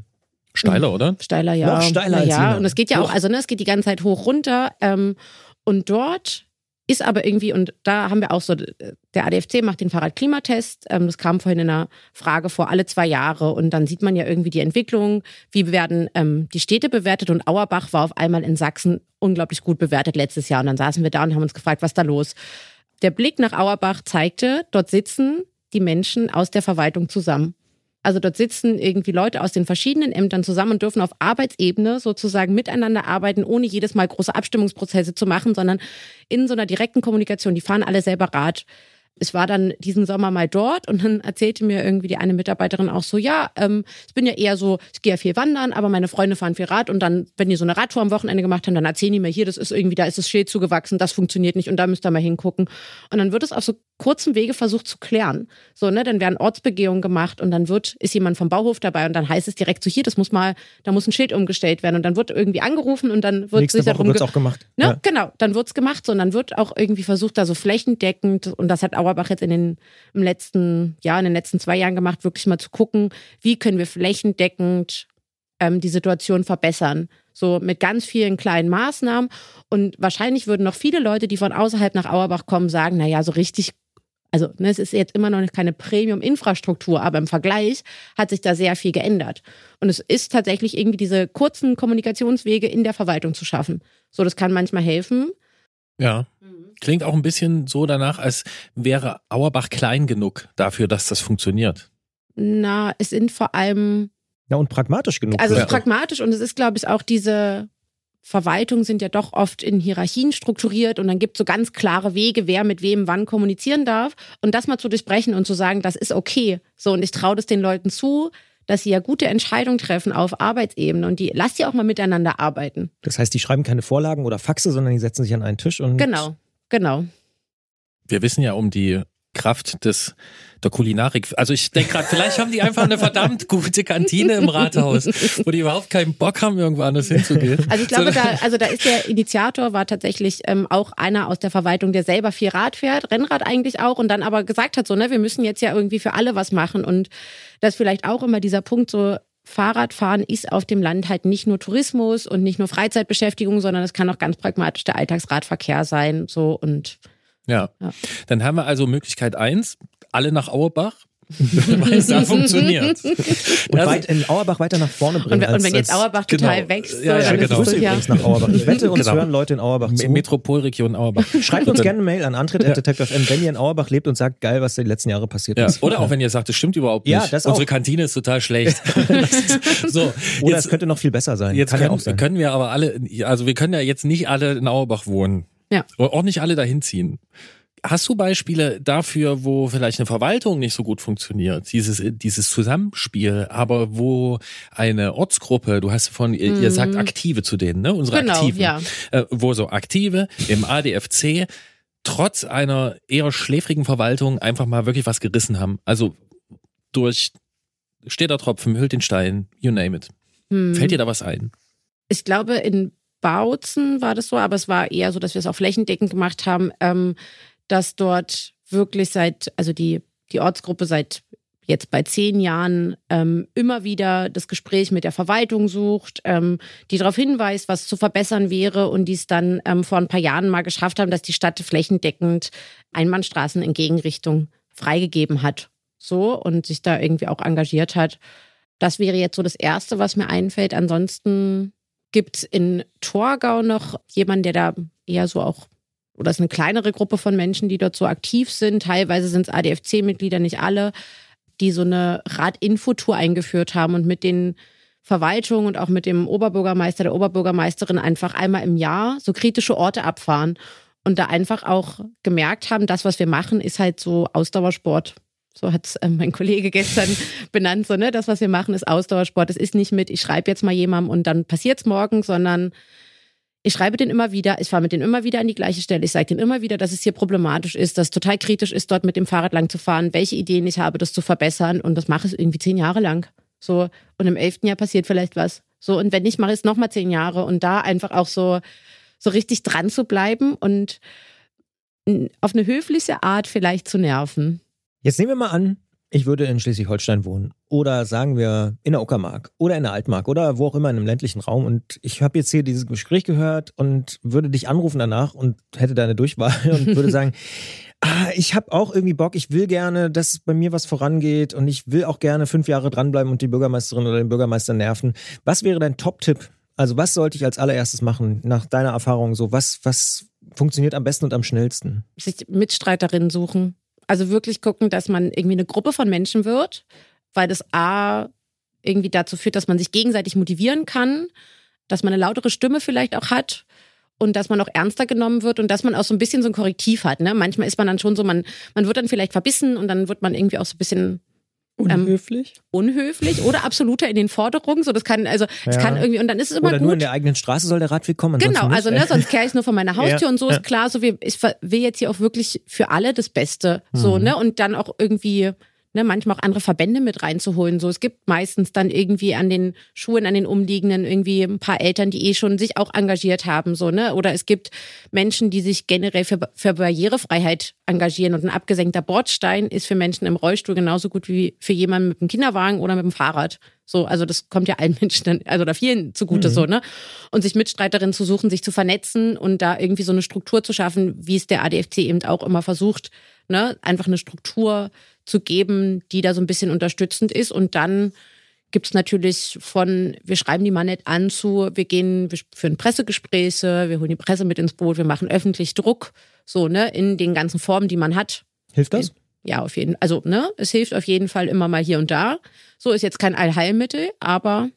Speaker 2: Steiler, oder?
Speaker 5: Steiler, ja.
Speaker 4: Noch steiler als
Speaker 5: Ja,
Speaker 4: Jena.
Speaker 5: und es geht ja auch, also ne, es geht die ganze Zeit hoch runter. Ähm, und dort ist aber irgendwie, und da haben wir auch so, der ADFC macht den Fahrradklimatest. Ähm, das kam vorhin in einer Frage vor, alle zwei Jahre. Und dann sieht man ja irgendwie die Entwicklung, wie werden ähm, die Städte bewertet. Und Auerbach war auf einmal in Sachsen unglaublich gut bewertet letztes Jahr. Und dann saßen wir da und haben uns gefragt, was da los? Der Blick nach Auerbach zeigte, dort sitzen die Menschen aus der Verwaltung zusammen. Also dort sitzen irgendwie Leute aus den verschiedenen Ämtern zusammen und dürfen auf Arbeitsebene sozusagen miteinander arbeiten, ohne jedes Mal große Abstimmungsprozesse zu machen, sondern in so einer direkten Kommunikation. Die fahren alle selber Rad es war dann diesen Sommer mal dort und dann erzählte mir irgendwie die eine Mitarbeiterin auch so, ja, ähm, ich bin ja eher so, ich gehe ja viel wandern, aber meine Freunde fahren viel Rad und dann, wenn die so eine Radtour am Wochenende gemacht haben, dann erzählen die mir hier, das ist irgendwie, da ist das Schild zugewachsen, das funktioniert nicht und da müsst ihr mal hingucken. Und dann wird es auf so kurzen Wege versucht zu klären. So, ne, dann werden Ortsbegehungen gemacht und dann wird, ist jemand vom Bauhof dabei und dann heißt es direkt so, hier, das muss mal, da muss ein Schild umgestellt werden und dann wird irgendwie angerufen und dann wird
Speaker 4: Nächste
Speaker 5: sich
Speaker 4: Woche
Speaker 5: darum
Speaker 4: wird's auch gemacht.
Speaker 5: Ne?
Speaker 4: Ja.
Speaker 5: Genau, dann wird's gemacht, so, und dann wird auch irgendwie versucht, da so flächendeckend, und das hat Auerbach jetzt in den im letzten Jahr, in den letzten zwei Jahren gemacht, wirklich mal zu gucken, wie können wir flächendeckend ähm, die Situation verbessern. So mit ganz vielen kleinen Maßnahmen. Und wahrscheinlich würden noch viele Leute, die von außerhalb nach Auerbach kommen, sagen, naja, so richtig also ne, es ist jetzt immer noch keine Premium-Infrastruktur, aber im Vergleich hat sich da sehr viel geändert. Und es ist tatsächlich irgendwie diese kurzen Kommunikationswege in der Verwaltung zu schaffen. So, das kann manchmal helfen.
Speaker 2: Ja. Klingt auch ein bisschen so danach, als wäre Auerbach klein genug dafür, dass das funktioniert.
Speaker 5: Na, es sind vor allem
Speaker 4: Ja, und pragmatisch genug.
Speaker 5: Also es
Speaker 2: Ja.
Speaker 5: ist pragmatisch und es ist, glaube ich, auch diese Verwaltungen sind ja doch oft in Hierarchien strukturiert und dann gibt es so ganz klare Wege, wer mit wem wann kommunizieren darf. Und das mal zu durchbrechen und zu sagen, das ist okay. So, und ich traue das den Leuten zu, dass sie ja gute Entscheidungen treffen auf Arbeitsebene und die lasst die auch mal miteinander arbeiten.
Speaker 4: das heißt, die schreiben keine Vorlagen oder Faxe, sondern die setzen sich an einen Tisch und
Speaker 5: Genau, genau.
Speaker 2: Wir wissen ja um die Kraft des der Kulinarik. Also ich denke gerade, vielleicht haben die einfach eine verdammt gute Kantine im Rathaus, wo die überhaupt keinen Bock haben, irgendwo anders hinzugehen.
Speaker 5: Also ich glaube, da, also da ist der Initiator war tatsächlich ähm, auch einer aus der Verwaltung, der selber viel Rad fährt, Rennrad eigentlich auch, und dann aber gesagt hat, so, ne, wir müssen jetzt ja irgendwie für alle was machen. Und das vielleicht auch immer dieser Punkt so, Fahrradfahren ist auf dem Land halt nicht nur Tourismus und nicht nur Freizeitbeschäftigung, sondern es kann auch ganz pragmatisch der Alltagsradverkehr sein. So und
Speaker 2: Ja.
Speaker 5: Ja.
Speaker 2: Dann haben wir also Möglichkeit eins, alle nach Auerbach, weil es da funktioniert.
Speaker 4: und
Speaker 2: Das-
Speaker 4: weit in Auerbach weiter nach vorne bringen.
Speaker 5: und, wenn- und
Speaker 4: als-
Speaker 5: wenn jetzt
Speaker 4: als-
Speaker 5: Auerbach total
Speaker 2: genau.
Speaker 5: wächst,
Speaker 2: Ja, ja,
Speaker 5: so, dann
Speaker 2: genau.
Speaker 5: ist
Speaker 4: Grüße
Speaker 5: es so, ja.
Speaker 4: übrigens nach Auerbach. Ich wette, uns
Speaker 2: Genau.
Speaker 4: hören Leute in Auerbach zu.
Speaker 2: Metropolregion Auerbach.
Speaker 4: Schreibt uns gerne eine Mail an antritt.detektor.fm, wenn ihr in Auerbach lebt und sagt, geil, was die letzten Jahre passiert
Speaker 2: Ja.
Speaker 4: ist.
Speaker 2: Oder auch wenn ihr sagt, das stimmt überhaupt nicht.
Speaker 4: Ja, das
Speaker 2: Unsere
Speaker 4: auch.
Speaker 2: Kantine ist total schlecht. so,
Speaker 4: Oder
Speaker 2: jetzt,
Speaker 4: es könnte noch viel besser sein.
Speaker 2: jetzt
Speaker 4: Kann
Speaker 2: können,
Speaker 4: ja auch sein.
Speaker 2: können wir aber alle, also wir können ja jetzt nicht alle in Auerbach wohnen.
Speaker 5: Ja.
Speaker 2: Oder auch nicht alle dahin ziehen. Hast du Beispiele dafür, wo vielleicht eine Verwaltung nicht so gut funktioniert? Dieses, dieses Zusammenspiel, aber wo eine Ortsgruppe, du hast von, ihr, ihr sagt Aktive zu denen, ne? Unsere
Speaker 5: Mhm. Genau,
Speaker 2: Aktiven.
Speaker 5: ja.
Speaker 2: Äh, wo so Aktive im ADFC trotz einer eher schläfrigen Verwaltung einfach mal wirklich was gerissen haben. Also durch steht der Tropfen, hüllt den Stein, you name it.
Speaker 5: Hm.
Speaker 2: Fällt dir da was ein?
Speaker 5: ich glaube, in Bautzen war das so, aber es war eher so, dass wir es auch flächendeckend gemacht haben, ähm, dass dort wirklich seit, also die, die Ortsgruppe seit jetzt bei zehn Jahren ähm, immer wieder das Gespräch mit der Verwaltung sucht, ähm, die darauf hinweist, was zu verbessern wäre und die es dann ähm, vor ein paar Jahren mal geschafft haben, dass die Stadt flächendeckend Einbahnstraßen in Gegenrichtung freigegeben hat. So und sich da irgendwie auch engagiert hat. Das wäre jetzt so das Erste, was mir einfällt. Ansonsten gibt es in Torgau noch jemanden, der da eher so auch, oder es ist eine kleinere Gruppe von Menschen, die dort so aktiv sind. Teilweise sind es ADFC-Mitglieder, nicht alle, die so eine Radinfotour eingeführt haben und mit den Verwaltungen und auch mit dem Oberbürgermeister, der Oberbürgermeisterin einfach einmal im Jahr so kritische Orte abfahren und da einfach auch gemerkt haben, das, was wir machen, ist halt so Ausdauersport. So hat es ähm, mein Kollege gestern benannt, so, ne? Das, was wir machen, ist Ausdauersport. Es ist nicht mit, ich schreibe jetzt mal jemandem und dann passiert's morgen, sondern ich schreibe den immer wieder, ich fahre mit denen immer wieder an die gleiche Stelle, ich sage denen immer wieder, dass es hier problematisch ist, dass es total kritisch ist, dort mit dem Fahrrad lang zu fahren, welche Ideen ich habe, das zu verbessern und das mache ich irgendwie zehn Jahre lang. So, und im elften Jahr passiert vielleicht was. So, und wenn nicht, mache ich es nochmal zehn Jahre und da einfach auch so, so richtig dran zu bleiben und auf eine höfliche Art vielleicht zu nerven.
Speaker 4: Jetzt nehmen wir mal an, ich würde in Schleswig-Holstein wohnen oder sagen wir in der Uckermark oder in der Altmark oder wo auch immer in einem ländlichen Raum und ich habe jetzt hier dieses Gespräch gehört und würde dich anrufen danach und hätte deine Durchwahl und würde sagen, ah, ich habe auch irgendwie Bock, ich will gerne, dass bei mir was vorangeht und ich will auch gerne fünf Jahre dranbleiben und die Bürgermeisterin oder den Bürgermeister nerven. Was wäre dein Top-Tipp? Also was sollte ich als allererstes machen nach deiner Erfahrung so? Was, was funktioniert am besten und am schnellsten?
Speaker 5: Sich Mitstreiterinnen suchen also wirklich gucken, dass man irgendwie eine Gruppe von Menschen wird, weil das A irgendwie dazu führt, dass man sich gegenseitig motivieren kann, dass man eine lautere Stimme vielleicht auch hat und dass man auch ernster genommen wird und dass man auch so ein bisschen so ein Korrektiv hat. Ne? Manchmal ist man dann schon so, man, man wird dann vielleicht verbissen und dann wird man irgendwie auch so ein bisschen
Speaker 3: Unhöflich?
Speaker 5: Ähm, unhöflich oder absoluter in den Forderungen. So, das kann, also, es kann irgendwie, und dann ist es immer
Speaker 4: oder
Speaker 5: gut.
Speaker 4: nur in der eigenen Straße soll der Radweg kommen.
Speaker 5: Genau, also, ne, sonst kehre ich nur von meiner Haustür ja, und so ja. ist klar, so, wir, ich will jetzt hier auch wirklich für alle das Beste. So, mhm. ne, und dann auch irgendwie, ne, manchmal auch andere Verbände mit reinzuholen. So, es gibt meistens dann irgendwie an den Schulen, an den umliegenden irgendwie ein paar Eltern, die eh schon sich auch engagiert haben, so, ne? Oder es gibt Menschen, die sich generell für, für Barrierefreiheit engagieren. Und ein abgesenkter Bordstein ist für Menschen im Rollstuhl genauso gut wie für jemanden mit einem Kinderwagen oder mit dem Fahrrad. So, also das kommt ja allen Menschen dann, also oder vielen zugute mhm. so, ne? Und sich Mitstreiterinnen zu suchen, sich zu vernetzen und da irgendwie so eine Struktur zu schaffen, wie es der ADFC eben auch immer versucht, ne? Einfach eine Struktur zu geben, die da so ein bisschen unterstützend ist. Und dann gibt es natürlich von, wir schreiben die mal nicht an zu, wir gehen, wir führen Pressegespräche, wir holen die Presse mit ins Boot, wir machen öffentlich Druck, so, ne, in den ganzen Formen, die man hat.
Speaker 4: Hilft das?
Speaker 5: Ja, auf jeden Fall. Also, ne, es hilft auf jeden Fall immer mal hier und da. So ist jetzt kein Allheilmittel, aber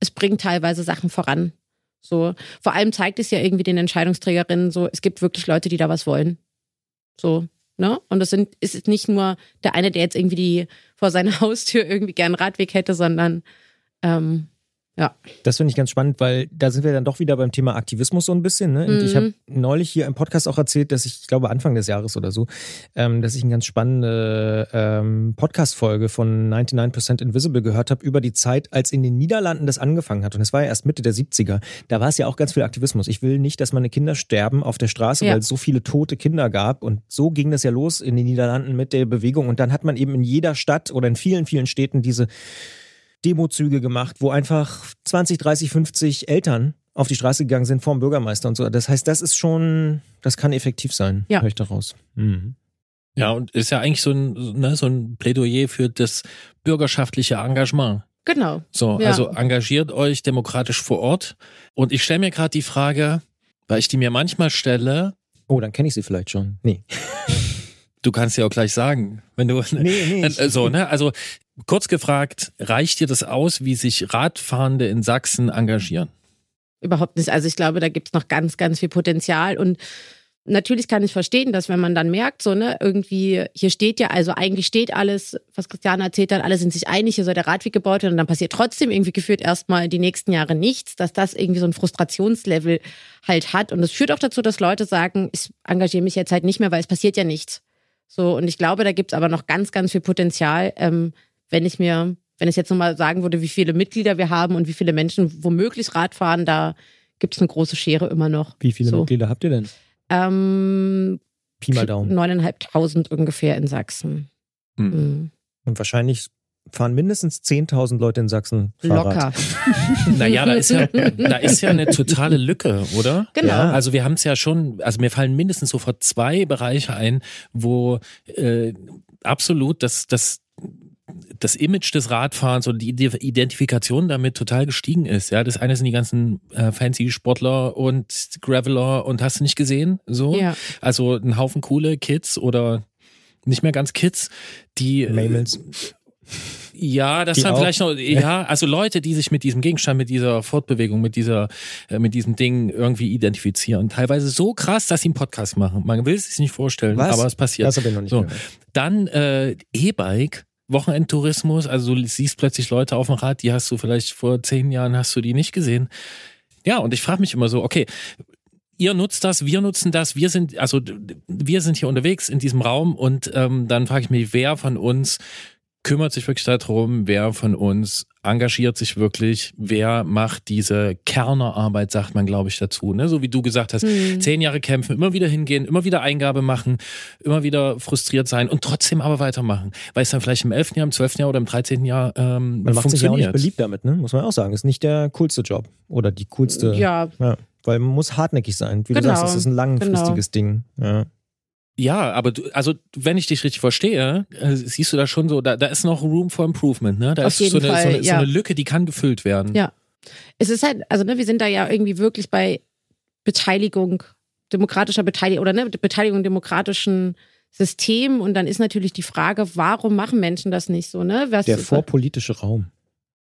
Speaker 5: es bringt teilweise Sachen voran. So, vor allem zeigt es ja irgendwie den Entscheidungsträgerinnen so, es gibt wirklich Leute, die da was wollen. So, Ne? Und das ist nicht nur der eine, der jetzt irgendwie die vor seiner Haustür irgendwie gern Radweg hätte, sondern ähm, ja.
Speaker 4: Das finde ich ganz spannend, weil da sind wir dann doch wieder beim Thema Aktivismus so ein bisschen. Ne? Und mhm. ich habe neulich hier im Podcast auch erzählt, dass ich, ich glaube Anfang des Jahres oder so, ähm, dass ich eine ganz spannende ähm, Podcast-Folge von 99% Invisible gehört habe über die Zeit, als in den Niederlanden das angefangen hat. Und es war ja erst Mitte der 70er. Da war es ja auch ganz viel Aktivismus. Ich will nicht, dass meine Kinder sterben auf der Straße, ja. weil es so viele tote Kinder gab. Und so ging das ja los in den Niederlanden mit der Bewegung. Und dann hat man eben in jeder Stadt oder in vielen, vielen Städten diese Demozüge gemacht, wo einfach 20, 30, 50 Eltern auf die Straße gegangen sind vor dem Bürgermeister und so. Das heißt, das ist schon, das kann effektiv sein,
Speaker 5: ja.
Speaker 4: höre ich daraus. Mhm.
Speaker 2: Ja, und ist ja eigentlich so ein, ne, so ein Plädoyer für das bürgerschaftliche Engagement.
Speaker 5: Genau.
Speaker 2: So, ja. also engagiert euch demokratisch vor Ort. Und ich stelle mir gerade die Frage, weil ich die mir manchmal stelle.
Speaker 4: Oh, dann kenne ich sie vielleicht schon. Nee.
Speaker 2: Du kannst ja auch gleich sagen, wenn du
Speaker 4: nee, nee,
Speaker 2: so, ne? Also kurz gefragt, reicht dir das aus, wie sich Radfahrende in Sachsen engagieren?
Speaker 5: Überhaupt nicht. Also ich glaube, da gibt es noch ganz, ganz viel Potenzial und natürlich kann ich verstehen, dass wenn man dann merkt, so, ne, irgendwie, hier steht ja, also eigentlich steht alles, was Christiane erzählt hat, alle sind sich einig, hier soll der Radweg gebaut werden und dann passiert trotzdem irgendwie geführt erstmal die nächsten Jahre nichts, dass das irgendwie so ein Frustrationslevel halt hat. Und es führt auch dazu, dass Leute sagen, ich engagiere mich jetzt halt nicht mehr, weil es passiert ja nichts. So, und ich glaube, da gibt es aber noch ganz, ganz viel Potenzial, ähm, wenn ich mir, wenn ich jetzt nochmal sagen würde, wie viele Mitglieder wir haben und wie viele Menschen womöglich Rad fahren, da gibt es eine große Schere immer noch.
Speaker 4: Wie viele so. Mitglieder habt ihr denn?
Speaker 5: Ähm,
Speaker 4: Pi mal Daumen.
Speaker 5: Neuneinhalbtausend ungefähr in Sachsen.
Speaker 4: Hm. Mhm. Und wahrscheinlich fahren mindestens 10.000 Leute in Sachsen Fahrrad.
Speaker 5: Locker.
Speaker 2: naja, da ist, ja, da ist ja eine totale Lücke, oder?
Speaker 5: Genau. Ja,
Speaker 2: also wir haben es ja schon, also mir fallen mindestens sofort zwei Bereiche ein, wo äh, absolut das, das das Image des Radfahrens und die Identifikation damit total gestiegen ist. Ja, das eine sind die ganzen äh, fancy Sportler und Graveler und hast du nicht gesehen? So,
Speaker 5: ja.
Speaker 2: also ein Haufen coole Kids oder nicht mehr ganz Kids, die
Speaker 4: äh, Mamels.
Speaker 2: Ja, das dann vielleicht noch, ja, also Leute, die sich mit diesem Gegenstand, mit dieser Fortbewegung, mit dieser, äh, mit diesem Ding irgendwie identifizieren. Teilweise so krass, dass sie einen Podcast machen. Man will es sich nicht vorstellen, Was? aber es passiert.
Speaker 4: Das habe ich noch nicht so. gehört.
Speaker 2: Dann äh, E-Bike. Wochenendtourismus, also du siehst plötzlich Leute auf dem Rad, die hast du vielleicht vor zehn Jahren hast du die nicht gesehen. Ja, und ich frage mich immer so, okay, ihr nutzt das, wir nutzen das, wir sind, also wir sind hier unterwegs in diesem Raum und ähm, dann frage ich mich, wer von uns kümmert sich wirklich darum, wer von uns engagiert sich wirklich, wer macht diese Kernerarbeit, sagt man, glaube ich, dazu. Ne? So wie du gesagt hast, mhm. zehn Jahre kämpfen, immer wieder hingehen, immer wieder Eingabe machen, immer wieder frustriert sein und trotzdem aber weitermachen. Weil es dann vielleicht im elften Jahr, im zwölften Jahr oder im dreizehnten Jahr ähm,
Speaker 4: man macht sich ja auch nicht beliebt damit, ne? muss man auch sagen. Ist nicht der coolste Job oder die coolste.
Speaker 5: Ja.
Speaker 4: ja. Weil man muss hartnäckig sein. Wie genau. du sagst, das ist ein langfristiges genau. Ding. Ja.
Speaker 2: Ja, aber du, also wenn ich dich richtig verstehe, äh, siehst du da schon so, da, da ist noch Room for Improvement, ne? Da
Speaker 5: Auf
Speaker 2: ist so eine,
Speaker 5: Fall,
Speaker 2: so, eine,
Speaker 5: ja.
Speaker 2: so eine Lücke, die kann gefüllt werden.
Speaker 5: Ja. Es ist halt, also ne, wir sind da ja irgendwie wirklich bei Beteiligung, demokratischer Beteiligung oder ne, Beteiligung demokratischen System und dann ist natürlich die Frage, warum machen Menschen das nicht so, ne?
Speaker 4: Was, Der vorpolitische Raum.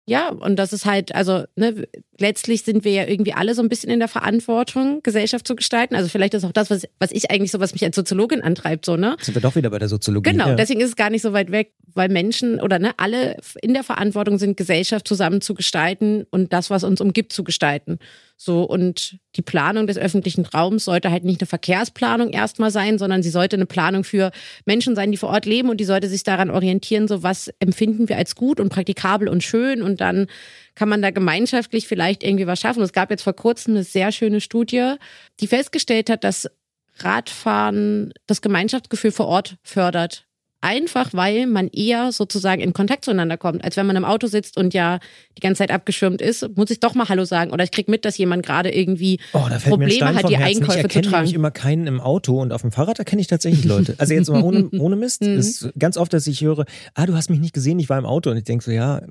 Speaker 5: Ja, und das ist halt, also ne, letztlich sind wir ja irgendwie alle so ein bisschen in der Verantwortung, Gesellschaft zu gestalten. Also vielleicht ist auch das, was, was ich eigentlich so, was mich als Soziologin antreibt, so, ne?
Speaker 4: Sind wir doch wieder bei der Soziologie.
Speaker 5: Genau,
Speaker 4: ja.
Speaker 5: deswegen ist es gar nicht so weit weg, weil Menschen oder ne, alle in der Verantwortung sind, Gesellschaft zusammen zu gestalten und das, was uns umgibt, zu gestalten. So, und die Planung des öffentlichen Raums sollte halt nicht eine Verkehrsplanung erstmal sein, sondern sie sollte eine Planung für Menschen sein, die vor Ort leben und die sollte sich daran orientieren, so was empfinden wir als gut und praktikabel und schön und dann kann man da gemeinschaftlich vielleicht irgendwie was schaffen. Es gab jetzt vor kurzem eine sehr schöne Studie, die festgestellt hat, dass Radfahren das Gemeinschaftsgefühl vor Ort fördert. Einfach weil man eher sozusagen in Kontakt zueinander kommt, als wenn man im Auto sitzt und ja die ganze Zeit abgeschirmt ist, muss ich doch mal Hallo sagen. Oder ich krieg mit, dass jemand gerade irgendwie
Speaker 4: oh,
Speaker 5: Probleme hat, die
Speaker 4: Herzen.
Speaker 5: Einkäufe
Speaker 4: ich zu
Speaker 5: tragen.
Speaker 4: Ich immer keinen im Auto und auf dem Fahrrad, da kenne ich tatsächlich Leute. Also jetzt mal ohne, ohne Mist.
Speaker 5: Mhm.
Speaker 4: ist ganz oft, dass ich höre, ah, du hast mich nicht gesehen, ich war im Auto. Und ich denke so, ja,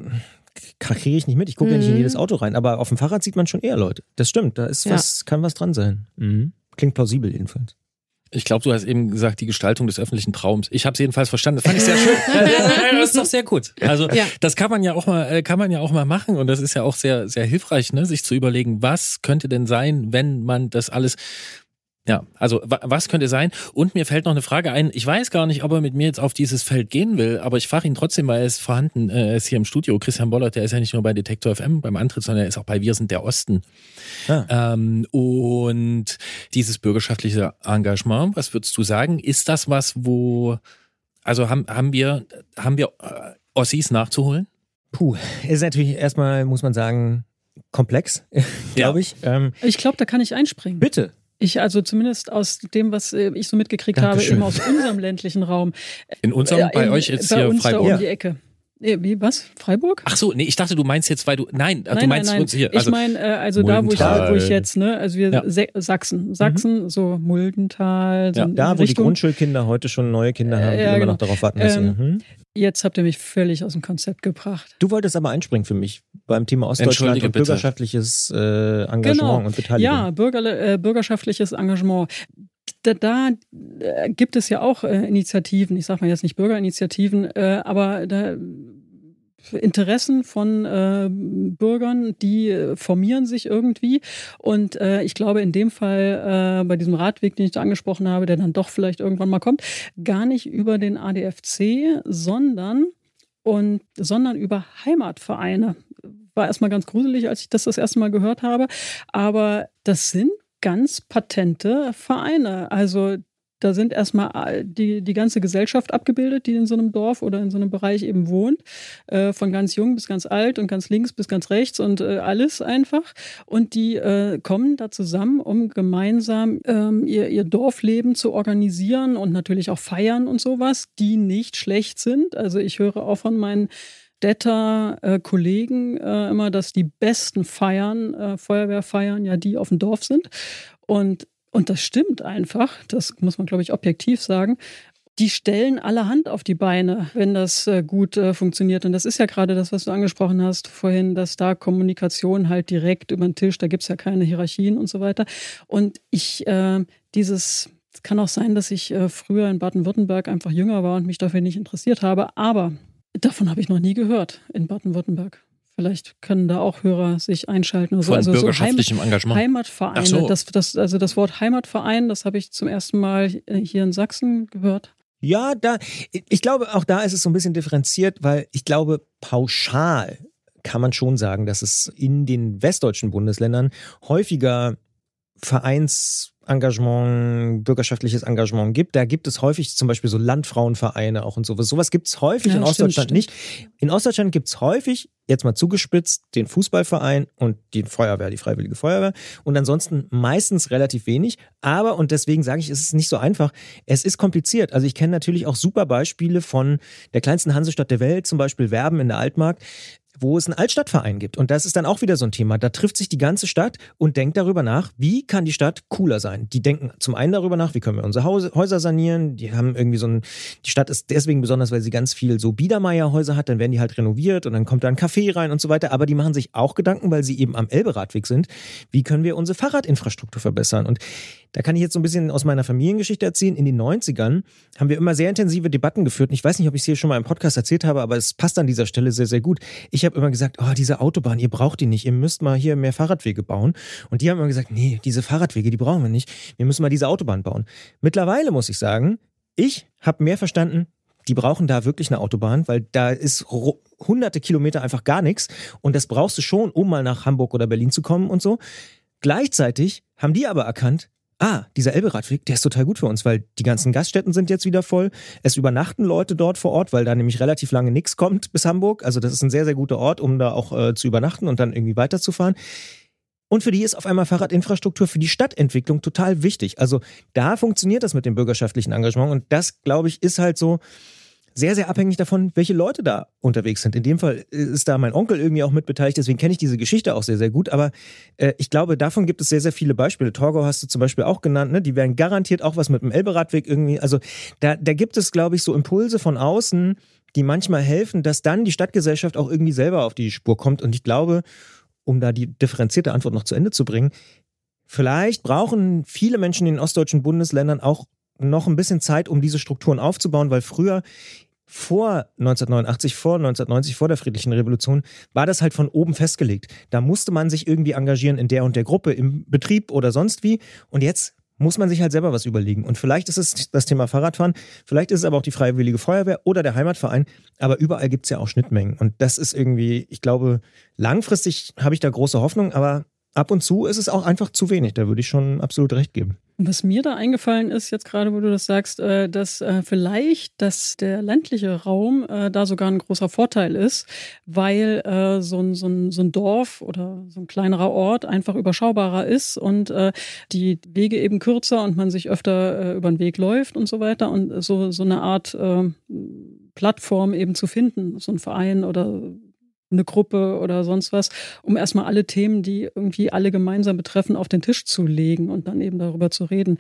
Speaker 4: kriege ich nicht mit. Ich gucke ja nicht in
Speaker 5: Mhm.
Speaker 4: jedes Auto rein. Aber auf dem Fahrrad sieht man schon eher Leute. Das stimmt, da ist
Speaker 5: Ja.
Speaker 4: was, kann was dran sein. Mhm. Klingt plausibel jedenfalls.
Speaker 2: Ich glaube, du hast eben gesagt, die Gestaltung des öffentlichen Traums. Ich habe es jedenfalls verstanden. Das fand ich sehr schön. das ist doch sehr gut. Also
Speaker 5: Ja.
Speaker 2: das kann man ja auch mal, äh, kann man ja auch mal machen und das ist ja auch sehr, sehr hilfreich, ne, sich zu überlegen, was könnte denn sein, wenn man das alles ja, also wa- was könnte sein? Und mir fällt noch eine Frage ein. Ich weiß gar nicht, ob er mit mir jetzt auf dieses Feld gehen will, aber ich frage ihn trotzdem, weil er ist vorhanden, äh, er ist hier im Studio. Christian Bollert, der ist ja nicht nur bei Detektor FM beim Antritt, sondern er ist auch bei Wir sind der Osten.
Speaker 4: Ah.
Speaker 2: Ähm, und dieses bürgerschaftliche Engagement, was würdest du sagen? Ist das was, wo, also haben, haben wir, haben wir äh, Ossis nachzuholen?
Speaker 4: Puh, ist natürlich erstmal, muss man sagen, komplex, glaube ich. Ähm,
Speaker 3: Ich glaube, da kann ich einspringen.
Speaker 4: bitte.
Speaker 3: Ich, also zumindest aus dem, was äh, ich so mitgekriegt
Speaker 4: Dankeschön.
Speaker 3: habe, eben aus unserem ländlichen Raum.
Speaker 2: In unserem,
Speaker 3: Äh,
Speaker 2: bei
Speaker 3: in-
Speaker 2: euch jetzt
Speaker 3: bei
Speaker 2: hier
Speaker 3: uns
Speaker 2: Freiburg.
Speaker 3: da um die Ecke. Nee, wie, was? Freiburg?
Speaker 2: Ach so, nee, ich dachte, du meinst jetzt, weil du, nein, du
Speaker 3: nein,
Speaker 2: meinst
Speaker 3: nein, nein.
Speaker 2: uns hier.
Speaker 3: ich meine, äh, also da, wo ich,
Speaker 2: Muldental.
Speaker 3: wo ich jetzt, ne, also wir
Speaker 2: Ja.
Speaker 3: Se Sachsen, Sachsen, so Muldental, so
Speaker 2: Ja,
Speaker 4: Da,
Speaker 3: die
Speaker 4: wo die
Speaker 3: Richtung.
Speaker 4: Grundschulkinder heute schon neue Kinder haben, die
Speaker 3: ja,
Speaker 4: immer
Speaker 3: genau.
Speaker 4: noch darauf warten, dass
Speaker 3: Ähm,
Speaker 4: sie. Hm?
Speaker 3: Jetzt habt ihr mich völlig aus dem Konzept gebracht.
Speaker 4: Du wolltest aber einspringen für mich beim Thema Ostdeutschland und bürgerschaftliches äh, Engagement
Speaker 3: Genau.
Speaker 4: und Beteiligung.
Speaker 3: Ja, bürgerle- äh, bürgerschaftliches Engagement. Da, da äh, gibt es ja auch äh, Initiativen, ich sage mal jetzt nicht Bürgerinitiativen, äh, aber da Interessen von äh, Bürgern, die äh, formieren sich irgendwie. Und äh, ich glaube, in dem Fall, äh, bei diesem Radweg, den ich da angesprochen habe, der dann doch vielleicht irgendwann mal kommt, gar nicht über den ADFC, sondern, und, sondern über Heimatvereine. War erstmal ganz gruselig, als ich das das erste Mal gehört habe. Aber das sind ganz patente Vereine. Also da sind erstmal die, die ganze Gesellschaft abgebildet, die in so einem Dorf oder in so einem Bereich eben wohnt. Äh, von ganz jung bis ganz alt und ganz links bis ganz rechts und äh, alles einfach. Und die äh, kommen da zusammen, um gemeinsam ähm, ihr, ihr Dorfleben zu organisieren und natürlich auch feiern und sowas, die nicht schlecht sind. Also ich höre auch von meinen Städter äh, Kollegen äh, immer, dass die besten Feiern, äh, Feuerwehrfeiern, ja die auf dem Dorf sind. Und, und das stimmt einfach, das muss man, glaube ich, objektiv sagen. Die stellen alle Hand auf die Beine, wenn das äh, gut äh, funktioniert. Und das ist ja gerade das, was du angesprochen hast vorhin, dass da Kommunikation halt direkt über den Tisch, da gibt es ja keine Hierarchien und so weiter. Und ich, äh, dieses, es kann auch sein, dass ich äh, früher in Baden-Württemberg einfach jünger war und mich dafür nicht interessiert habe, aber davon habe ich noch nie gehört in Baden-Württemberg. Vielleicht können da auch Hörer sich einschalten. Oder so.
Speaker 2: Von
Speaker 3: Also so
Speaker 2: bürgerschaftlichem Engagement.
Speaker 3: Heimatvereine.
Speaker 2: Ach so.
Speaker 3: Das, das, also das Wort Heimatverein, das habe ich zum ersten Mal äh, hier in Sachsen gehört.
Speaker 4: Ja, da, ich glaube, auch da ist es so ein bisschen differenziert, weil ich glaube, pauschal kann man schon sagen, dass es in den westdeutschen Bundesländern häufiger Engagement, bürgerschaftliches Engagement gibt. Da gibt es häufig zum Beispiel so Landfrauenvereine auch und sowas. Sowas gibt es häufig ja, in Ostdeutschland stimmt, nicht. In Ostdeutschland gibt es häufig, jetzt mal zugespitzt, den Fußballverein und die Feuerwehr, die Freiwillige Feuerwehr. Und ansonsten meistens relativ wenig. Aber, und deswegen sage ich, es ist nicht so einfach. Es ist kompliziert. Also ich kenne natürlich auch super Beispiele von der kleinsten Hansestadt der Welt, zum Beispiel Werben in der Altmark wo es einen Altstadtverein gibt. Und das ist dann auch wieder so ein Thema. Da trifft sich die ganze Stadt und denkt darüber nach, wie kann die Stadt cooler sein. Die denken zum einen darüber nach, wie können wir unsere Häuser sanieren. Die haben irgendwie so ein, die Stadt ist deswegen besonders, weil sie ganz viel so Biedermeierhäuser hat. Dann werden die halt renoviert und dann kommt da ein Café rein und so weiter. Aber die machen sich auch Gedanken, weil sie eben am Elberadweg sind. Wie können wir unsere Fahrradinfrastruktur verbessern? Und da kann ich jetzt so ein bisschen aus meiner Familiengeschichte erzählen. In den 90ern haben wir immer sehr intensive Debatten geführt. Ich weiß nicht, ob ich es hier schon mal im Podcast erzählt habe, aber es passt an dieser Stelle sehr, sehr gut. Ich habe immer gesagt, oh, diese Autobahn, ihr braucht die nicht. Ihr müsst mal hier mehr Fahrradwege bauen. Und die haben immer gesagt, nee, diese Fahrradwege, die brauchen wir nicht. Wir müssen mal diese Autobahn bauen. Mittlerweile muss ich sagen, ich habe mehr verstanden, die brauchen da wirklich eine Autobahn, weil da ist hunderte Kilometer einfach gar nichts. Und das brauchst du schon, um mal nach Hamburg oder Berlin zu kommen und so. Gleichzeitig haben die aber erkannt, ah, dieser Elberadweg, der ist total gut für uns, weil die ganzen Gaststätten sind jetzt wieder voll. Es übernachten Leute dort vor Ort, weil da nämlich relativ lange nichts kommt bis Hamburg. Also das ist ein sehr, sehr guter Ort, um da auch äh, zu übernachten und dann irgendwie weiterzufahren. Und für die ist auf einmal Fahrradinfrastruktur für die Stadtentwicklung total wichtig. Also da funktioniert das mit dem bürgerschaftlichen Engagement. Und das, glaube ich, ist halt so, sehr, sehr abhängig davon, welche Leute da unterwegs sind. In dem Fall ist da mein Onkel irgendwie auch mit beteiligt, deswegen kenne ich diese Geschichte auch sehr, sehr gut. Aber äh, ich glaube, davon gibt es sehr, sehr viele Beispiele. Torgau hast du zum Beispiel auch genannt, ne? Die werden garantiert auch was mit dem Elberadweg irgendwie. Also da, da gibt es, glaube ich, so Impulse von außen, die manchmal helfen, dass dann die Stadtgesellschaft auch irgendwie selber auf die Spur kommt. Und ich glaube, um da die differenzierte Antwort noch zu Ende zu bringen, vielleicht brauchen viele Menschen in den ostdeutschen Bundesländern auch noch ein bisschen Zeit, um diese Strukturen aufzubauen, weil früher vor 1989, vor 1990, vor der friedlichen Revolution, war das halt von oben festgelegt. Da musste man sich irgendwie engagieren in der und der Gruppe, im Betrieb oder sonst wie. Und jetzt muss man sich halt selber was überlegen. Und vielleicht ist es das Thema Fahrradfahren, vielleicht ist es aber auch die Freiwillige Feuerwehr oder der Heimatverein, aber überall gibt es ja auch Schnittmengen. Und das ist irgendwie, ich glaube, langfristig habe ich da große Hoffnung, aber ab und zu ist es auch einfach zu wenig. Da würde ich schon absolut recht geben.
Speaker 3: Was mir da eingefallen ist, jetzt gerade, wo du das sagst, äh, dass äh, vielleicht, dass der ländliche Raum äh, da sogar ein großer Vorteil ist, weil so ein, so, ein, so ein Dorf oder so ein kleinerer Ort einfach überschaubarer ist und die Wege eben kürzer und man sich öfter über den Weg läuft und so weiter und so, so eine Art Plattform eben zu finden, so ein Verein oder eine Gruppe oder sonst was, um erstmal alle Themen, die irgendwie alle gemeinsam betreffen, auf den Tisch zu legen und dann eben darüber zu reden.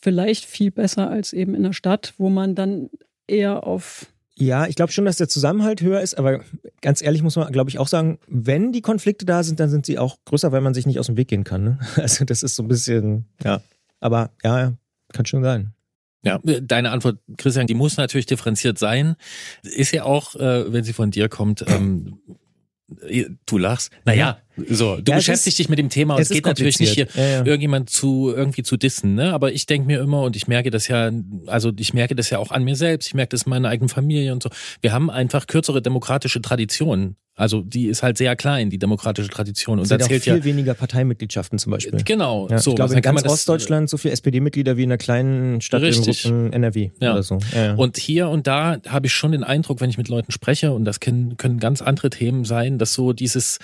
Speaker 3: Vielleicht viel besser als eben in der Stadt, wo man dann eher auf
Speaker 4: ja, ich glaube schon, dass der Zusammenhalt höher ist, aber ganz ehrlich muss man, glaube ich, auch sagen, wenn die Konflikte da sind, dann sind sie auch größer, weil man sich nicht aus dem Weg gehen kann. Ne? Also das ist so ein bisschen, ja, aber ja, kann schon sein.
Speaker 2: Ja, deine Antwort, Christian, die muss natürlich differenziert sein. Ist ja auch, äh, wenn sie von dir kommt, ähm, Du lachst. Naja, so, du ja, beschäftigst ist, dich mit dem Thema und es, geht natürlich nicht hier ja, ja. irgendjemand zu irgendwie zu dissen, ne? Aber ich denke mir immer und ich merke das ja, also ich merke das ja auch an mir selbst, ich merke das in meiner eigenen Familie und so. Wir haben einfach kürzere demokratische Traditionen. Also die ist halt sehr klein, die demokratische Tradition. Und
Speaker 4: es da zählt viel ja weniger Parteimitgliedschaften zum Beispiel.
Speaker 2: Genau.
Speaker 4: Ja, so, ich glaube, in ganz Ostdeutschland so viele SPD-Mitglieder wie in einer kleinen Stadt richtig. in NRW
Speaker 2: ja. oder so. Ja, und hier und da habe ich schon den Eindruck, wenn ich mit Leuten spreche, und das können, können ganz andere Themen sein, dass so dieses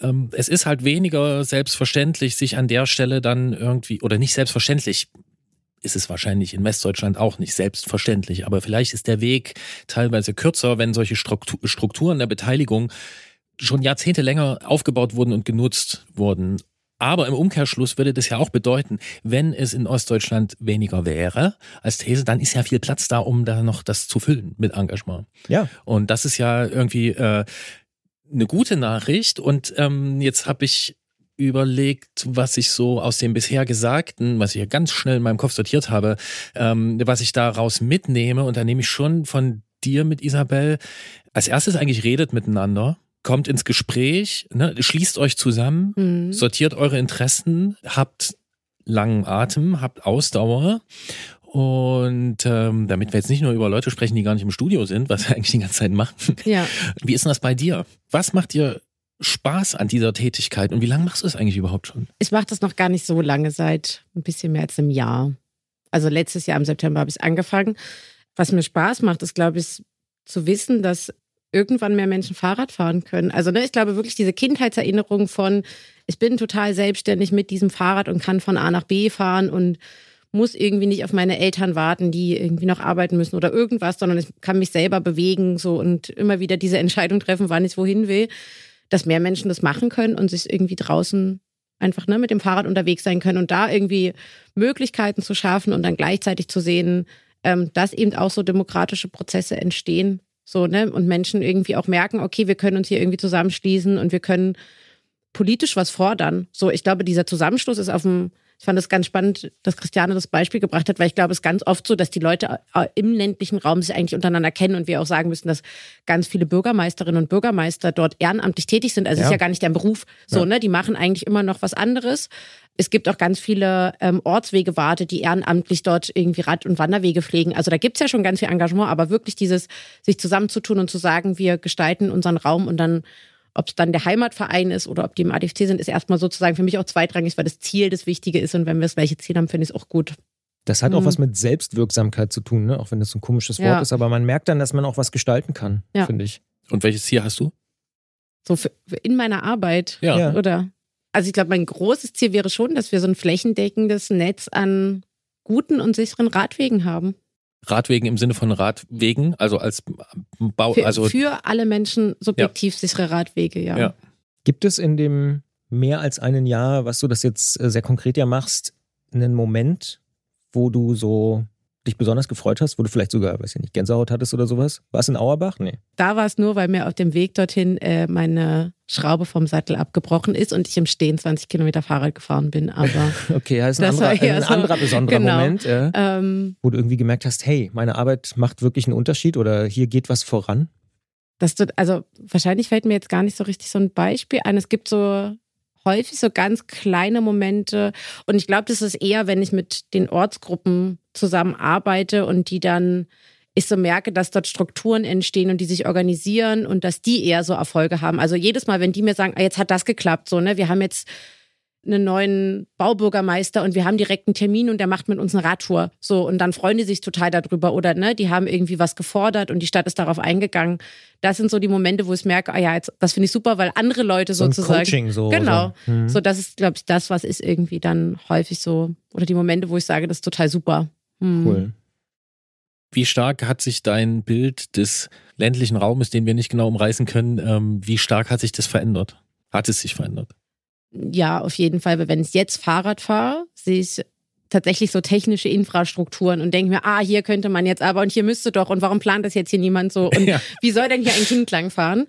Speaker 2: ähm, es ist halt weniger selbstverständlich, sich an der Stelle dann irgendwie, oder nicht selbstverständlich, ist es wahrscheinlich in Westdeutschland auch nicht selbstverständlich. Aber vielleicht ist der Weg teilweise kürzer, wenn solche Strukturen der Beteiligung schon Jahrzehnte länger aufgebaut wurden und genutzt wurden. Aber im Umkehrschluss würde das ja auch bedeuten, wenn es in Ostdeutschland weniger wäre als These, dann ist ja viel Platz da, um da noch das zu füllen mit Engagement.
Speaker 4: Ja.
Speaker 2: Und das ist ja irgendwie äh, eine gute Nachricht. Und ähm, jetzt habe ich überlegt, was ich so aus dem bisher Gesagten, was ich ja ganz schnell in meinem Kopf sortiert habe, ähm, was ich daraus mitnehme. Und da nehme ich schon von dir mit Isabel als erstes eigentlich redet miteinander, kommt ins Gespräch, ne, schließt euch zusammen, mhm. sortiert eure Interessen, habt langen Atem, habt Ausdauer und ähm, damit wir jetzt nicht nur über Leute sprechen, die gar nicht im Studio sind, was wir eigentlich die ganze Zeit machen.
Speaker 5: Ja.
Speaker 2: Wie ist denn das bei dir? Was macht dir Spaß an dieser Tätigkeit und wie lange machst du es eigentlich überhaupt schon?
Speaker 5: Ich mache das noch gar nicht so lange, seit ein bisschen mehr als einem Jahr. Also letztes Jahr im September habe ich angefangen. Was mir Spaß macht, ist, glaube ich, zu wissen, dass irgendwann mehr Menschen Fahrrad fahren können. Also ne, ich glaube wirklich diese Kindheitserinnerung von, ich bin total selbstständig mit diesem Fahrrad und kann von A nach B fahren und muss irgendwie nicht auf meine Eltern warten, die irgendwie noch arbeiten müssen oder irgendwas, sondern ich kann mich selber bewegen so und immer wieder diese Entscheidung treffen, wann ich wohin will, dass mehr Menschen das machen können und sich irgendwie draußen einfach ne, mit dem Fahrrad unterwegs sein können und da irgendwie Möglichkeiten zu schaffen und dann gleichzeitig zu sehen, ähm, dass eben auch so demokratische Prozesse entstehen. So, ne? Und Menschen irgendwie auch merken, okay, wir können uns hier irgendwie zusammenschließen und wir können politisch was fordern. So, ich glaube, dieser Zusammenschluss ist auf dem ich fand es ganz spannend, dass Christiane das Beispiel gebracht hat, weil ich glaube, es ist ganz oft so, dass die Leute äh, im ländlichen Raum sich eigentlich untereinander kennen und wir auch sagen müssen, dass ganz viele Bürgermeisterinnen und Bürgermeister dort ehrenamtlich tätig sind. Also es ist ja gar nicht deren Beruf. So, ja. ne? Die machen eigentlich immer noch was anderes. Es gibt auch ganz viele ähm, Ortswegewarte, die ehrenamtlich dort irgendwie Rad- und Wanderwege pflegen. Also da gibt's ja schon ganz viel Engagement, aber wirklich dieses, sich zusammenzutun und zu sagen, wir gestalten unseren Raum und dann ob es dann der Heimatverein ist oder ob die im ADFC sind, ist erstmal sozusagen für mich auch zweitrangig, weil das Ziel das Wichtige ist. Und wenn wir das gleiche Ziel haben, finde ich es auch gut.
Speaker 4: Das hat auch mhm. was mit Selbstwirksamkeit zu tun, ne? auch wenn das so ein komisches Wort ja. ist. Aber man merkt dann, dass man auch was gestalten kann, ja. finde ich.
Speaker 2: Und welches Ziel hast du?
Speaker 5: So für, für in meiner Arbeit, ja. oder? Also ich glaube, mein großes Ziel wäre schon, dass wir so ein flächendeckendes Netz an guten und sicheren Radwegen haben.
Speaker 2: Radwegen im Sinne von Radwegen, also als Bau,
Speaker 5: für,
Speaker 2: also
Speaker 5: für alle Menschen subjektiv ja. sichere Radwege, ja. ja.
Speaker 4: Gibt es in dem mehr als einen Jahr, was du das jetzt äh, sehr konkret ja machst, einen Moment, wo du so dich besonders gefreut hast, wo du vielleicht sogar, weiß ich nicht, Gänsehaut hattest oder sowas? War es in Auerbach? Nee.
Speaker 5: Da war es nur, weil mir auf dem Weg dorthin äh, meine Schraube vom Sattel abgebrochen ist und ich im Stehen 20 Kilometer Fahrrad gefahren bin. Aber
Speaker 4: okay, das ist ein, anderer, ein so, anderer besonderer genau, Moment, äh, ähm, wo du irgendwie gemerkt hast, hey, meine Arbeit macht wirklich einen Unterschied oder hier geht was voran.
Speaker 5: Das, also wahrscheinlich fällt mir jetzt gar nicht so richtig so ein Beispiel ein. Es gibt so häufig so ganz kleine Momente. Und ich glaube, das ist eher, wenn ich mit den Ortsgruppen zusammenarbeite und die dann ich so merke, dass dort Strukturen entstehen und die sich organisieren und dass die eher so Erfolge haben. Also jedes Mal, wenn die mir sagen, ah, jetzt hat das geklappt, so, ne, wir haben jetzt einen neuen Baubürgermeister und wir haben direkt einen Termin und der macht mit uns eine Radtour. So, und dann freuen die sich total darüber. Oder ne, die haben irgendwie was gefordert und die Stadt ist darauf eingegangen. Das sind so die Momente, wo ich merke, ah ja, jetzt, das finde ich super, weil andere Leute so sozusagen.
Speaker 4: Coaching so.
Speaker 5: Genau.
Speaker 4: So,
Speaker 5: mhm. so das ist, glaube ich, das, was ist irgendwie dann häufig so. Oder die Momente, wo ich sage, das ist total super.
Speaker 4: Mhm. Cool.
Speaker 2: Wie stark hat sich dein Bild des ländlichen Raumes, den wir nicht genau umreißen können, ähm, wie stark hat sich das verändert? Hat es sich verändert?
Speaker 5: ja, auf jeden Fall. Weil wenn ich jetzt Fahrrad fahre, sehe ich tatsächlich so technische Infrastrukturen und denke mir, ah, hier könnte man jetzt aber und hier müsste doch und warum plant das jetzt hier niemand so und ja. wie soll denn hier ein Kind langfahren?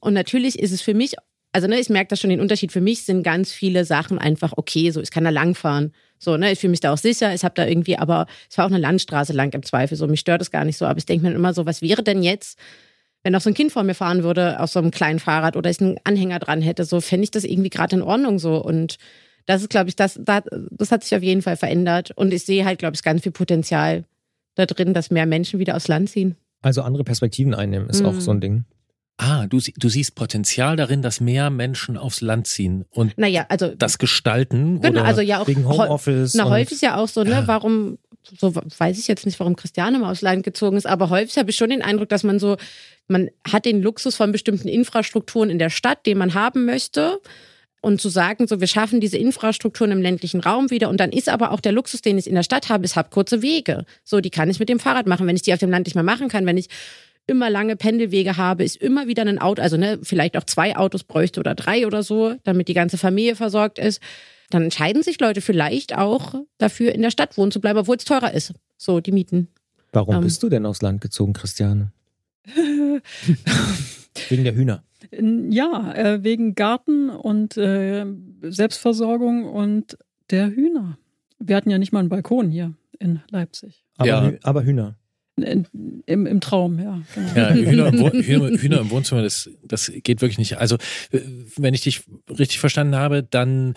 Speaker 5: Und natürlich ist es für mich, also ne, ich merke da schon den Unterschied. Für mich sind ganz viele Sachen einfach okay, so ich kann da langfahren. So, ne, ich fühle mich da auch sicher. Ich habe da irgendwie, aber es war auch eine Landstraße lang im Zweifel. So, mich stört es gar nicht so. Aber ich denke mir immer so, was wäre denn jetzt, wenn noch so ein Kind vor mir fahren würde auf so einem kleinen Fahrrad oder ich einen Anhänger dran hätte, so fände ich das irgendwie gerade in Ordnung so. Und das ist, glaube ich, das, das, das hat sich auf jeden Fall verändert. Und ich sehe halt, glaube ich, ganz viel Potenzial da drin, dass mehr Menschen wieder aufs Land ziehen.
Speaker 4: Also andere Perspektiven einnehmen, ist mhm. auch so ein Ding.
Speaker 2: Ah, du, du siehst Potenzial darin, dass mehr Menschen aufs Land ziehen und
Speaker 5: naja, also,
Speaker 2: das gestalten.
Speaker 5: Genau,
Speaker 2: oder
Speaker 5: also ja auch
Speaker 4: wegen Homeoffice.
Speaker 5: Na, häufig ist ja auch so, ne, ja. warum, so weiß ich jetzt nicht, warum Christiane mal aufs Land gezogen ist, aber häufig habe ich schon den Eindruck, dass man so man hat den Luxus von bestimmten Infrastrukturen in der Stadt, den man haben möchte. Und zu sagen, so, wir schaffen diese Infrastrukturen im ländlichen Raum wieder. Und dann ist aber auch der Luxus, den ich in der Stadt habe, ich habe kurze Wege. So, die kann ich mit dem Fahrrad machen. Wenn ich die auf dem Land nicht mehr machen kann, wenn ich immer lange Pendelwege habe, ist immer wieder ein Auto, also ne, vielleicht auch zwei Autos bräuchte oder drei oder so, damit die ganze Familie versorgt ist, dann entscheiden sich Leute vielleicht auch dafür, in der Stadt wohnen zu bleiben, obwohl es teurer ist. So, die Mieten.
Speaker 4: Warum ähm, bist du denn aufs Land gezogen, Christiane? wegen der Hühner.
Speaker 3: Ja, äh, wegen Garten und äh, Selbstversorgung und der Hühner. Wir hatten ja nicht mal einen Balkon hier in Leipzig.
Speaker 4: Aber, ja. aber Hühner.
Speaker 3: In, im, Im Traum, ja.
Speaker 2: Genau. Ja, Hühner im, Hühner, Hühner im Wohnzimmer, das, das geht wirklich nicht. Also, wenn ich dich richtig verstanden habe, dann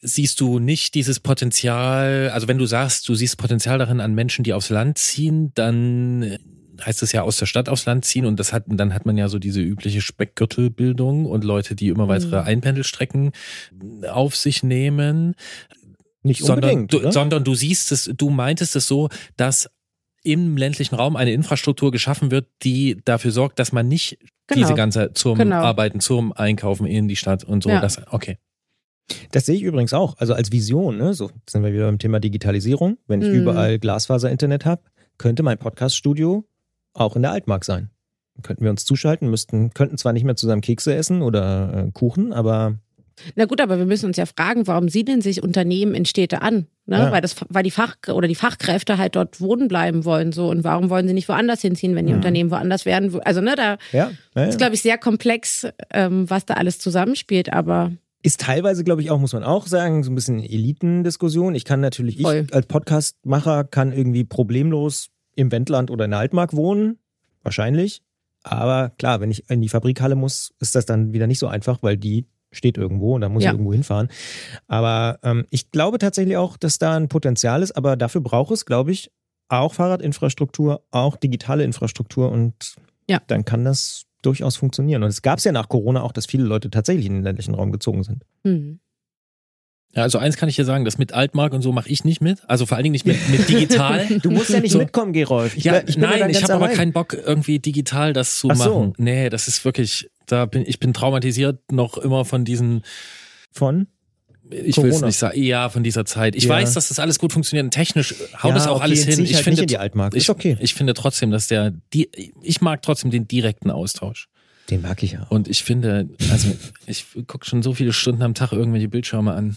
Speaker 2: siehst du nicht dieses Potenzial, also wenn du sagst, du siehst Potenzial darin an Menschen, die aufs Land ziehen, dann heißt es ja aus der Stadt aufs Land ziehen und das hat, dann hat man ja so diese übliche Speckgürtelbildung und Leute, die immer weitere mhm. Einpendelstrecken auf sich nehmen.
Speaker 4: Nicht
Speaker 2: sondern, du, sondern du siehst es, du meintest es so, dass im ländlichen Raum eine Infrastruktur geschaffen wird, die dafür sorgt, dass man nicht genau. diese ganze zum genau. Arbeiten, zum Einkaufen in die Stadt und so. Ja. Das, okay.
Speaker 4: Das sehe ich übrigens auch, also als Vision, ne? so sind wir wieder beim Thema Digitalisierung. Wenn ich mhm. überall Glasfaser-Internet habe, könnte mein Podcast-Studio auch in der Altmark sein. Könnten wir uns zuschalten, müssten, könnten zwar nicht mehr zusammen Kekse essen oder äh, Kuchen, aber
Speaker 5: na gut, aber wir müssen uns ja fragen, warum siedeln sich Unternehmen in Städte an? Ne? Ja. Weil, das, weil die Fach oder die Fachkräfte halt dort wohnen bleiben wollen. So. Und warum wollen sie nicht woanders hinziehen, wenn die mhm. Unternehmen woanders werden? Also, ne, da ja. Ja, ist, glaube ich, sehr komplex, ähm, was da alles zusammenspielt, aber.
Speaker 4: Ist teilweise, glaube ich, auch, muss man auch sagen, so ein bisschen Elitendiskussion. Ich kann natürlich, Voll. ich als Podcastmacher kann irgendwie problemlos im Wendland oder in der Altmark wohnen. Wahrscheinlich. Aber klar, wenn ich in die Fabrikhalle muss, ist das dann wieder nicht so einfach, weil die steht irgendwo und da muss ja. ich irgendwo hinfahren. Aber ähm, ich glaube tatsächlich auch, dass da ein Potenzial ist, aber dafür braucht es, glaube ich, auch Fahrradinfrastruktur, auch digitale Infrastruktur und ja. dann kann das durchaus funktionieren. Und es gab es ja nach Corona auch, dass viele Leute tatsächlich in den ländlichen Raum gezogen sind. Mhm.
Speaker 2: Ja, also eins kann ich dir sagen, das mit Altmark und so mache ich nicht mit. Also vor allen Dingen nicht mit, mit digital.
Speaker 4: du musst ja nicht so. mitkommen, Gerolf.
Speaker 2: Ich, ja, ich nein, ich habe aber keinen Bock, irgendwie digital das zu Ach machen. So. Nee, das ist wirklich, da bin ich bin traumatisiert noch immer von diesen
Speaker 4: von
Speaker 2: ich will es nicht sagen, ja, von dieser Zeit. Ich ja. weiß, dass das alles gut funktioniert und technisch haut es auch okay, alles hin.
Speaker 4: Ich, halt finde, die Altmark.
Speaker 2: Ich, okay. ich finde trotzdem, dass der, die, ich mag trotzdem den direkten Austausch.
Speaker 4: Den mag ich auch.
Speaker 2: Und ich finde, also ich gucke schon so viele Stunden am Tag irgendwelche Bildschirme an.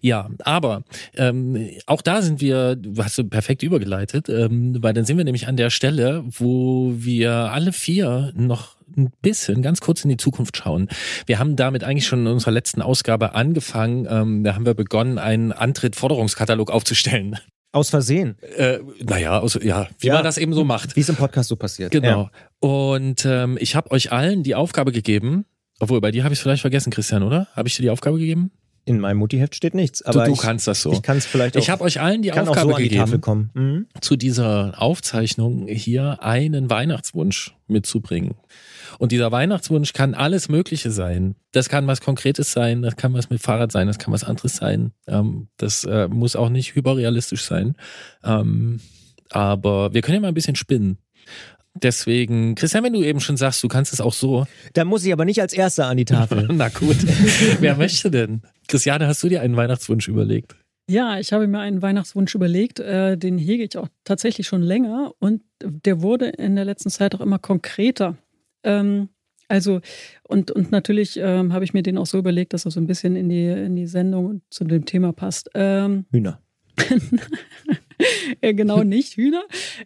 Speaker 2: Ja, aber ähm, auch da sind wir, hast du perfekt übergeleitet, ähm, weil dann sind wir nämlich an der Stelle, wo wir alle vier noch ein bisschen ganz kurz in die Zukunft schauen. Wir haben damit eigentlich schon in unserer letzten Ausgabe angefangen. Ähm, da haben wir begonnen, einen Antritt-Forderungskatalog aufzustellen.
Speaker 4: Aus Versehen.
Speaker 2: Äh, naja, aus, ja, wie ja, man das eben so macht.
Speaker 4: Wie es im Podcast so passiert.
Speaker 2: Genau. Ja. Und ähm, ich habe euch allen die Aufgabe gegeben, obwohl bei dir habe ich es vielleicht vergessen, Christian, oder? Habe ich dir die Aufgabe gegeben?
Speaker 4: In meinem Mutti-Heft steht nichts. Aber
Speaker 2: du, du
Speaker 4: ich,
Speaker 2: kannst das so.
Speaker 4: Ich kann es vielleicht auch.
Speaker 2: Ich habe euch allen die Aufgabe so gegeben, die mhm. zu dieser Aufzeichnung hier einen Weihnachtswunsch mitzubringen. Und dieser Weihnachtswunsch kann alles Mögliche sein. Das kann was Konkretes sein, das kann was mit Fahrrad sein, das kann was anderes sein. Ähm, das äh, muss auch nicht hyperrealistisch sein. Ähm, aber wir können ja mal ein bisschen spinnen. Deswegen, Christian, wenn du eben schon sagst, du kannst es auch so.
Speaker 4: Dann muss ich aber nicht als Erster an die Tafel.
Speaker 2: Na gut. Wer möchte denn? Christiane, hast du dir einen Weihnachtswunsch überlegt?
Speaker 3: Ja, ich habe mir einen Weihnachtswunsch überlegt. Äh, den hege ich auch tatsächlich schon länger und der wurde in der letzten Zeit auch immer konkreter. Ähm, also, und, und natürlich ähm, habe ich mir den auch so überlegt, dass er so ein bisschen in die, in die Sendung und zu dem Thema passt. Ähm,
Speaker 4: Hühner.
Speaker 3: genau nicht Hühner.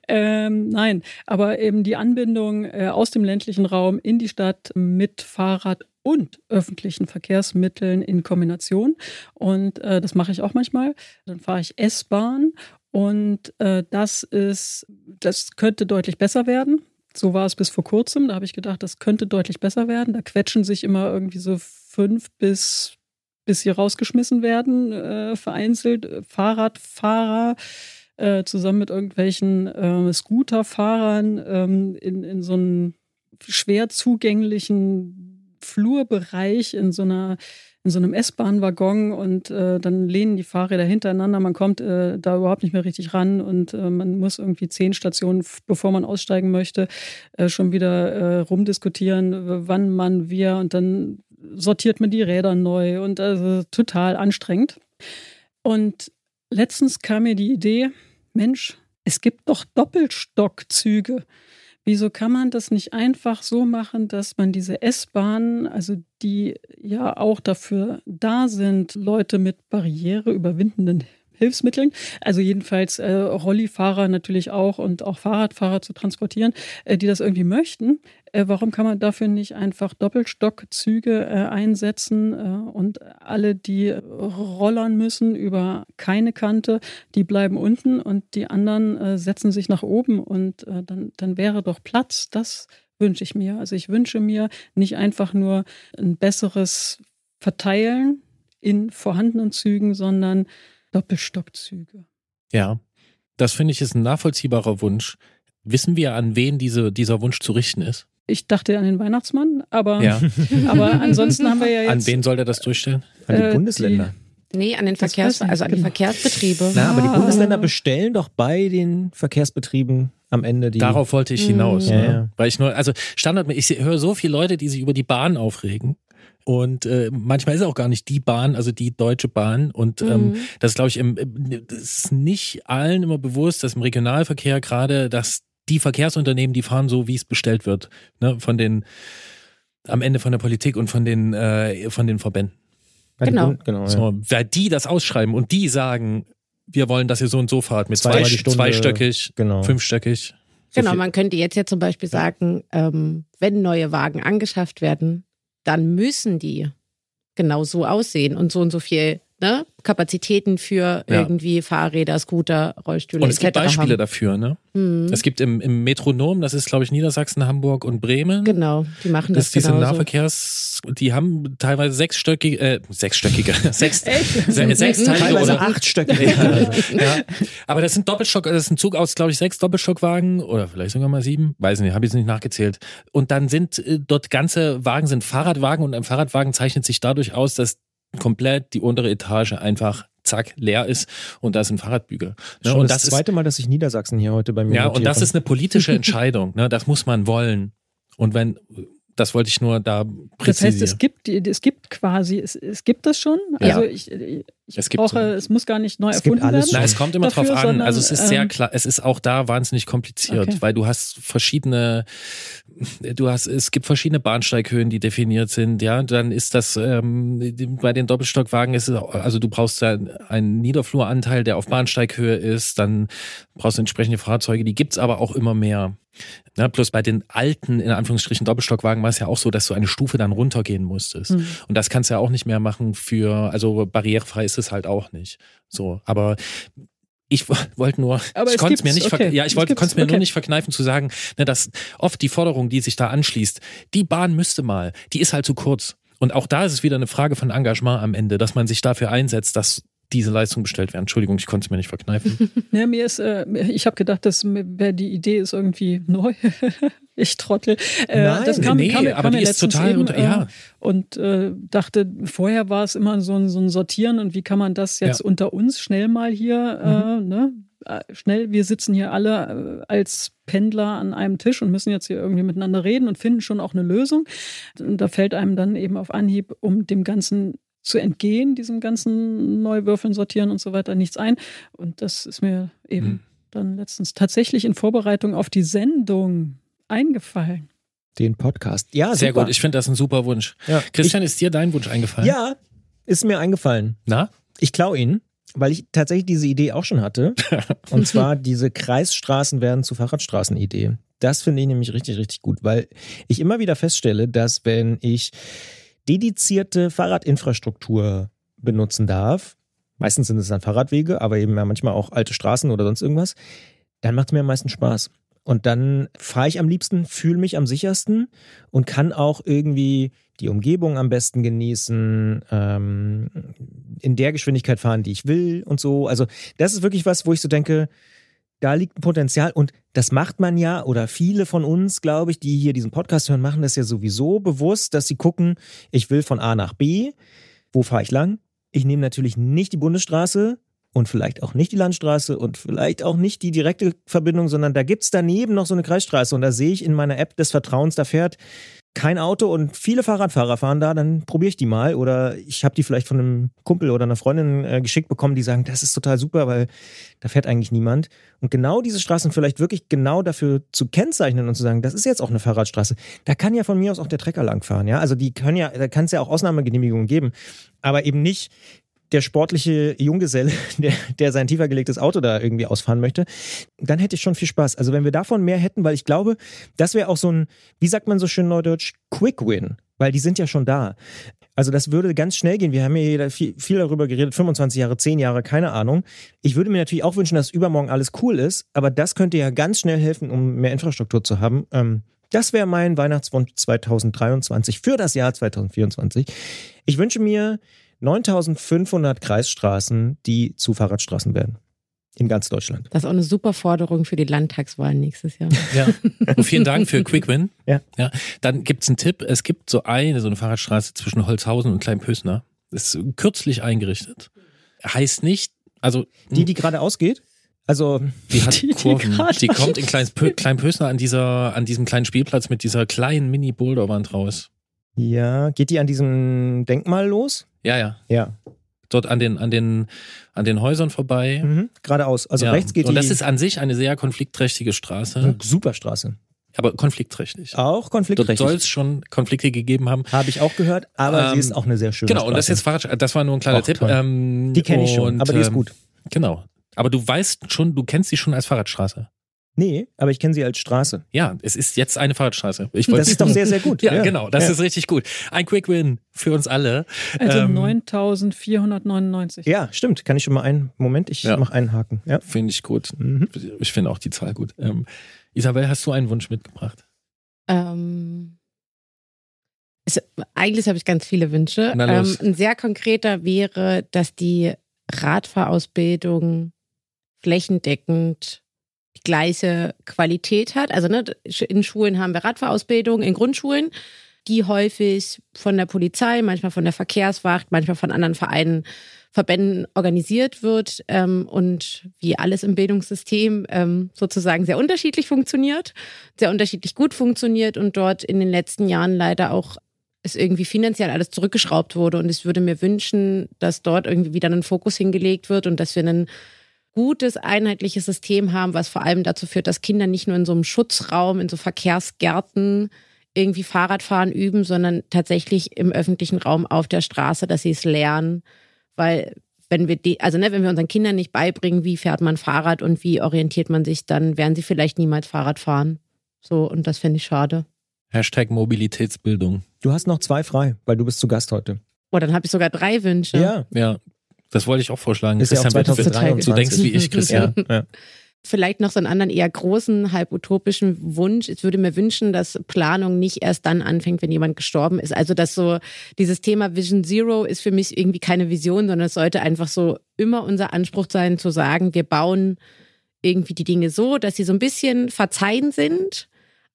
Speaker 3: Ähm, nein, aber eben die Anbindung äh, aus dem ländlichen Raum in die Stadt mit Fahrrad und öffentlichen Verkehrsmitteln in Kombination. Und äh, das mache ich auch manchmal. Dann fahre ich S-Bahn und äh, das ist, das könnte deutlich besser werden. So war es bis vor kurzem. Da habe ich gedacht, das könnte deutlich besser werden. Da quetschen sich immer irgendwie so fünf bis, bis sie rausgeschmissen werden, äh, vereinzelt Fahrradfahrer äh, zusammen mit irgendwelchen äh, Scooterfahrern ähm, in, in so einem schwer zugänglichen Flurbereich in so einer in so einem S-Bahn-Waggon und äh, dann lehnen die Fahrräder hintereinander. Man kommt äh, da überhaupt nicht mehr richtig ran und äh, man muss irgendwie zehn Stationen, bevor man aussteigen möchte, äh, schon wieder äh, rumdiskutieren, wann man wir und dann sortiert man die Räder neu und also total anstrengend. Und letztens kam mir die Idee, Mensch, es gibt doch Doppelstockzüge. Wieso kann man das nicht einfach so machen, dass man diese S-Bahnen, also die ja auch dafür da sind, Leute mit Barriere überwindenden Hilfsmitteln, also jedenfalls äh, Rollifahrer natürlich auch und auch Fahrradfahrer zu transportieren, äh, die das irgendwie möchten. Äh, warum kann man dafür nicht einfach Doppelstockzüge äh, einsetzen äh, und alle, die rollern müssen über keine Kante, die bleiben unten und die anderen äh, setzen sich nach oben und dann, dann wäre doch Platz. Das wünsche ich mir. Also ich wünsche mir nicht einfach nur ein besseres Verteilen in vorhandenen Zügen, sondern Doppelstockzüge.
Speaker 2: Ja, das finde ich ist ein nachvollziehbarer Wunsch. Wissen wir, an wen diese, dieser Wunsch zu richten ist?
Speaker 3: Ich dachte an den Weihnachtsmann, aber, ja. aber ansonsten haben wir ja jetzt.
Speaker 2: An wen soll der das durchstellen?
Speaker 4: An die äh, Bundesländer.
Speaker 5: Die, nee, an den Verkehrs, also an die genau. Verkehrsbetriebe.
Speaker 4: Na, aber die ah. Bundesländer bestellen doch bei den Verkehrsbetrieben am Ende die.
Speaker 2: Darauf wollte ich hinaus. Mhm. Ne? Ja, ja. Weil ich nur, also Standard, ich höre so viele Leute, die sich über die Bahn aufregen. Und äh, manchmal ist es auch gar nicht die Bahn, also die Deutsche Bahn. Und ähm, mhm. das ist, glaube ich, im, das ist nicht allen immer bewusst, dass im Regionalverkehr gerade, dass die Verkehrsunternehmen, die fahren so, wie es bestellt wird, ne, von den am Ende von der Politik und von den äh, von den Verbänden.
Speaker 5: Genau.
Speaker 2: genau so. Wer die das ausschreiben und die sagen, wir wollen, dass ihr so und so fahrt mit zwei, zweistöckig, genau. fünfstöckig.
Speaker 5: So genau, viel. man könnte jetzt ja zum Beispiel sagen, ähm, wenn neue Wagen angeschafft werden, dann müssen die genau so aussehen und so und so viel ne, Kapazitäten für ja. irgendwie Fahrräder, Scooter, Rollstühle.
Speaker 2: Und es gibt Beispiele haben. dafür, ne? Mhm. Es gibt im, im Metronom, das ist glaube ich Niedersachsen, Hamburg und Bremen.
Speaker 5: Genau, die machen das.
Speaker 2: Das diese genauso. Nahverkehrs, die haben teilweise sechsstöckige, äh, sechsstöckige, sechs, se, sechs Teile oder achtstöckige. ja. Aber das sind Doppelstock, das ist ein Zug aus, glaube ich, sechs Doppelstockwagen oder vielleicht sogar mal sieben, weiß nicht, habe ich jetzt nicht nachgezählt. Und dann sind äh, dort ganze Wagen sind Fahrradwagen und ein Fahrradwagen zeichnet sich dadurch aus, dass komplett die untere Etage einfach zack, leer ist und da ist ein Fahrradbügel.
Speaker 4: Ne? und das, das zweite Mal, dass sich Niedersachsen hier heute bei mir
Speaker 2: Ja, und das ist eine politische Entscheidung. Ne? Das muss man wollen. Und wenn das wollte ich nur da präzisieren.
Speaker 3: Das heißt, es gibt, es gibt quasi, es, es gibt das schon. Also ja. ich, ich es brauche, es muss gar nicht neu es erfunden werden.
Speaker 2: Nein, es kommt immer dafür, drauf an. Sondern, also es ist sehr ähm, klar, es ist auch da wahnsinnig kompliziert, okay. weil du hast verschiedene, du hast, es gibt verschiedene Bahnsteighöhen, die definiert sind. Ja, dann ist das ähm, bei den Doppelstockwagen ist es, also du brauchst da einen Niederfluranteil, der auf Bahnsteighöhe ist. Dann brauchst du entsprechende Fahrzeuge. Die gibt's aber auch immer mehr. Ja, plus bei den alten, in Anführungsstrichen, Doppelstockwagen war es ja auch so, dass du eine Stufe dann runtergehen musstest. Mhm. Und das kannst du ja auch nicht mehr machen für, also barrierefrei ist es halt auch nicht. So, aber ich wollte nur, aber ich konnte es mir nicht, okay. ja, ich wollte, konnte es mir okay. nur nicht verkneifen zu sagen, ne, dass oft die Forderung, die sich da anschließt, die Bahn müsste mal, die ist halt zu kurz. Und auch da ist es wieder eine Frage von Engagement am Ende, dass man sich dafür einsetzt, dass diese Leistung bestellt werden. Entschuldigung, ich konnte es mir nicht verkneifen.
Speaker 3: ja, mir ist, äh, ich habe gedacht, dass die Idee ist irgendwie neu. ich trottel.
Speaker 2: Äh, Nein, das kam, nee, kam, kam aber die ist total eben,
Speaker 3: unter, ja. Äh, und äh, dachte, vorher war es immer so ein, so ein Sortieren und wie kann man das jetzt ja. unter uns schnell mal hier, äh, mhm. ne? Äh, schnell, wir sitzen hier alle als Pendler an einem Tisch und müssen jetzt hier irgendwie miteinander reden und finden schon auch eine Lösung. Und da fällt einem dann eben auf Anhieb, um dem Ganzen zu entgehen, diesem ganzen Neuwürfeln, Sortieren und so weiter, nichts ein. Und das ist mir eben hm. dann letztens tatsächlich in Vorbereitung auf die Sendung eingefallen.
Speaker 4: Den Podcast. Ja,
Speaker 2: sehr super. gut. Ich finde das ein super Wunsch. Ja. Christian, ich, ist dir dein Wunsch eingefallen?
Speaker 4: Ja, ist mir eingefallen.
Speaker 2: Na?
Speaker 4: Ich klaue ihn, weil ich tatsächlich diese Idee auch schon hatte. und zwar diese Kreisstraßen werden zu Fahrradstraßen-Idee. Das finde ich nämlich richtig, richtig gut, weil ich immer wieder feststelle, dass wenn ich dedizierte Fahrradinfrastruktur benutzen darf, meistens sind es dann Fahrradwege, aber eben ja manchmal auch alte Straßen oder sonst irgendwas, dann macht es mir am meisten Spaß. Und dann fahre ich am liebsten, fühle mich am sichersten und kann auch irgendwie die Umgebung am besten genießen, ähm, in der Geschwindigkeit fahren, die ich will und so. Also das ist wirklich was, wo ich so denke, da liegt ein Potenzial und das macht man ja oder viele von uns, glaube ich, die hier diesen Podcast hören, machen das ja sowieso bewusst, dass sie gucken, ich will von A nach B, wo fahre ich lang? Ich nehme natürlich nicht die Bundesstraße und vielleicht auch nicht die Landstraße und vielleicht auch nicht die direkte Verbindung, sondern da gibt es daneben noch so eine Kreisstraße und da sehe ich in meiner App des Vertrauens, da fährt kein Auto und viele Fahrradfahrer fahren da, dann probiere ich die mal. Oder ich habe die vielleicht von einem Kumpel oder einer Freundin äh, geschickt bekommen, die sagen, das ist total super, weil da fährt eigentlich niemand. Und genau diese Straßen vielleicht wirklich genau dafür zu kennzeichnen und zu sagen, das ist jetzt auch eine Fahrradstraße. Da kann ja von mir aus auch der Trecker langfahren. Ja? Also die können ja, da kann es ja auch Ausnahmegenehmigungen geben. Aber eben nicht der sportliche Junggeselle, der, der sein tiefer gelegtes Auto da irgendwie ausfahren möchte, dann hätte ich schon viel Spaß. Also wenn wir davon mehr hätten, weil ich glaube, das wäre auch so ein, wie sagt man so schön neudeutsch, Quick Win, weil die sind ja schon da. Also das würde ganz schnell gehen. Wir haben ja viel, viel darüber geredet, 25 Jahre, 10 Jahre, keine Ahnung. Ich würde mir natürlich auch wünschen, dass übermorgen alles cool ist, aber das könnte ja ganz schnell helfen, um mehr Infrastruktur zu haben. Ähm, das wäre mein Weihnachtswunsch 2023 für das Jahr 2024. Ich wünsche mir 9500 Kreisstraßen, die zu Fahrradstraßen werden. In ganz Deutschland.
Speaker 5: Das ist auch eine super Forderung für die Landtagswahlen nächstes Jahr.
Speaker 2: Ja. Und vielen Dank für Quick Win.
Speaker 4: Ja.
Speaker 2: ja. Dann gibt's einen Tipp. Es gibt so eine, so eine Fahrradstraße zwischen Holzhausen und Kleinpösner. Ist kürzlich eingerichtet. Heißt nicht, also.
Speaker 4: Die, die gerade ausgeht? Also
Speaker 2: die hat
Speaker 3: Die, die
Speaker 2: Kurven.
Speaker 3: gerade
Speaker 2: Die, kommt in Kleinpö Kleinpösner an dieser, an diesem kleinen Spielplatz mit dieser kleinen Mini-Boulderwand raus.
Speaker 4: Ja, geht die an diesem Denkmal los?
Speaker 2: Ja, ja.
Speaker 4: Ja.
Speaker 2: Dort an den, an den, an den Häusern vorbei.
Speaker 4: Mhm. Geradeaus. Also
Speaker 2: ja.
Speaker 4: rechts geht
Speaker 2: Und
Speaker 4: die.
Speaker 2: das ist an sich eine sehr konfliktträchtige Straße.
Speaker 4: Superstraße.
Speaker 2: Aber konfliktträchtig.
Speaker 4: Auch
Speaker 2: Dort
Speaker 4: konfliktträchtig.
Speaker 2: soll es schon Konflikte gegeben haben.
Speaker 4: Habe ich auch gehört, aber
Speaker 2: Ähm,
Speaker 4: sie ist auch eine sehr schöne
Speaker 2: Genau, und das ist jetzt Fahrrad, das war nur ein kleiner
Speaker 4: Auch
Speaker 2: Tipp. Ähm,
Speaker 4: Die kenne ich schon,
Speaker 2: und,
Speaker 4: aber die ist
Speaker 2: ähm,
Speaker 4: gut.
Speaker 2: Genau. Aber du weißt schon, du kennst sie schon als Fahrradstraße.
Speaker 4: Nee, aber ich kenne sie als Straße.
Speaker 2: Ja, es ist jetzt eine Fahrradstraße. Ich
Speaker 4: Das ist doch sehr, sehr gut.
Speaker 2: Ja, genau, das
Speaker 4: Ja.
Speaker 2: ist richtig gut. Ein Quick Win für uns alle.
Speaker 3: Also
Speaker 2: Ähm,
Speaker 3: 9499.
Speaker 4: Ja, stimmt. Kann ich schon mal einen Moment? Ich
Speaker 2: Ja.
Speaker 4: mache einen Haken. Ja.
Speaker 2: Finde ich gut.
Speaker 4: Mhm.
Speaker 2: Ich finde auch die Zahl gut. Ähm, Isabel, hast du einen Wunsch mitgebracht?
Speaker 5: Ähm, es, eigentlich habe ich ganz viele Wünsche.
Speaker 2: Na
Speaker 5: Ähm, ein sehr konkreter wäre, dass die Radfahrausbildung flächendeckend gleiche Qualität hat. Also ne, in Schulen haben wir Radfahrausbildung, in Grundschulen, die häufig von der Polizei, manchmal von der Verkehrswacht, manchmal von anderen Vereinen, Verbänden organisiert wird ähm, und wie alles im Bildungssystem ähm, sozusagen sehr unterschiedlich funktioniert, sehr unterschiedlich gut funktioniert und dort in den letzten Jahren leider auch es irgendwie finanziell alles zurückgeschraubt wurde. Und ich würde mir wünschen, dass dort irgendwie wieder ein Fokus hingelegt wird und dass wir ein gutes, einheitliches System haben, was vor allem dazu führt, dass Kinder nicht nur in so einem Schutzraum, in so Verkehrsgärten irgendwie Fahrradfahren üben, sondern tatsächlich im öffentlichen Raum auf der Straße, dass sie es lernen. Weil wenn wir die, also ne, wenn wir unseren Kindern nicht beibringen, wie fährt man Fahrrad und wie orientiert man sich, dann werden sie vielleicht niemals Fahrrad fahren. So, und das finde ich schade.
Speaker 2: Hashtag Mobilitätsbildung.
Speaker 4: Du hast noch zwei frei, weil du bist zu Gast heute.
Speaker 5: Oh, dann habe ich sogar drei Wünsche.
Speaker 4: Ja.
Speaker 2: Ja, das wollte ich auch vorschlagen.
Speaker 4: Ist ja auch
Speaker 2: Christian, bitte,
Speaker 4: 2023.
Speaker 2: du denkst wie ich, Christian.
Speaker 4: Ja. ja.
Speaker 5: vielleicht noch so einen anderen eher großen, halb utopischen Wunsch. Ich würde mir wünschen, dass Planung nicht erst dann anfängt, wenn jemand gestorben ist. Also, dass so dieses Thema Vision Zero ist für mich irgendwie keine Vision, sondern es sollte einfach so immer unser Anspruch sein, zu sagen, wir bauen irgendwie die Dinge so, dass sie so ein bisschen verzeihen sind.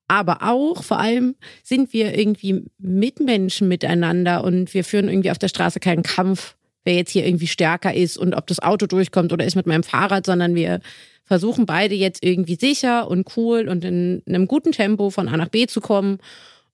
Speaker 5: Aber auch, vor allem, sind wir irgendwie Mitmenschen miteinander und wir führen irgendwie auf der Straße keinen Kampf, wer jetzt hier irgendwie stärker ist und ob das Auto durchkommt oder ist mit meinem Fahrrad, sondern wir versuchen beide jetzt irgendwie sicher und cool und in einem guten Tempo von A nach B zu kommen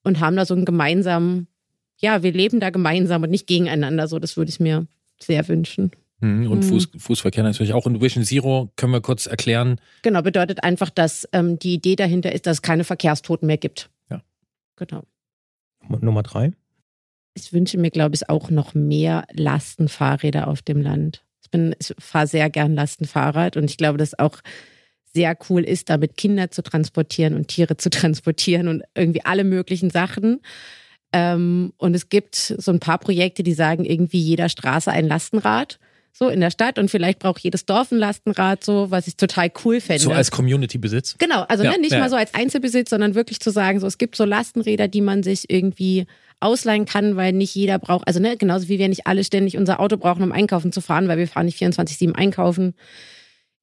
Speaker 5: und haben da so einen gemeinsamen, ja, wir leben da gemeinsam und nicht gegeneinander. So, das würde ich mir sehr wünschen.
Speaker 2: Mhm, Und
Speaker 5: Mhm.
Speaker 2: Fuß, Fußverkehr natürlich auch. Und Vision Zero können wir kurz erklären.
Speaker 5: Genau, bedeutet einfach, dass ähm, die Idee dahinter ist, dass es keine Verkehrstoten mehr gibt.
Speaker 2: Ja.
Speaker 5: Genau.
Speaker 4: Nummer drei.
Speaker 5: Ich wünsche mir, glaube ich, auch noch mehr Lastenfahrräder auf dem Land. Ich bin, ich fahre sehr gern Lastenfahrrad und ich glaube, dass auch sehr cool ist, damit Kinder zu transportieren und Tiere zu transportieren und irgendwie alle möglichen Sachen. Ähm, und es gibt so ein paar Projekte, die sagen, irgendwie jeder Straße ein Lastenrad. So in der Stadt und vielleicht braucht jedes Dorf ein Lastenrad, so, was ich total cool fände.
Speaker 2: So als Community-Besitz.
Speaker 5: Genau, also
Speaker 2: Ja,
Speaker 5: ne, nicht
Speaker 2: ja.
Speaker 5: mal so als Einzelbesitz, sondern wirklich zu sagen, so es gibt so Lastenräder, die man sich irgendwie ausleihen kann, weil nicht jeder braucht, also ne, genauso wie wir nicht alle ständig unser Auto brauchen, um einkaufen zu fahren, weil wir fahren nicht 24-7 einkaufen,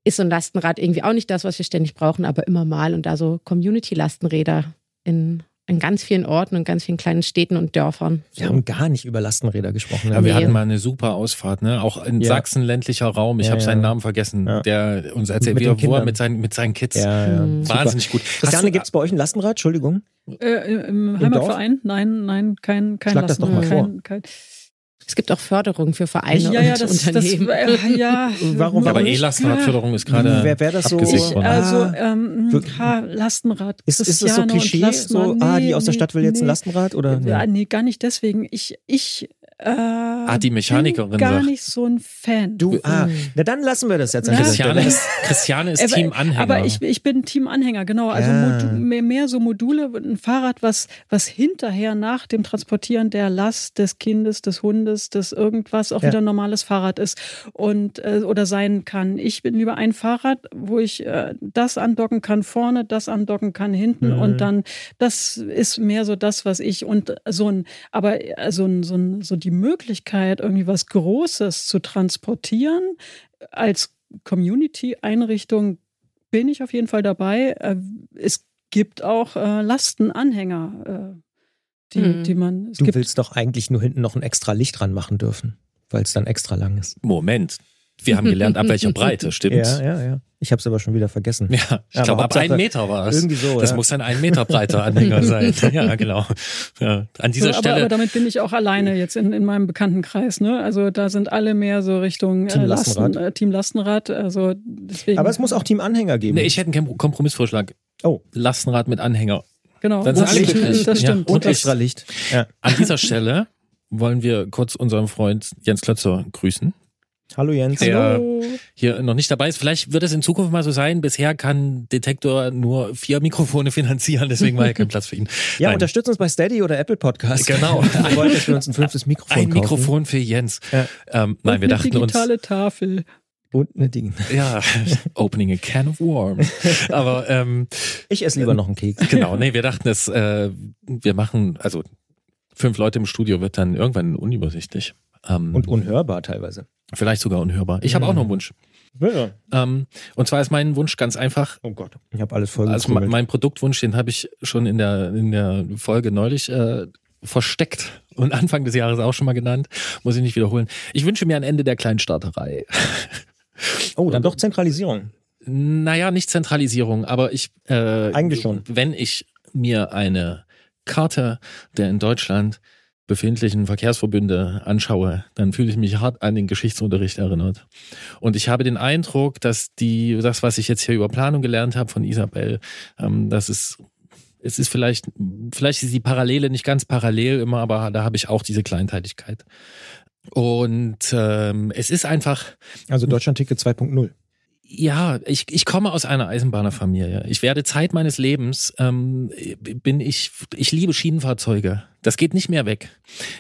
Speaker 5: ist so ein Lastenrad irgendwie auch nicht das, was wir ständig brauchen, aber immer mal und da so Community-Lastenräder in, in ganz vielen Orten und ganz vielen kleinen Städten und Dörfern.
Speaker 4: Wir haben gar nicht über Lastenräder gesprochen.
Speaker 2: Ja, wir
Speaker 5: Nee.
Speaker 2: hatten mal eine super Ausfahrt, ne? Auch in
Speaker 4: Ja.
Speaker 2: Sachsen ländlicher Raum. Ich
Speaker 4: Ja,
Speaker 2: habe
Speaker 4: ja.
Speaker 2: seinen Namen vergessen,
Speaker 4: Ja.
Speaker 2: der uns erzählt,
Speaker 4: Mit
Speaker 2: wie
Speaker 4: den
Speaker 2: er, wo er
Speaker 4: Kindern.
Speaker 2: mit seinen, mit seinen Kids.
Speaker 4: ja, ja.
Speaker 5: Mhm.
Speaker 2: Wahnsinnig gut. Hast
Speaker 4: Christiane,
Speaker 2: du-
Speaker 4: gibt es bei euch ein Lastenrad? Entschuldigung.
Speaker 3: Äh, Im
Speaker 4: Im
Speaker 3: Heimatverein? Nein, nein, kein, kein
Speaker 4: Schlag das doch mal
Speaker 3: Lastenrad, kein, kein,
Speaker 5: Es gibt auch Förderung für Vereine
Speaker 3: ja, ja,
Speaker 5: und
Speaker 3: das, das,
Speaker 5: Unternehmen.
Speaker 3: äh, ja.
Speaker 4: Warum-
Speaker 2: aber? E-Lastenradförderung ist gerade
Speaker 4: Wer wäre das so?
Speaker 3: Ich,
Speaker 2: worden.
Speaker 3: also,
Speaker 4: Ah,
Speaker 3: ähm, ha, Lastenrad.
Speaker 4: Ist, ist das so Klischee? So, ah, die aus der
Speaker 3: Nee,
Speaker 4: Stadt will jetzt ein
Speaker 3: nee.
Speaker 4: Lastenrad? Oder?
Speaker 3: Ja,
Speaker 4: Nee.
Speaker 3: nee, gar nicht deswegen. Ich, ich äh,
Speaker 2: Ah, die Mechanikerin
Speaker 3: bin gar
Speaker 2: sagt.
Speaker 3: nicht so ein Fan.
Speaker 4: Du, ah, na dann lassen wir das jetzt
Speaker 2: Christiane ist, Christiane ist
Speaker 3: Aber-
Speaker 2: Team-Anhänger.
Speaker 3: Aber ich, ich bin Team-Anhänger, genau. Also
Speaker 4: Ja.
Speaker 3: Mehr, mehr so Module, ein Fahrrad, was, was hinterher nach dem Transportieren der Last des Kindes, des Hundes, des irgendwas auch
Speaker 4: Ja.
Speaker 3: wieder ein normales Fahrrad ist und äh, oder sein kann. Ich bin lieber ein Fahrrad, wo ich äh, das andocken kann vorne, das andocken kann hinten
Speaker 4: Mhm.
Speaker 3: und dann, das ist mehr so das, was ich und so ein, aber äh, so, ein, so, ein, so die Möglichkeit, irgendwie was Großes zu transportieren, als Community-Einrichtung bin ich auf jeden Fall dabei. Äh, es gibt auch äh, Lastenanhänger, äh, die, mhm. die man.
Speaker 4: du willst doch eigentlich nur hinten noch ein extra Licht dran machen dürfen, weil es dann extra lang ist.
Speaker 2: Moment. Wir haben gelernt, ab welcher Breite, stimmt?
Speaker 4: Ja, ja, ja. Ich habe es aber schon wieder vergessen.
Speaker 2: Ja, ich glaube, ab einem Meter war es. Irgendwie so. Das ja. muss ein ein Meter breiter Anhänger sein. ja, genau. Ja, an dieser
Speaker 3: so,
Speaker 2: Stelle.
Speaker 3: Aber damit bin ich auch alleine jetzt in, in meinem Bekanntenkreis. Ne? Also da sind alle mehr so Richtung
Speaker 4: Team äh, Lastenrad.
Speaker 3: Lasten, äh, Team Lastenrad. Also deswegen.
Speaker 4: Aber es muss auch Team Anhänger geben.
Speaker 2: Nee, ich hätte einen Kompromissvorschlag.
Speaker 4: Oh.
Speaker 2: Lastenrad mit Anhänger.
Speaker 3: Genau.
Speaker 2: Dann sind alle glücklich.
Speaker 3: Das stimmt.
Speaker 4: Ja, und extra Licht.
Speaker 2: Ja. An dieser Stelle wollen wir kurz unseren Freund Jens Klötzer grüßen.
Speaker 4: Hallo Jens.
Speaker 2: Der
Speaker 3: Hallo.
Speaker 2: hier noch nicht dabei ist. Vielleicht wird es in Zukunft mal so sein. Bisher kann Detektor nur vier Mikrofone finanzieren, deswegen war ja kein Platz für ihn.
Speaker 4: Ja, unterstützt uns bei Steady oder Apple Podcast.
Speaker 2: Genau.
Speaker 4: Wir wollten, dass wir uns ein fünftes Mikrofon
Speaker 2: Ein
Speaker 4: kaufen.
Speaker 2: Mikrofon für Jens.
Speaker 4: Ja.
Speaker 2: Ähm, nein, wir
Speaker 3: eine
Speaker 2: dachten uns.
Speaker 3: digitale Tafel.
Speaker 4: Und eine Ding.
Speaker 2: Ja, opening a can of worms. Aber ähm,
Speaker 4: Ich esse lieber noch einen Keks.
Speaker 2: genau, nee, wir dachten es, äh, wir machen, also fünf Leute im Studio wird dann irgendwann unübersichtlich. Ähm,
Speaker 4: Und unhörbar teilweise.
Speaker 2: vielleicht sogar unhörbar. Ich habe auch noch einen Wunsch.
Speaker 4: Ja.
Speaker 2: Ähm, und zwar ist mein Wunsch ganz einfach.
Speaker 4: Oh Gott. Ich habe alles voll
Speaker 2: Also me- mein Produktwunsch, den habe ich schon in der, in der Folge neulich äh, versteckt und Anfang des Jahres auch schon mal genannt. Muss ich nicht wiederholen. Ich wünsche mir ein Ende der Kleinstaaterei.
Speaker 4: Oh, dann doch Zentralisierung.
Speaker 2: Naja, nicht Zentralisierung, aber ich. Äh,
Speaker 4: Eigentlich schon.
Speaker 2: Wenn ich mir eine Karte der in Deutschland befindlichen Verkehrsverbünde anschaue, dann fühle ich mich hart an den Geschichtsunterricht erinnert. Und ich habe den Eindruck, dass die, das, was ich jetzt hier über Planung gelernt habe von Isabel, ähm, das ist es ist vielleicht, vielleicht ist die Parallele nicht ganz parallel immer, aber da habe ich auch diese Kleinteiligkeit. Und ähm, es ist einfach,
Speaker 4: Also Deutschlandticket 2.0.
Speaker 2: ja, ich, ich komme aus einer Eisenbahnerfamilie. Ich werde Zeit meines Lebens, ähm, bin ich, ich liebe Schienenfahrzeuge. Das geht nicht mehr weg.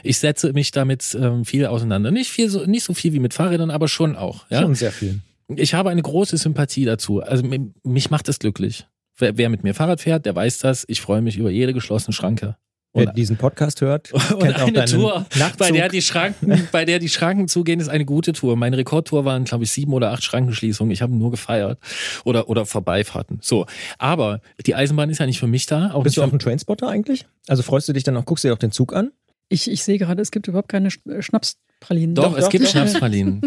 Speaker 2: Ich setze mich damit ähm, viel auseinander. Nicht viel so, nicht so viel wie mit Fahrrädern, aber schon auch. Ja?
Speaker 4: Schon sehr viel.
Speaker 2: Ich habe eine große Sympathie dazu. Also mi- mich macht es glücklich. Wer, wer mit mir Fahrrad fährt, der weiß das. Ich freue mich über jede geschlossene Schranke.
Speaker 4: Wer
Speaker 2: Und,
Speaker 4: diesen Podcast hört,
Speaker 2: und
Speaker 4: kennt
Speaker 2: eine Tour,
Speaker 4: Nachtzug.
Speaker 2: bei der die Schranken, bei der die Schranken zugehen, ist eine gute Tour. Meine Rekordtour waren, glaube ich, sieben oder acht Schrankenschließungen. Ich habe nur gefeiert oder oder Vorbeifahrten. So, aber die Eisenbahn ist ja nicht für mich da. Auch
Speaker 4: Bist du
Speaker 2: nicht
Speaker 4: auch ein Trainspotter eigentlich? Also freust du dich dann auch, guckst du dir auch den Zug an?
Speaker 3: Ich, ich sehe gerade, es gibt überhaupt keine Sch- Schnapspralinen.
Speaker 2: Doch,
Speaker 4: Doch,
Speaker 2: es
Speaker 4: doch,
Speaker 2: gibt
Speaker 4: doch.
Speaker 2: Schnapspralinen.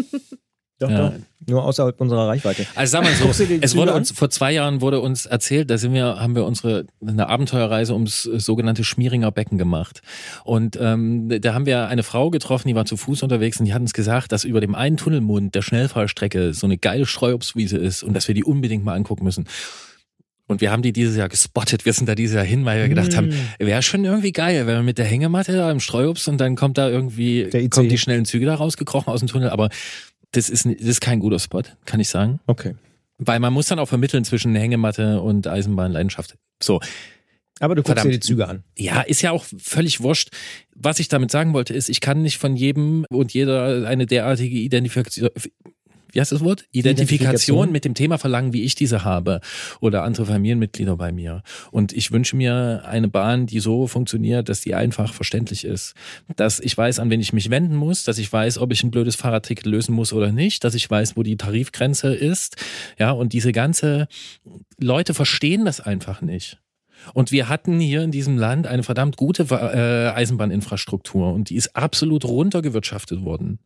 Speaker 4: Doch,
Speaker 2: Ja.
Speaker 4: doch. Nur außerhalb unserer Reichweite.
Speaker 2: Also sag mal so, es wurde uns vor zwei Jahren wurde uns erzählt, da sind wir, haben wir unsere eine Abenteuerreise ums sogenannte Schmieringer Becken gemacht. Und ähm, da haben wir eine Frau getroffen, die war zu Fuß unterwegs und die hat uns gesagt, dass über dem einen Tunnelmund der Schnellfahrstrecke so eine geile Streuobstwiese ist und dass wir die unbedingt mal angucken müssen. Und wir haben die dieses Jahr gespottet. Wir sind da dieses Jahr hin, weil wir gedacht haben,
Speaker 4: Mm.
Speaker 2: wäre schon irgendwie geil, wenn wir mit der Hängematte da im Streuobst und dann kommt da irgendwie, kommen die schnellen Züge da rausgekrochen aus dem Tunnel. Aber das ist, das ist kein guter Spot, kann ich sagen.
Speaker 4: Okay.
Speaker 2: Weil man muss dann auch vermitteln zwischen Hängematte und Eisenbahnleidenschaft. So,
Speaker 4: Aber du guckst
Speaker 2: Verdammt.
Speaker 4: dir die Züge an.
Speaker 2: ja, ist ja auch völlig wurscht. Was ich damit sagen wollte, ist, ich kann nicht von jedem und jeder eine derartige Identifikation, wie heißt das Wort? Identifikation
Speaker 4: Identifikation.
Speaker 2: mit dem Thema verlangen, wie ich diese habe oder andere Familienmitglieder bei mir. Und ich wünsche mir eine Bahn, die so funktioniert, dass die einfach verständlich ist. Dass ich weiß, an wen ich mich wenden muss, dass ich weiß, ob ich ein blödes Fahrradticket lösen muss oder nicht, dass ich weiß, wo die Tarifgrenze ist. Ja, und diese ganze Leute verstehen das einfach nicht. Und wir hatten hier in diesem Land eine verdammt gute äh, Eisenbahninfrastruktur und die ist absolut runtergewirtschaftet worden.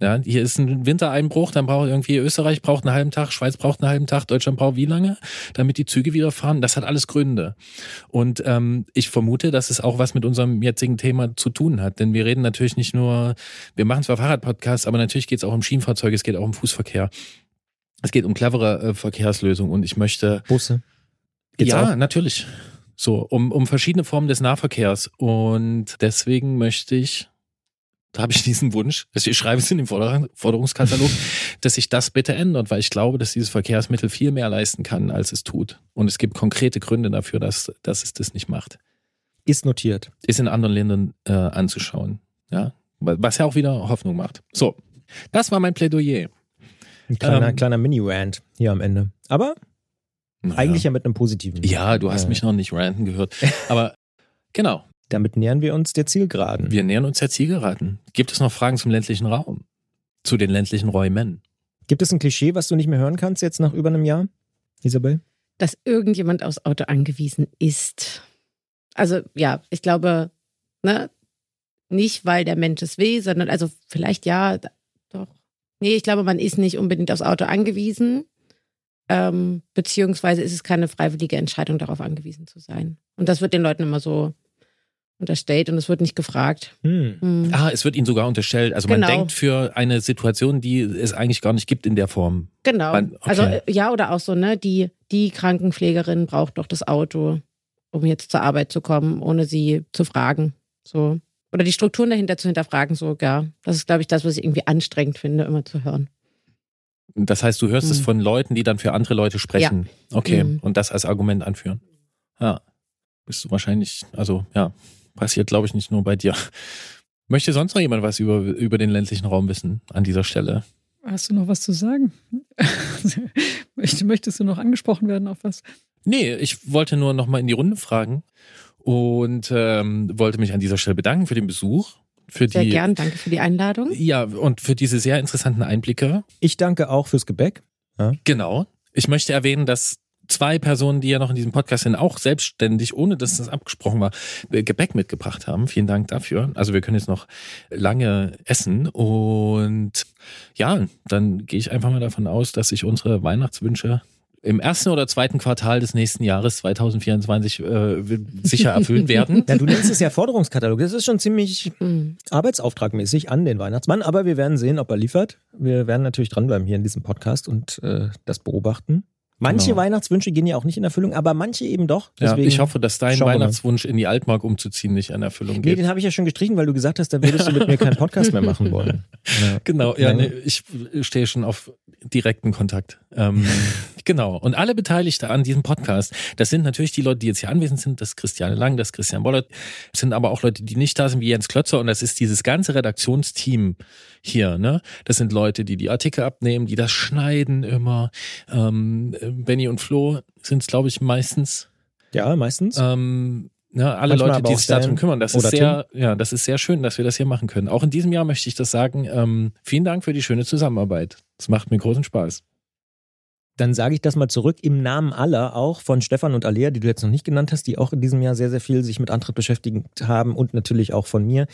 Speaker 2: Ja, hier ist ein Wintereinbruch, dann braucht irgendwie Österreich braucht einen halben Tag, Schweiz braucht einen halben Tag, Deutschland braucht wie lange, damit die Züge wieder fahren. Das hat alles Gründe. Und ähm, ich vermute, dass es auch was mit unserem jetzigen Thema zu tun hat. Denn wir reden natürlich nicht nur, wir machen zwar Fahrradpodcasts, aber natürlich geht es auch um Schienenfahrzeuge, es geht auch um Fußverkehr. Es geht um clevere äh, Verkehrslösungen und ich möchte
Speaker 4: Busse. Geht's
Speaker 2: ja,
Speaker 4: auch?
Speaker 2: natürlich. So, um, um verschiedene Formen des Nahverkehrs. Und deswegen möchte ich, da habe ich diesen Wunsch, ich schreibe es in den Forder Forderungskatalog, dass sich das bitte ändert, weil ich glaube, dass dieses Verkehrsmittel viel mehr leisten kann, als es tut. Und es gibt konkrete Gründe dafür, dass, dass es das nicht macht.
Speaker 4: Ist notiert.
Speaker 2: Ist in anderen Ländern äh, anzuschauen. Ja, was ja auch wieder Hoffnung macht. So, das war mein Plädoyer.
Speaker 4: Ein kleiner,
Speaker 2: Ähm.
Speaker 4: kleiner Mini-Rant hier am Ende. Aber
Speaker 2: Naja.
Speaker 4: eigentlich ja mit einem positiven.
Speaker 2: Ja, du hast
Speaker 4: Äh,
Speaker 2: mich noch nicht ranten gehört. Aber genau,
Speaker 4: Damit nähern wir uns der Zielgeraden.
Speaker 2: Wir nähern uns der Zielgeraden. Gibt es noch Fragen zum ländlichen Raum? Zu den ländlichen Räumen?
Speaker 4: Gibt es ein Klischee, was du nicht mehr hören kannst jetzt nach über einem Jahr, Isabel?
Speaker 5: Dass irgendjemand aufs Auto angewiesen ist. Also ja, ich glaube, ne, nicht weil der Mensch es will, sondern also vielleicht ja, doch. Nee, ich glaube, man ist nicht unbedingt aufs Auto angewiesen. Ähm, beziehungsweise ist es keine freiwillige Entscheidung, darauf angewiesen zu sein. Und das wird den Leuten immer so unterstellt und es wird nicht gefragt.
Speaker 2: Hm. Hm. Ah, es wird ihnen sogar unterstellt. Also genau. man denkt für eine Situation, die es eigentlich gar nicht gibt in der Form.
Speaker 5: Genau. Man, okay. Also äh, ja, oder auch so, ne, die, die Krankenpflegerin braucht doch das Auto, um jetzt zur Arbeit zu kommen, ohne sie zu fragen. So. Oder die Strukturen dahinter zu hinterfragen, so, ja. Das ist, glaube ich, das, was ich irgendwie anstrengend finde, immer zu hören.
Speaker 2: Das heißt, du hörst hm. es von Leuten, die dann für andere Leute sprechen. Ja. Okay. Mhm. Und das als Argument anführen. Ja. Bist du wahrscheinlich, also ja, passiert, glaube ich, nicht nur bei dir. Möchte sonst noch jemand was über, über den ländlichen Raum wissen an dieser Stelle?
Speaker 3: Hast du noch was zu sagen? Möchtest du noch angesprochen werden auf was?
Speaker 2: Nee, ich wollte nur noch mal in die Runde fragen und ähm, wollte mich an dieser Stelle bedanken für den Besuch. Für
Speaker 5: sehr
Speaker 2: die,
Speaker 5: gern, danke für die Einladung.
Speaker 2: Ja, und für diese sehr interessanten Einblicke.
Speaker 4: Ich danke auch fürs Gebäck.
Speaker 2: Ja. Genau. Ich möchte erwähnen, dass zwei Personen, die ja noch in diesem Podcast sind, auch selbstständig, ohne dass das abgesprochen war, äh, Gebäck mitgebracht haben. Vielen Dank dafür. Also wir können jetzt noch lange essen und ja, dann gehe ich einfach mal davon aus, dass sich unsere Weihnachtswünsche im ersten oder zweiten Quartal des nächsten Jahres 2024 äh, sicher erfüllen werden.
Speaker 4: Ja, du nennst es ja Forderungskatalog. Das ist schon ziemlich mhm. arbeitsauftragmäßig an den Weihnachtsmann, aber wir werden sehen, ob er liefert. Wir werden natürlich dranbleiben hier in diesem Podcast und äh, das beobachten. Manche genau. Weihnachtswünsche gehen ja auch nicht in Erfüllung, aber manche eben doch.
Speaker 2: ja, ich hoffe, dass dein Weihnachtswunsch in die Altmark umzuziehen nicht in Erfüllung geht.
Speaker 4: Nee, den habe ich ja schon gestrichen, weil du gesagt hast, da würdest du mit mir keinen Podcast mehr machen wollen.
Speaker 2: Ja. Genau, ja, nee, ich stehe schon auf direkten Kontakt. Ähm, genau. Und alle Beteiligten an diesem Podcast, das sind natürlich die Leute, die jetzt hier anwesend sind, das ist Christiane Lang, das ist Christian Bollert, es sind aber auch Leute, die nicht da sind, wie Jens Klötzer und das ist dieses ganze Redaktionsteam hier. Ne? Das sind Leute, die die Artikel abnehmen, die das schneiden immer. Ähm, Benny und Flo sind es, glaube ich, meistens.
Speaker 4: Ja, meistens.
Speaker 2: Ähm, ja, alle Manchmal Leute, die sich darum kümmern. Das ist sehr, Tim. ja, das ist sehr schön, dass wir das hier machen können. Auch in diesem Jahr möchte ich das sagen. Ähm, vielen Dank für die schöne Zusammenarbeit. Es macht mir großen Spaß.
Speaker 4: Dann sage ich das mal zurück im Namen aller, auch von Stefan und Alea, die du jetzt noch nicht genannt hast, die auch in diesem Jahr sehr, sehr viel sich mit Antritt beschäftigt haben und natürlich auch von mir.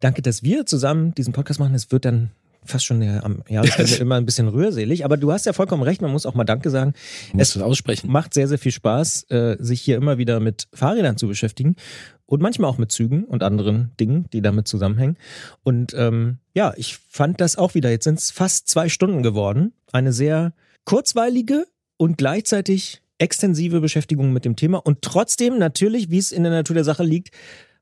Speaker 4: Danke, dass wir zusammen diesen Podcast machen. Es wird dann fast schon ja, am Jahresende immer ein bisschen rührselig, aber du hast ja vollkommen recht, man muss auch mal Danke sagen.
Speaker 2: es aussprechen.
Speaker 4: macht sehr, sehr viel Spaß, äh, sich hier immer wieder mit Fahrrädern zu beschäftigen und manchmal auch mit Zügen und anderen Dingen, die damit zusammenhängen. Und ähm, ja, ich fand das auch wieder, jetzt sind es fast zwei Stunden geworden. Eine sehr kurzweilige und gleichzeitig extensive Beschäftigung mit dem Thema und trotzdem natürlich, wie es in der Natur der Sache liegt,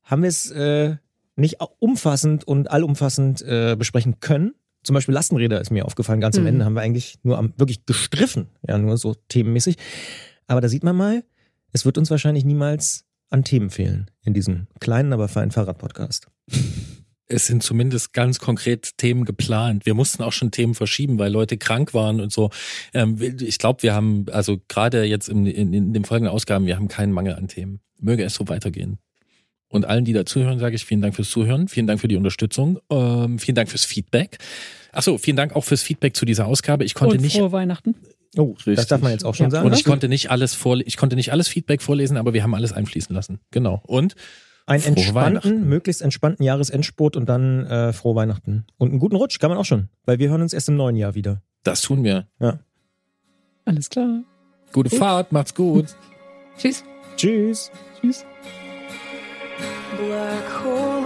Speaker 4: haben wir es äh, nicht umfassend und allumfassend äh, besprechen können. Zum Beispiel Lastenräder ist mir aufgefallen. Ganz am mhm. Ende haben wir eigentlich nur am, wirklich gestriffen, ja, nur so themenmäßig. Aber da sieht man mal, es wird uns wahrscheinlich niemals an Themen fehlen in diesem kleinen, aber feinen Fahrradpodcast.
Speaker 2: Es sind zumindest ganz konkret Themen geplant. Wir mussten auch schon Themen verschieben, weil Leute krank waren und so. Ähm, ich glaube, wir haben, also gerade jetzt in, in, in den folgenden Ausgaben, wir haben keinen Mangel an Themen. Möge es so weitergehen. Und allen, die dazuhören, sage ich vielen Dank fürs Zuhören, vielen Dank für die Unterstützung, ähm, vielen Dank fürs Feedback. Achso, vielen Dank auch fürs Feedback zu dieser Ausgabe. Ich konnte
Speaker 3: Und
Speaker 2: nicht.
Speaker 3: Frohe Weihnachten.
Speaker 4: Oh, Richtig. das darf man jetzt auch schon ja. sagen.
Speaker 2: Und ich konnte nicht alles vor, ich konnte nicht alles Feedback vorlesen, aber wir haben alles einfließen lassen. Genau. Und
Speaker 4: einen entspannten, möglichst entspannten Jahresendspurt und dann äh, frohe Weihnachten. Und einen guten Rutsch kann man auch schon, weil wir hören uns erst im neuen Jahr wieder.
Speaker 2: Das tun wir.
Speaker 4: Ja.
Speaker 3: Alles klar.
Speaker 2: Gute gut. Fahrt, macht's gut.
Speaker 5: Tschüss.
Speaker 4: Tschüss.
Speaker 3: Tschüss.
Speaker 6: black hole